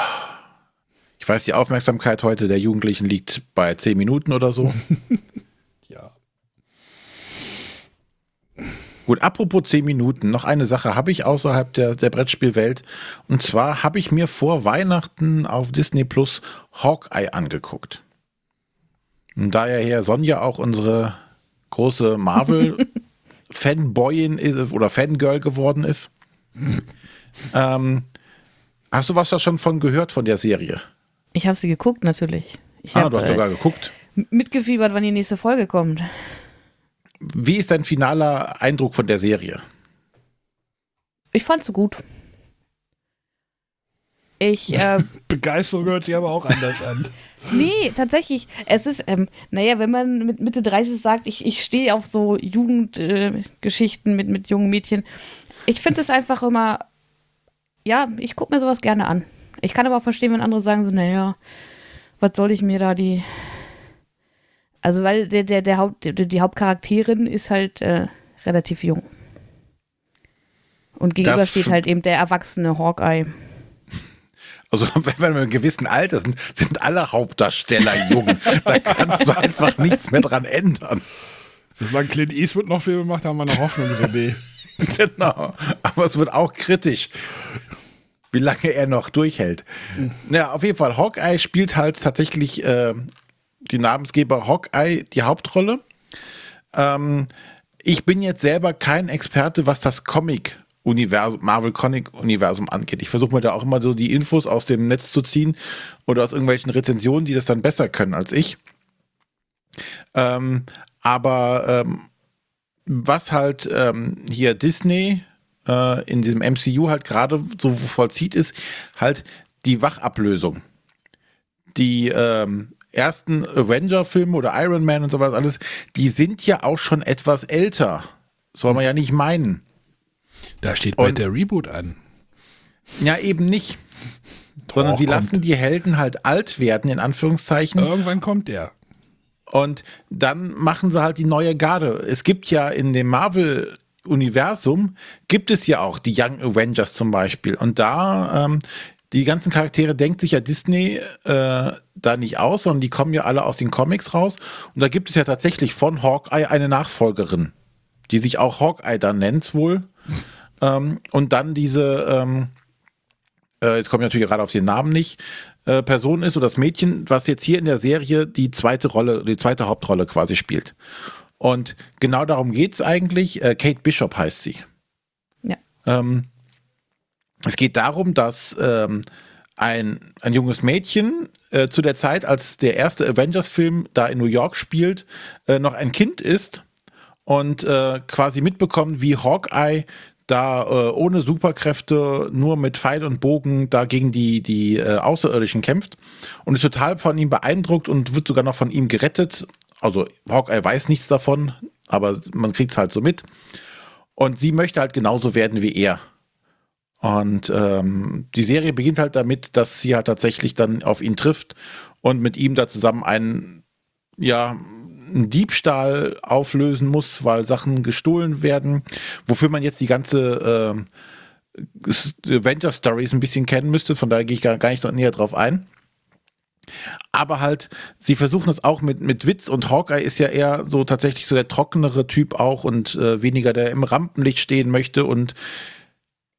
Ich weiß, die Aufmerksamkeit heute der Jugendlichen liegt bei zehn Minuten oder so. *laughs* Gut, apropos zehn Minuten, noch eine Sache habe ich außerhalb der, der Brettspielwelt. Und zwar habe ich mir vor Weihnachten auf Disney Plus Hawkeye angeguckt. Und da ja hier Sonja auch unsere große Marvel-Fanboyin oder Fangirl geworden ist, ähm, hast du was da schon von gehört von der Serie? Ich habe sie geguckt, natürlich. Ich ah, hab, du hast äh, sogar geguckt. Mitgefiebert, wann die nächste Folge kommt. Wie ist dein finaler Eindruck von der Serie? Ich fand sie gut. Ich, äh, *laughs* Begeisterung hört sich aber auch anders an. *laughs* Nee, tatsächlich. Es ist, ähm, naja, wenn man mit Mitte 30 sagt, ich, ich stehe auf so Jugendgeschichten äh, mit, mit jungen Mädchen. Ich finde es einfach immer, ja, ich gucke mir sowas gerne an. Ich kann aber auch verstehen, wenn andere sagen so, naja, was soll ich mir da die. Also, weil der, der, der Haupt, die, die Hauptcharakterin ist halt äh, relativ jung. Und gegenüber das steht halt eben der erwachsene Hawkeye. Also *laughs* wenn wir in einem gewissen Alter sind, sind alle Hauptdarsteller jung. *laughs* da kannst du einfach nichts mehr dran ändern. Solange Clint Eastwood noch Filme macht, haben wir eine Hoffnung, René. *laughs* genau. Aber es wird auch kritisch, wie lange er noch durchhält. Mhm. Ja, auf jeden Fall. Hawkeye spielt halt tatsächlich äh, die Namensgeber Hawkeye die Hauptrolle. Ähm, ich bin jetzt selber kein Experte, was das Comic Universum, Marvel Comic Universum angeht. Ich versuche mir da auch immer so die Infos aus dem Netz zu ziehen oder aus irgendwelchen Rezensionen, die das dann besser können als ich. Ähm, aber ähm, was halt ähm, hier Disney äh, in diesem MCU halt gerade so vollzieht, ist halt die Wachablösung. Die ähm, ersten Avenger-Filme oder Iron Man und sowas alles, die sind ja auch schon etwas älter. Soll man ja nicht meinen. Da steht bald der Reboot an. Ja, eben nicht. Doch, Sondern sie kommt. lassen die Helden halt alt werden, in Anführungszeichen. Irgendwann kommt der. Und dann machen sie halt die neue Garde. Es gibt ja in dem Marvel Universum gibt es ja auch die Young Avengers zum Beispiel. Und da ähm, die ganzen Charaktere denkt sich ja Disney äh, da nicht aus, sondern die kommen ja alle aus den Comics raus. Und da gibt es ja tatsächlich von Hawkeye eine Nachfolgerin, die sich auch Hawkeye dann nennt wohl. Ähm, und dann diese, ähm, äh, jetzt komme ich natürlich gerade auf den Namen nicht, äh, Person ist oder das Mädchen, was jetzt hier in der Serie die zweite Rolle, die zweite Hauptrolle quasi spielt. Und genau darum geht es eigentlich. Äh, Kate Bishop heißt sie. Ja. Ähm, es geht darum, dass ähm, ein, ein junges Mädchen äh, zu der Zeit, als der erste Avengers-Film da in New York spielt, äh, noch ein Kind ist und äh, quasi mitbekommt, wie Hawkeye da äh, ohne Superkräfte nur mit Pfeil und Bogen da gegen die, die äh, Außerirdischen kämpft und ist total von ihm beeindruckt und wird sogar noch von ihm gerettet. Also Hawkeye weiß nichts davon, aber man kriegt es halt so mit. Und sie möchte halt genauso werden wie er. Und ähm, die Serie beginnt halt damit, dass sie halt tatsächlich dann auf ihn trifft und mit ihm da zusammen einen, ja, einen Diebstahl auflösen muss, weil Sachen gestohlen werden, wofür man jetzt die ganze äh, Avenger Stories ein bisschen kennen müsste, von daher gehe ich gar, gar nicht näher drauf ein. Aber halt, sie versuchen es auch mit, mit Witz und Hawkeye ist ja eher so tatsächlich so der trockenere Typ auch und äh, weniger der im Rampenlicht stehen möchte und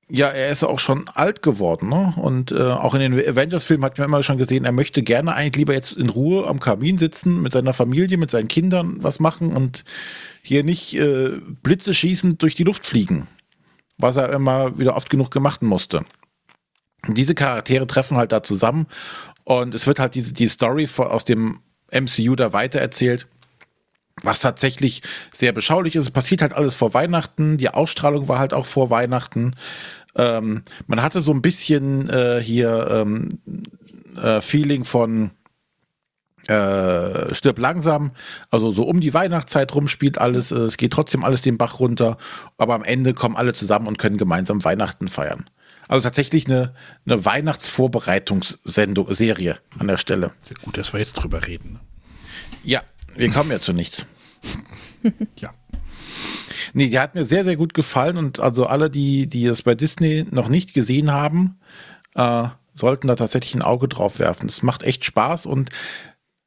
ja, er ist auch schon alt geworden, ne? Und äh, auch in den Avengers-Filmen hat man immer schon gesehen, er möchte gerne eigentlich lieber jetzt in Ruhe am Kamin sitzen, mit seiner Familie, mit seinen Kindern was machen und hier nicht äh, Blitze schießend durch die Luft fliegen, was er immer wieder oft genug gemacht musste. Und diese Charaktere treffen halt da zusammen und es wird halt diese die Story aus dem MCU da weitererzählt was tatsächlich sehr beschaulich ist. Es passiert halt alles vor Weihnachten. Die Ausstrahlung war halt auch vor Weihnachten. Ähm, man hatte so ein bisschen äh, hier ähm, äh, Feeling von äh, stirb langsam, also so um die Weihnachtszeit rum spielt alles, äh, es geht trotzdem alles den Bach runter, aber am Ende kommen alle zusammen und können gemeinsam Weihnachten feiern. Also tatsächlich eine, eine Weihnachtsvorbereitungssendung, Serie an der Stelle. Sehr gut, dass wir jetzt drüber reden. Ne? Ja, wir kommen ja zu nichts. *laughs* ja. Nee, die hat mir sehr, sehr gut gefallen und also alle, die, die das bei Disney noch nicht gesehen haben, äh, sollten da tatsächlich ein Auge drauf werfen. Es macht echt Spaß und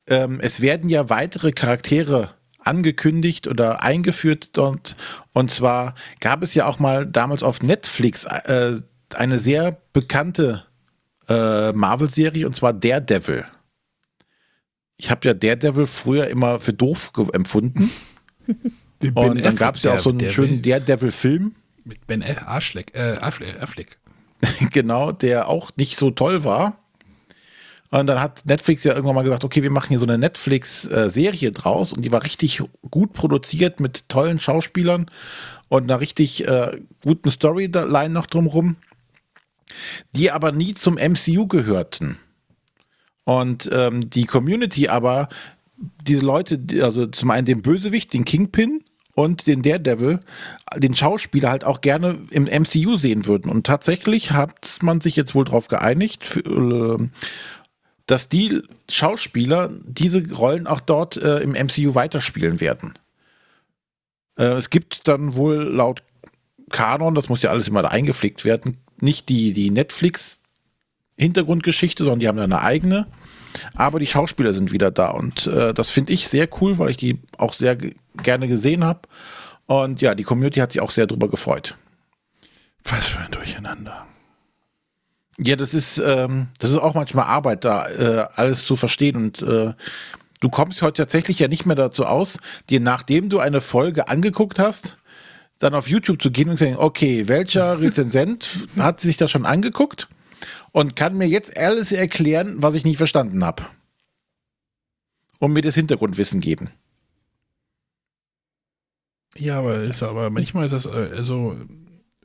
ähm, es werden ja weitere Charaktere angekündigt oder eingeführt dort. Und zwar gab es ja auch mal damals auf Netflix äh, eine sehr bekannte äh, Marvel-Serie und zwar Daredevil ich habe ja Daredevil früher immer für doof empfunden. *laughs* und dann gab es ja auch so einen schönen Daredevil-Film. Mit Ben Affleck, äh, Affleck. *laughs* genau, der auch nicht so toll war. Und dann hat Netflix ja irgendwann mal gesagt, okay, wir machen hier so eine Netflix-Serie draus und die war richtig gut produziert mit tollen Schauspielern und einer richtig äh, guten Storyline noch drumherum, die aber nie zum MCU gehörten. Und ähm, die Community aber, diese Leute, also zum einen den Bösewicht, den Kingpin und den Daredevil, den Schauspieler halt auch gerne im MCU sehen würden. Und tatsächlich hat man sich jetzt wohl darauf geeinigt, für, äh, dass die Schauspieler diese Rollen auch dort äh, im MCU weiterspielen werden. Äh, es gibt dann wohl laut Kanon, das muss ja alles immer da eingepflegt werden, nicht die, die Netflix Hintergrundgeschichte, sondern die haben eine eigene. Aber die Schauspieler sind wieder da und äh, das finde ich sehr cool, weil ich die auch sehr gerne gesehen habe. Und ja, die Community hat sich auch sehr darüber gefreut. Was für ein Durcheinander. Ja, das ist, ähm, das ist auch manchmal Arbeit, da äh, alles zu verstehen. Und äh, du kommst heute tatsächlich ja nicht mehr dazu aus, dir nachdem du eine Folge angeguckt hast, dann auf YouTube zu gehen und zu denken, okay, welcher *laughs* Rezensent hat sich das schon angeguckt? Und kann mir jetzt alles erklären, was ich nicht verstanden habe. Und mir das Hintergrundwissen geben. Ja, aber ist aber manchmal ist das äh, also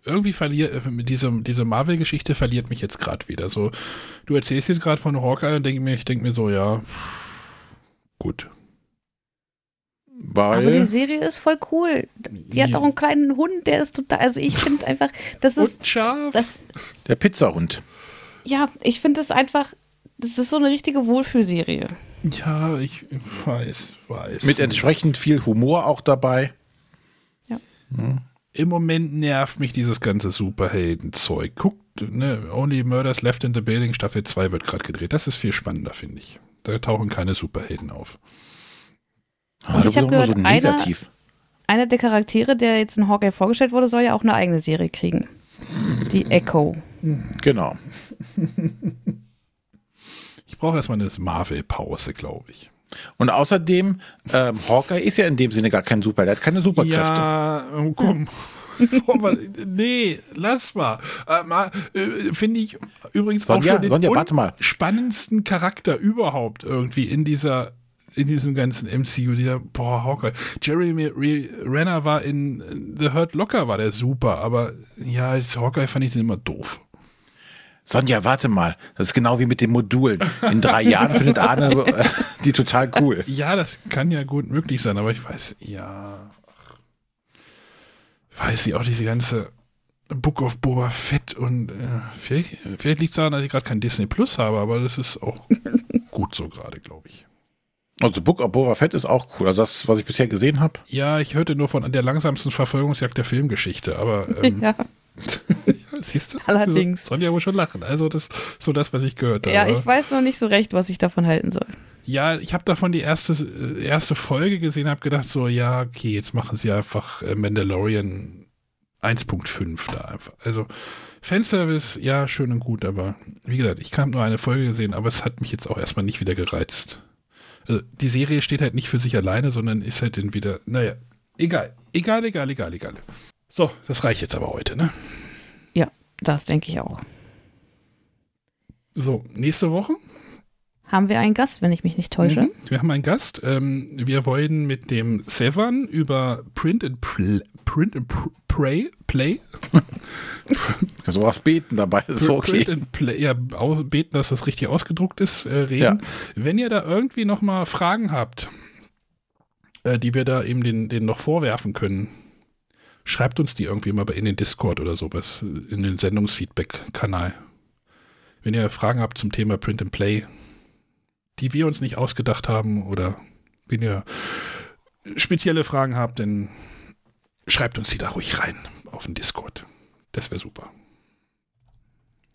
irgendwie verliert äh, diese diese Marvel Geschichte verliert mich jetzt gerade wieder. So du erzählst jetzt gerade von Hawkeye und denke mir ich denke mir so ja gut. Weil aber die Serie ist voll cool. Die ja. hat auch einen kleinen Hund, der ist total also ich finde einfach das ist und scharf. Das, der Pizzahund ja, ich finde es einfach, das ist so eine richtige Wohlfühlserie. Ja, ich weiß, weiß. Mit entsprechend viel Humor auch dabei. Im Moment nervt mich dieses ganze Superhelden-Zeug. Guckt, ne, Only Murders Left in the Building, Staffel 2 wird gerade gedreht. Das ist viel spannender, finde ich. Da tauchen keine Superhelden auf. Ah, ich bist hab auch immer so gehört, einer- negativ. Einer der Charaktere, der jetzt in Hawkeye vorgestellt wurde, soll ja auch eine eigene Serie kriegen. Die Echo. Genau. *laughs* Ich brauche erstmal eine Marvel-Pause, glaube ich. Und außerdem, ähm, Hawkeye ist ja in dem Sinne gar kein Superheld. Er hat keine Superkräfte. Ja, oh, komm. *laughs* Nee, lass mal. Äh, äh, Finde ich übrigens Sonja, auch schon den Sonja, warte mal. spannendsten Charakter überhaupt irgendwie in dieser in diesem ganzen MCU, dieser, boah, Hawkeye. Jeremy Re Renner war in The Hurt Locker, war der super, aber ja, Hawkeye fand ich den immer doof. Sonja, warte mal. Das ist genau wie mit den Modulen. In drei Jahren findet Arne äh, die total cool. Ja, das kann ja gut möglich sein, aber ich weiß, ja. Weiß ich auch diese ganze Book of Boba Fett und äh, vielleicht, vielleicht liegt es daran, dass ich gerade kein Disney Plus habe, aber das ist auch *laughs* gut so gerade, glaube ich. Also Book of Boba Fett ist auch cool. Also das, was ich bisher gesehen habe. Ja, ich hörte nur von der langsamsten Verfolgungsjagd der Filmgeschichte, aber ähm, *laughs* Ja, *laughs* siehst du? Allerdings. Ja wohl schon lachen. Also das so das, was ich gehört habe. ja, ich weiß noch nicht so recht, was ich davon halten soll. Ja, ich habe davon die erste, äh, erste Folge gesehen, habe gedacht so, ja, okay, jetzt machen sie einfach äh, Mandalorian 1.5 da einfach. Also Fanservice, ja, schön und gut, aber wie gesagt, ich habe nur eine Folge gesehen, aber es hat mich jetzt auch erstmal nicht wieder gereizt. Also, die Serie steht halt nicht für sich alleine, sondern ist halt dann wieder, naja, egal, egal, egal, egal, egal. So, das reicht jetzt aber heute, ne? Ja, das denke ich auch. So, nächste Woche Haben wir einen Gast, wenn ich mich nicht täusche? Mhm. Wir haben einen Gast. Ähm, wir wollen mit dem Sevan über Print and Pl Print and Pr Pray Play *laughs* Sowas beten dabei ist so Print okay. and Play ja beten, dass das richtig ausgedruckt ist, äh, reden. Wenn ihr da irgendwie noch mal Fragen habt, äh, die wir da eben den, den noch vorwerfen können, schreibt uns die irgendwie mal in den Discord oder sowas, in den Sendungsfeedback-Kanal. Wenn ihr Fragen habt zum Thema Print and Play, die wir uns nicht ausgedacht haben oder wenn ihr spezielle Fragen habt, dann schreibt uns die da ruhig rein auf den Discord. Das wäre super.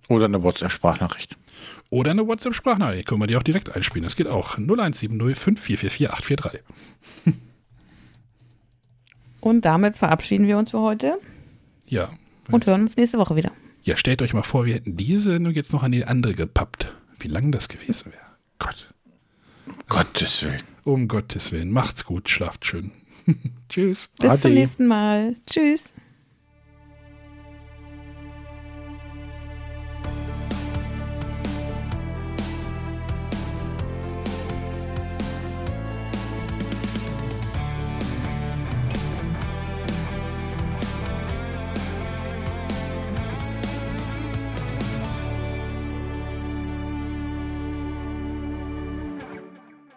Oder eine WhatsApp-Sprachnachricht. Oder eine WhatsApp-Sprachnachricht. Können wir die auch direkt einspielen. Das geht auch. 0170 5444 843. Und damit verabschieden wir uns für heute Ja. und hören uns nächste Woche wieder. Ja, stellt euch mal vor, wir hätten diese Sendung jetzt noch an die andere gepappt. Wie lang das gewesen wäre. Gott. Gottes Willen. Um Gottes Willen. Macht's gut. Schlaft schön. *laughs* Tschüss. Bis zum Ade. nächsten Mal. Tschüss.